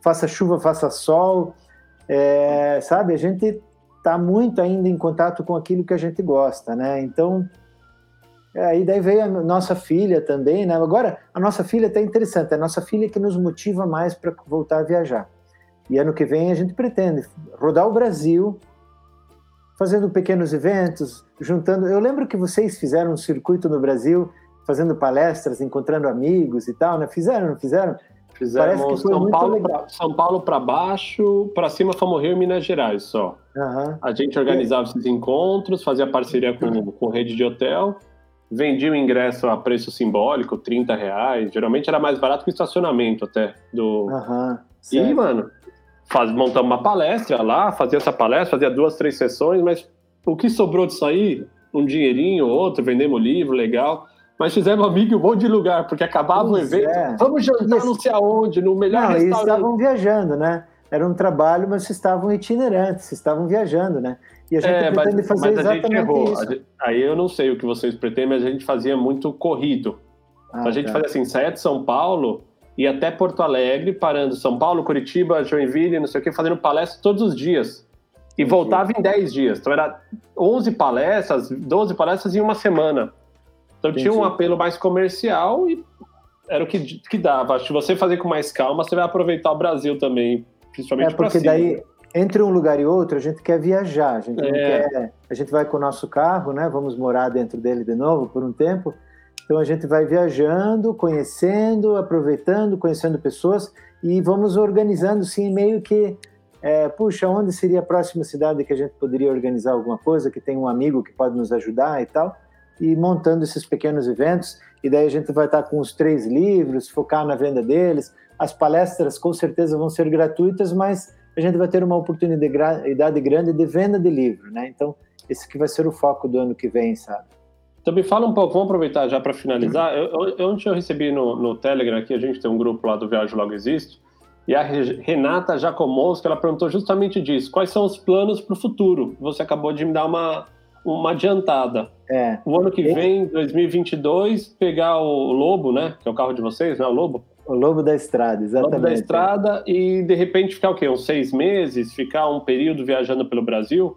faça chuva, faça sol, é, sabe? A gente está muito ainda em contato com aquilo que a gente gosta, né? Então, aí é, daí veio a nossa filha também, né? Agora, a nossa filha está interessante, é a nossa filha que nos motiva mais para voltar a viajar. E ano que vem a gente pretende rodar o Brasil fazendo pequenos eventos, juntando. Eu lembro que vocês fizeram um circuito no Brasil, fazendo palestras, encontrando amigos e tal, né? Fizeram, não fizeram? Fizemos São Paulo, pra, São Paulo para baixo, para cima fomos Rio e Minas Gerais só. Uhum. A gente organizava esses encontros, fazia parceria com, com rede de hotel, vendia o ingresso a preço simbólico, 30 reais. Geralmente era mais barato que o estacionamento até. Do... Uhum. E, mano, faz, montamos uma palestra lá, fazia essa palestra, fazia duas, três sessões, mas o que sobrou disso aí? Um dinheirinho, outro, vendemos livro, legal mas fizemos amigo em um monte de lugar, porque acabava pois o evento. É. Vamos jantar não sei aonde, no melhor não, restaurante. Eles estavam viajando, né? Era um trabalho, mas vocês estavam itinerantes, vocês estavam viajando, né? E a gente é, pretende mas, fazer mas exatamente errou. isso. Aí eu não sei o que vocês pretendem, mas a gente fazia muito corrido. Ah, a gente tá. fazia assim, saia de São Paulo e até Porto Alegre, parando São Paulo, Curitiba, Joinville, não sei o que, fazendo palestra todos os dias. E voltava em 10 dias. Então era 11 palestras, 12 palestras em uma semana. Então Entendi. tinha um apelo mais comercial e era o que, que dava. Que você fazer com mais calma, você vai aproveitar o Brasil também, principalmente É porque daí, entre um lugar e outro, a gente quer viajar. A gente, é. quer, a gente vai com o nosso carro, né? Vamos morar dentro dele de novo por um tempo. Então a gente vai viajando, conhecendo, aproveitando, conhecendo pessoas e vamos organizando, sim, meio que é, puxa, onde seria a próxima cidade que a gente poderia organizar alguma coisa, que tem um amigo que pode nos ajudar e tal e montando esses pequenos eventos. E daí a gente vai estar com os três livros, focar na venda deles. As palestras com certeza vão ser gratuitas, mas a gente vai ter uma oportunidade grande de venda de livro, né? Então, esse que vai ser o foco do ano que vem, sabe? Então me fala um pouco, vamos aproveitar já para finalizar. Eu, eu, ontem eu recebi no, no Telegram aqui, a gente tem um grupo lá do Viagem Logo Existo, e a Renata Jacomowski, ela perguntou justamente disso. Quais são os planos para o futuro? Você acabou de me dar uma, uma adiantada. É. O ano que vem, 2022, pegar o Lobo, né? Que é o carro de vocês, né? O Lobo. O Lobo da Estrada, exatamente. Lobo da Estrada e de repente ficar o quê? Uns seis meses? Ficar um período viajando pelo Brasil?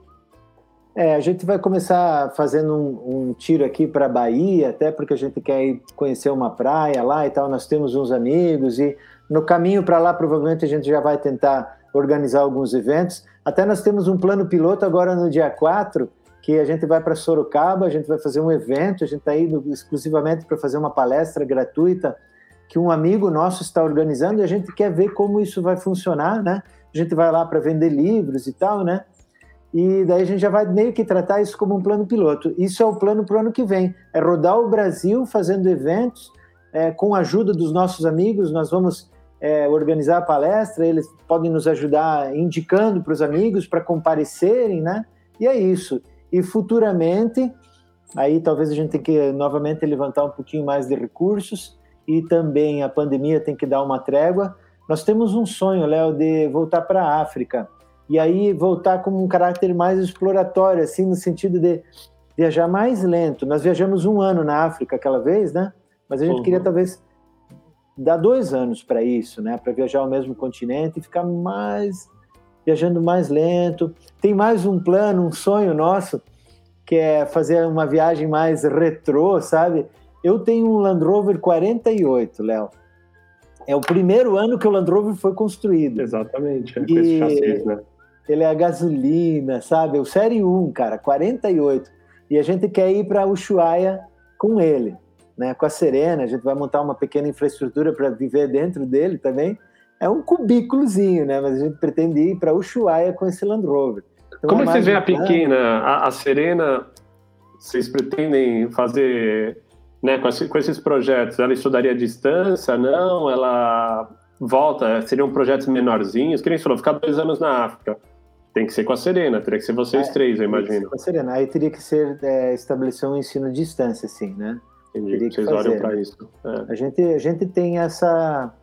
É, a gente vai começar fazendo um, um tiro aqui para Bahia, até porque a gente quer ir conhecer uma praia lá e tal. Nós temos uns amigos e no caminho para lá provavelmente a gente já vai tentar organizar alguns eventos. Até nós temos um plano piloto agora no dia 4, que a gente vai para Sorocaba, a gente vai fazer um evento, a gente está indo exclusivamente para fazer uma palestra gratuita que um amigo nosso está organizando e a gente quer ver como isso vai funcionar, né? A gente vai lá para vender livros e tal, né? E daí a gente já vai meio que tratar isso como um plano piloto. Isso é o plano para o ano que vem, é rodar o Brasil fazendo eventos é, com a ajuda dos nossos amigos. Nós vamos é, organizar a palestra, eles podem nos ajudar indicando para os amigos para comparecerem, né? E é isso e futuramente, aí talvez a gente tenha que novamente levantar um pouquinho mais de recursos e também a pandemia tem que dar uma trégua. Nós temos um sonho, Léo, de voltar para a África e aí voltar com um caráter mais exploratório, assim, no sentido de viajar mais lento. Nós viajamos um ano na África aquela vez, né? Mas a gente uhum. queria talvez dar dois anos para isso, né? Para viajar ao mesmo continente e ficar mais viajando mais lento. Tem mais um plano, um sonho nosso, que é fazer uma viagem mais retrô, sabe? Eu tenho um Land Rover 48, Léo. É o primeiro ano que o Land Rover foi construído. Exatamente, é com esse chassi, né? Ele é a gasolina, sabe? O Série 1, cara, 48. E a gente quer ir para Ushuaia com ele, né? Com a Serena, a gente vai montar uma pequena infraestrutura para viver dentro dele também é um cubículozinho, né? Mas a gente pretende ir para Ushuaia com esse Land Rover. Então, Como é que vocês veem a pequena, a, a, Serena? Vocês pretendem fazer, né, com, esse, com esses projetos? Ela estudaria à distância? Não? Ela volta? Seriam projetos menorzinhos? Que nem você falou, ficar dois anos na África. Tem que ser com a Serena, teria que ser vocês é, três, eu imagino. Com a Serena, aí teria que ser é, estabelecer um ensino à distância, sim, né? Entendi, vocês olham para isso. É. A, gente, a gente tem essa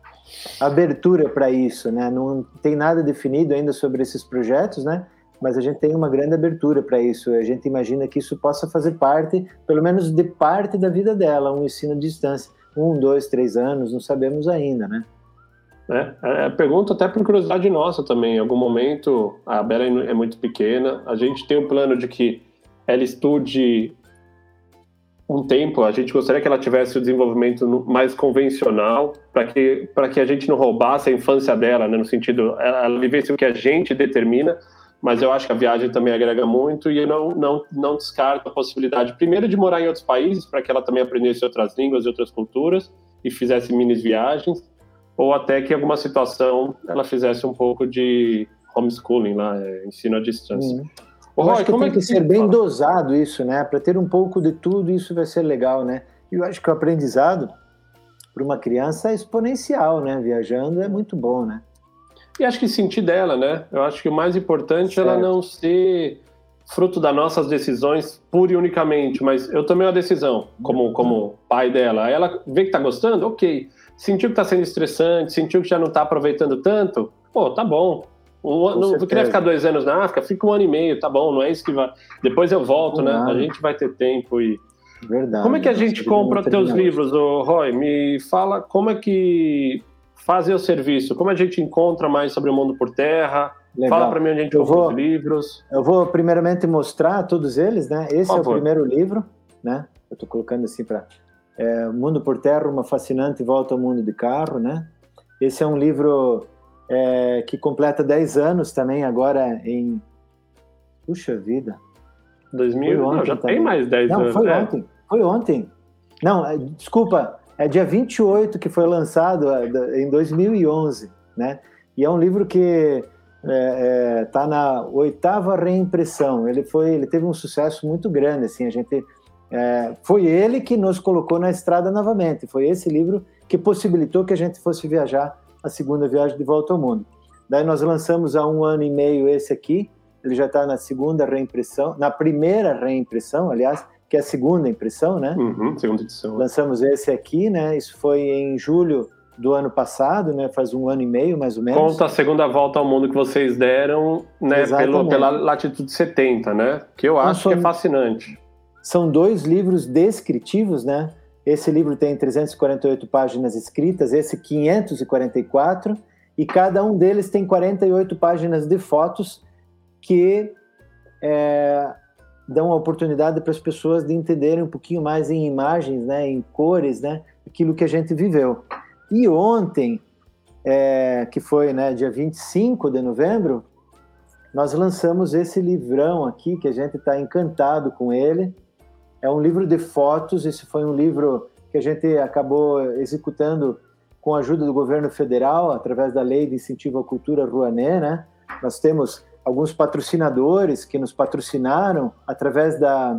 abertura para isso, né? Não tem nada definido ainda sobre esses projetos, né? Mas a gente tem uma grande abertura para isso. A gente imagina que isso possa fazer parte, pelo menos de parte da vida dela, um ensino à distância, um, dois, três anos, não sabemos ainda, né? É, é, pergunta até por curiosidade nossa também. Em algum momento, a Bela é muito pequena, a gente tem o plano de que ela estude um tempo, a gente gostaria que ela tivesse o desenvolvimento mais convencional, para que, que a gente não roubasse a infância dela, né, no sentido, ela, ela vivesse o que a gente determina, mas eu acho que a viagem também agrega muito e eu não, não, não descarto a possibilidade, primeiro, de morar em outros países, para que ela também aprendesse outras línguas e outras culturas e fizesse mini viagens, ou até que em alguma situação ela fizesse um pouco de homeschooling lá, é, ensino à distância. Hum. Eu Roy, acho que como tem é que, que ser bem dosado isso, né? Para ter um pouco de tudo, isso vai ser legal, né? E eu acho que o aprendizado para uma criança é exponencial, né? Viajando é muito bom, né? E acho que sentir dela, né? Eu acho que o mais importante certo. é ela não ser fruto das nossas decisões pura e unicamente, mas eu tomei uma decisão como, como pai dela. Ela vê que tá gostando, ok. Sentiu que tá sendo estressante, sentiu que já não tá aproveitando tanto, pô, tá bom. Um, não, não queria ficar dois anos na África, fica um ano e meio, tá bom, não é isso que vai. Depois eu volto, né? A gente vai ter tempo e. Verdade. Como é que a gente compra teus livros, Roy? Me fala como é que fazer o serviço? Como a gente encontra mais sobre o mundo por terra? Legal. Fala para mim onde a gente eu vou, os livros. Eu vou primeiramente mostrar todos eles, né? Esse é o primeiro livro, né? Eu estou colocando assim para é, Mundo por Terra, uma fascinante volta ao mundo de carro, né? Esse é um livro é, que completa 10 anos também, agora em. Puxa vida. 2000? Não, já também. tem mais 10 Não, anos. Foi é. ontem. Foi ontem. Não, é, desculpa, é dia 28 que foi lançado, é, em 2011, né? E é um livro que está é, é, na oitava reimpressão. Ele foi, ele teve um sucesso muito grande, assim. A gente foi ele que nos colocou na estrada novamente. Foi esse livro que possibilitou que a gente fosse viajar a segunda viagem de volta ao mundo. Daí nós lançamos há um ano e meio esse aqui. Ele já está na segunda reimpressão, na primeira reimpressão, aliás, que é a segunda impressão, né? Uhum, segunda edição. Lançamos esse aqui, né? Isso foi em julho do ano passado, né? Faz um ano e meio, mais ou menos. Conta a segunda volta ao mundo que vocês deram, né? Pelo, pela latitude 70, né? Que eu acho que é fascinante. São dois livros descritivos, né? Esse livro tem 348 páginas escritas, esse 544, e cada um deles tem 48 páginas de fotos que é, dão a oportunidade para as pessoas de entenderem um pouquinho mais em imagens, né, em cores, né, aquilo que a gente viveu. E ontem, é, que foi né, dia 25 de novembro, nós lançamos esse livrão aqui, que a gente está encantado com ele. É um livro de fotos, esse foi um livro que a gente acabou executando com a ajuda do governo federal, através da Lei de Incentivo à Cultura Rouanet, né? Nós temos alguns patrocinadores que nos patrocinaram através da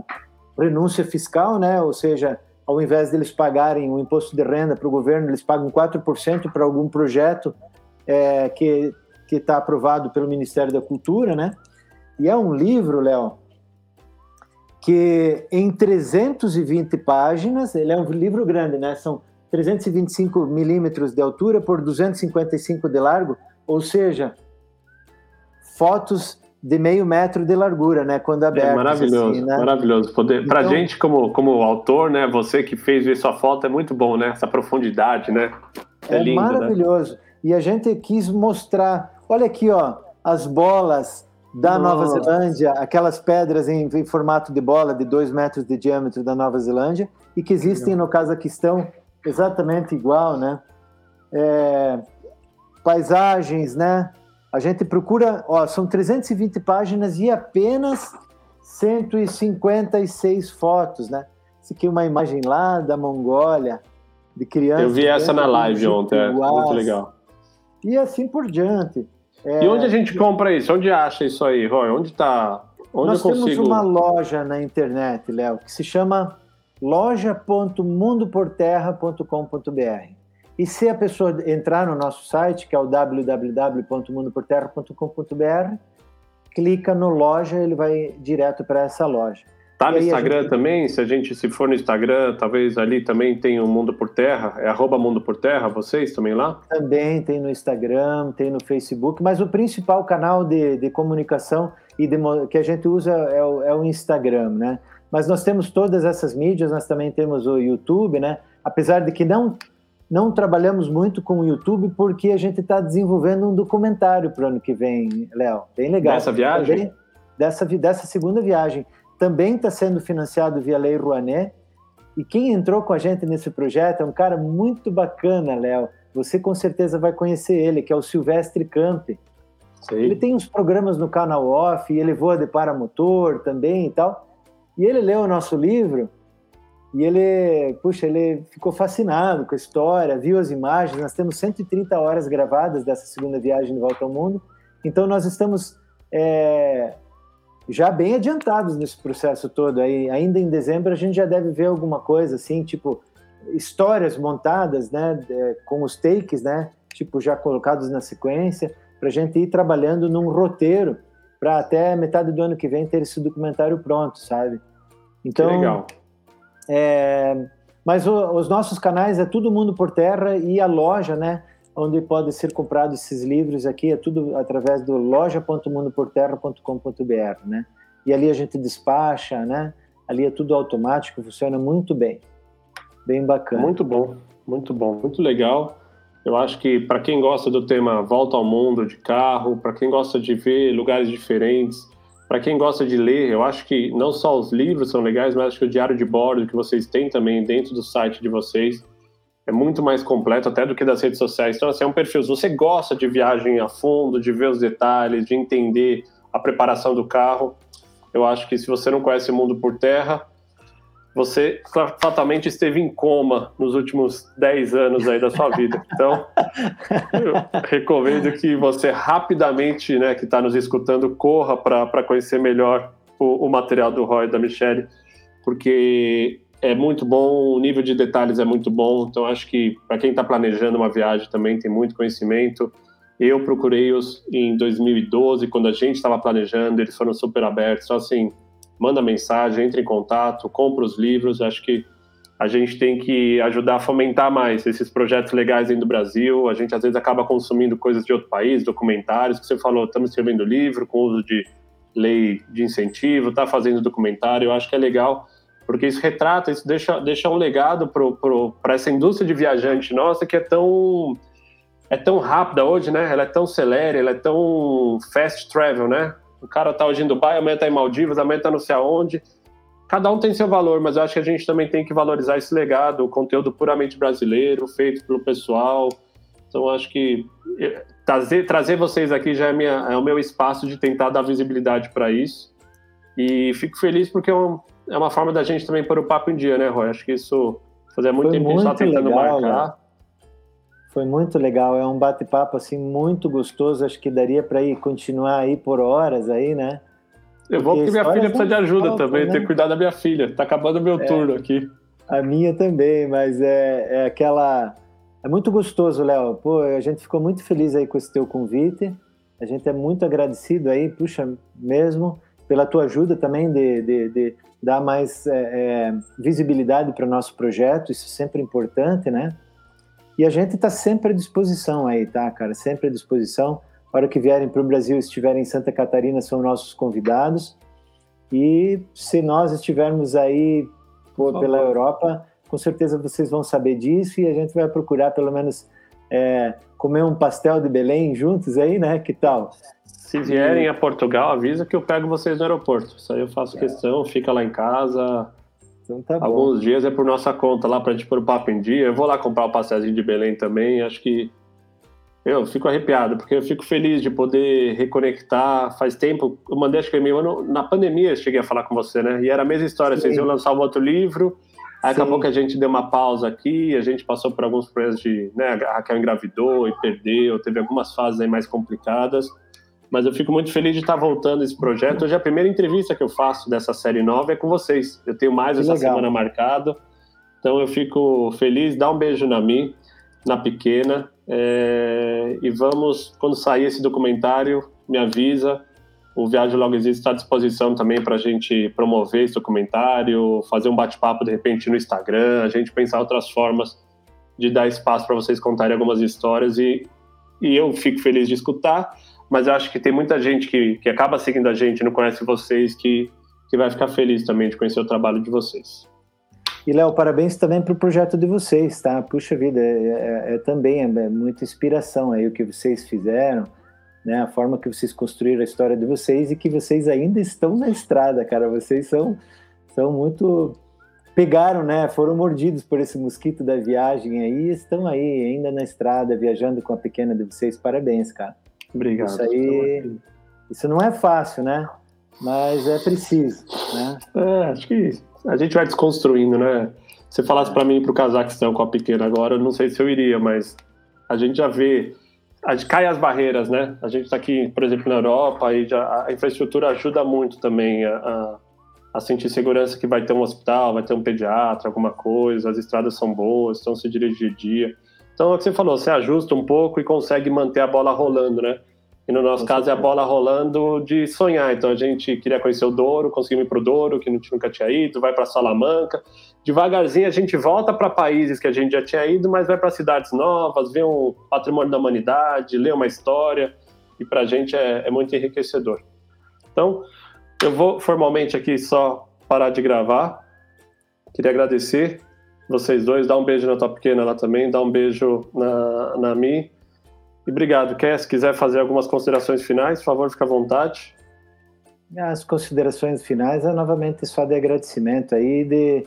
renúncia fiscal, né? Ou seja, ao invés deles pagarem o imposto de renda para o governo, eles pagam 4% para algum projeto é, que está aprovado pelo Ministério da Cultura, né? E é um livro, Léo, que em 320 páginas, ele é um livro grande, né? São 325 milímetros de altura por 255 de largo, ou seja, fotos de meio metro de largura, né? Quando aberto. É maravilhoso, assim, né? maravilhoso. Poder, então, pra gente, como, como autor, né? Você que fez ver sua foto, é muito bom, né? Essa profundidade, né? É, é lindo, né? maravilhoso. Né? E a gente quis mostrar, olha aqui, ó, as bolas da Nossa. Nova Zelândia, aquelas pedras em, em, formato de bola de dois metros de diâmetro da Nova Zelândia, e que existem no Cazaquistão exatamente igual, né? É, paisagens, né? A gente procura, ó, são 320 páginas e apenas 156 fotos, né? Isso aqui é uma imagem lá da Mongólia, de crianças. Eu vi essa na live ontem, é muito legal. E assim por diante. É... E onde a gente compra isso? Onde acha isso aí, Roy? Onde está? Onde Nós temos uma loja na internet, Léo, que se chama loja.mundoporterra.com.br. E se a pessoa entrar no nosso site, que é o www.mundoporterra.com.br, clica no loja, ele vai direto para essa loja. Tá no Instagram gente... também? Se a gente se for no Instagram, talvez ali também tem o Mundo por Terra. É arroba Mundo por Terra, vocês também lá? Também tem no Instagram, tem no Facebook, mas o principal canal de, de comunicação e de, que a gente usa é o, é o Instagram, né? Mas nós temos todas essas mídias, nós também temos o YouTube, né? Apesar de que não não trabalhamos muito com o YouTube porque a gente está desenvolvendo um documentário para o ano que vem, Léo. Bem legal. Dessa viagem? Também, dessa, dessa segunda viagem. Também está sendo financiado via Lei Rouanet. E quem entrou com a gente nesse projeto é um cara muito bacana, Léo. Você com certeza vai conhecer ele, que é o Silvestre Campe. Sim. Ele tem uns programas no canal off, e ele voa de paramotor também e tal. E ele leu o nosso livro e ele, puxa, ele ficou fascinado com a história, viu as imagens. Nós temos 130 horas gravadas dessa segunda viagem de volta ao mundo. Então nós estamos é, já bem adiantados nesse processo todo. Aí, ainda em dezembro a gente já deve ver alguma coisa assim, tipo histórias montadas, né, com os takes, né, tipo já colocados na sequência, para a gente ir trabalhando num roteiro para até metade do ano que vem ter esse documentário pronto, sabe? Então, que legal. É, mas o, os nossos canais é tudo Mundo por Terra e a loja, né? Onde pode ser comprado esses livros aqui é tudo através do loja.mundoporterra.com.br, né? E ali a gente despacha, né? Ali é tudo automático, funciona muito bem. Bem bacana. Muito bom, muito bom, muito legal. Eu acho que para quem gosta do tema volta ao mundo de carro, para quem gosta de ver lugares diferentes, para quem gosta de ler, eu acho que não só os livros são legais, mas acho que o diário de bordo que vocês têm também dentro do site de vocês é muito mais completo até do que das redes sociais. Então, assim, é um perfil. Se você gosta de viagem a fundo, de ver os detalhes, de entender a preparação do carro, eu acho que se você não conhece o mundo por terra, você fatalmente esteve em coma nos últimos 10 anos aí da sua vida. Então, eu recomendo que você rapidamente, né, que está nos escutando, corra para conhecer melhor o, o, material do Roy e da Michelle, porque é muito bom, o nível de detalhes é muito bom. Então, acho que para quem está planejando uma viagem também tem muito conhecimento. Eu procurei-os em 2012, quando a gente estava planejando, eles foram super abertos. Então, assim, manda mensagem, entre em contato, compra os livros. Acho que a gente tem que ajudar a fomentar mais esses projetos legais dentro do Brasil. A gente às vezes acaba consumindo coisas de outro país, documentários, que você falou, estamos escrevendo livro com uso de lei de incentivo, está fazendo documentário. Eu acho que é legal, porque isso retrata, isso deixa, deixa um legado para essa indústria de viajante nossa que é tão é tão rápida hoje, né? Ela é tão celere, ela é tão fast travel, né? O cara tá hoje em Dubai, amanhã tá em Maldivas, amanhã tá não sei aonde. Cada um tem seu valor, mas eu acho que a gente também tem que valorizar esse legado, o conteúdo puramente brasileiro, feito pelo pessoal. Então, acho que eh, trazer, trazer vocês aqui já é, minha, é o meu espaço de tentar dar visibilidade para isso. E fico feliz porque é, um, é, uma forma da gente também pôr o papo em dia, né, Roy? Acho que isso fazia muito Foi tempo que a gente está tentando legal, marcar. Né? Foi muito legal, é um bate-papo assim muito gostoso. Acho que daria para ir continuar aí por horas aí, né? Eu vou porque minha filha precisa de ajuda falta, também, né? ter cuidado da minha filha. Tá acabando o meu é, turno aqui. A minha também, mas é, é aquela. É muito gostoso, Léo. Pô, a gente ficou muito feliz aí com esse teu convite. A gente é muito agradecido aí, puxa, mesmo, pela tua ajuda também de, de, de dar mais é, é visibilidade para o nosso projeto. Isso é sempre importante, né? E a gente está sempre à disposição aí, tá, cara? Sempre à disposição. A hora que vierem para o Brasil, estiverem em Santa Catarina, são nossos convidados. E se nós estivermos aí pela Europa, com certeza vocês vão saber disso e a gente vai procurar pelo menos é, comer um pastel de Belém juntos aí, né? Que tal? Se vierem a Portugal, avisa que eu pego vocês no aeroporto. Isso aí eu faço é. questão, fica lá em casa, então tá Alguns dias é por nossa conta lá pra gente pôr o papo em dia. Eu vou lá comprar o pastelzinho de Belém também. Acho que eu fico arrepiado, porque eu fico feliz de poder reconectar. Faz tempo, eu mandei acho que e-mail na pandemia, eu cheguei a falar com você, né? E era a mesma história, Sim. vocês iam lançar um outro livro, aí acabou que a gente deu uma pausa aqui, a gente passou por alguns problemas de, né, a Raquel engravidou e perdeu, teve algumas fases aí mais complicadas mas eu fico muito feliz de estar voltando esse projeto. Hoje é a primeira entrevista que eu faço dessa série nova é com vocês. Eu tenho mais que essa legal. semana marcado, então eu fico feliz. Dá um beijo na mim, na pequena, é... e vamos, quando sair esse documentário, me avisa. O Viagem Logo Existe está à disposição também para a gente promover esse documentário, fazer um bate-papo de repente no Instagram, a gente pensar outras formas de dar espaço para vocês contarem algumas histórias e, e eu fico feliz de escutar mas eu acho que tem muita gente que, que acaba seguindo a gente, não conhece vocês, que, que vai ficar feliz também de conhecer o trabalho de vocês. E, Léo, parabéns também para o projeto de vocês, tá? Puxa vida, é, é, é também é, é muita inspiração aí o que vocês fizeram, né? A forma que vocês construíram a história de vocês e que vocês ainda estão na estrada, cara. Vocês são, são muito... Pegaram, né? Foram mordidos por esse mosquito da viagem aí e estão aí, ainda na estrada, viajando com a pequena de vocês. Parabéns, cara. Obrigado. Isso aí, isso não é fácil, né? Mas é preciso, né? É, acho que a gente vai desconstruindo, né? Se falasse para mim para o Cazaquistão com a pequena agora, eu não sei se eu iria, mas a gente já vê, a gente cai as barreiras, né? A gente está aqui, por exemplo, na Europa e já, a infraestrutura ajuda muito também a, a, a, sentir segurança que vai ter um hospital, vai ter um pediatra, alguma coisa, as estradas são boas, então se dirige de dia. Então, é o que você falou, você ajusta um pouco e consegue manter a bola rolando, né? E no nosso caso é a bola rolando de sonhar. Então a gente queria conhecer o Douro, conseguimos ir para o Douro, que nunca tinha ido, vai para Salamanca. Devagarzinho a gente volta para países que a gente já tinha ido, mas vai para cidades novas, vê um patrimônio da humanidade, lê uma história. E para a gente é, é muito enriquecedor. Então, eu vou formalmente aqui só parar de gravar. Queria agradecer vocês dois, dar um beijo na tua pequena lá também, dar um beijo na, na Mi e obrigado. Quer, se quiser fazer algumas considerações finais, por favor, fique à vontade. As considerações finais é novamente só de agradecimento aí, de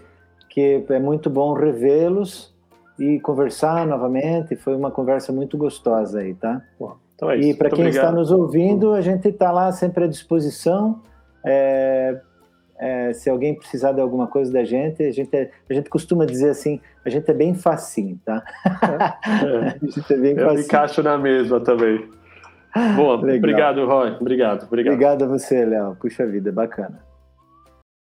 que é muito bom revê-los e conversar novamente. Foi uma conversa muito gostosa aí, tá? Então é isso. E para quem obrigado. está nos ouvindo, a gente está lá sempre à disposição. É, é, se alguém precisar de alguma coisa da gente, a gente, é, a gente costuma dizer assim, a gente é bem facinho, tá? É, (laughs) a gente é bem Eu facinho. encaixo na mesma também. Boa, obrigado, Roy. Obrigado, obrigado. Obrigado a você, Léo. Puxa vida, bacana.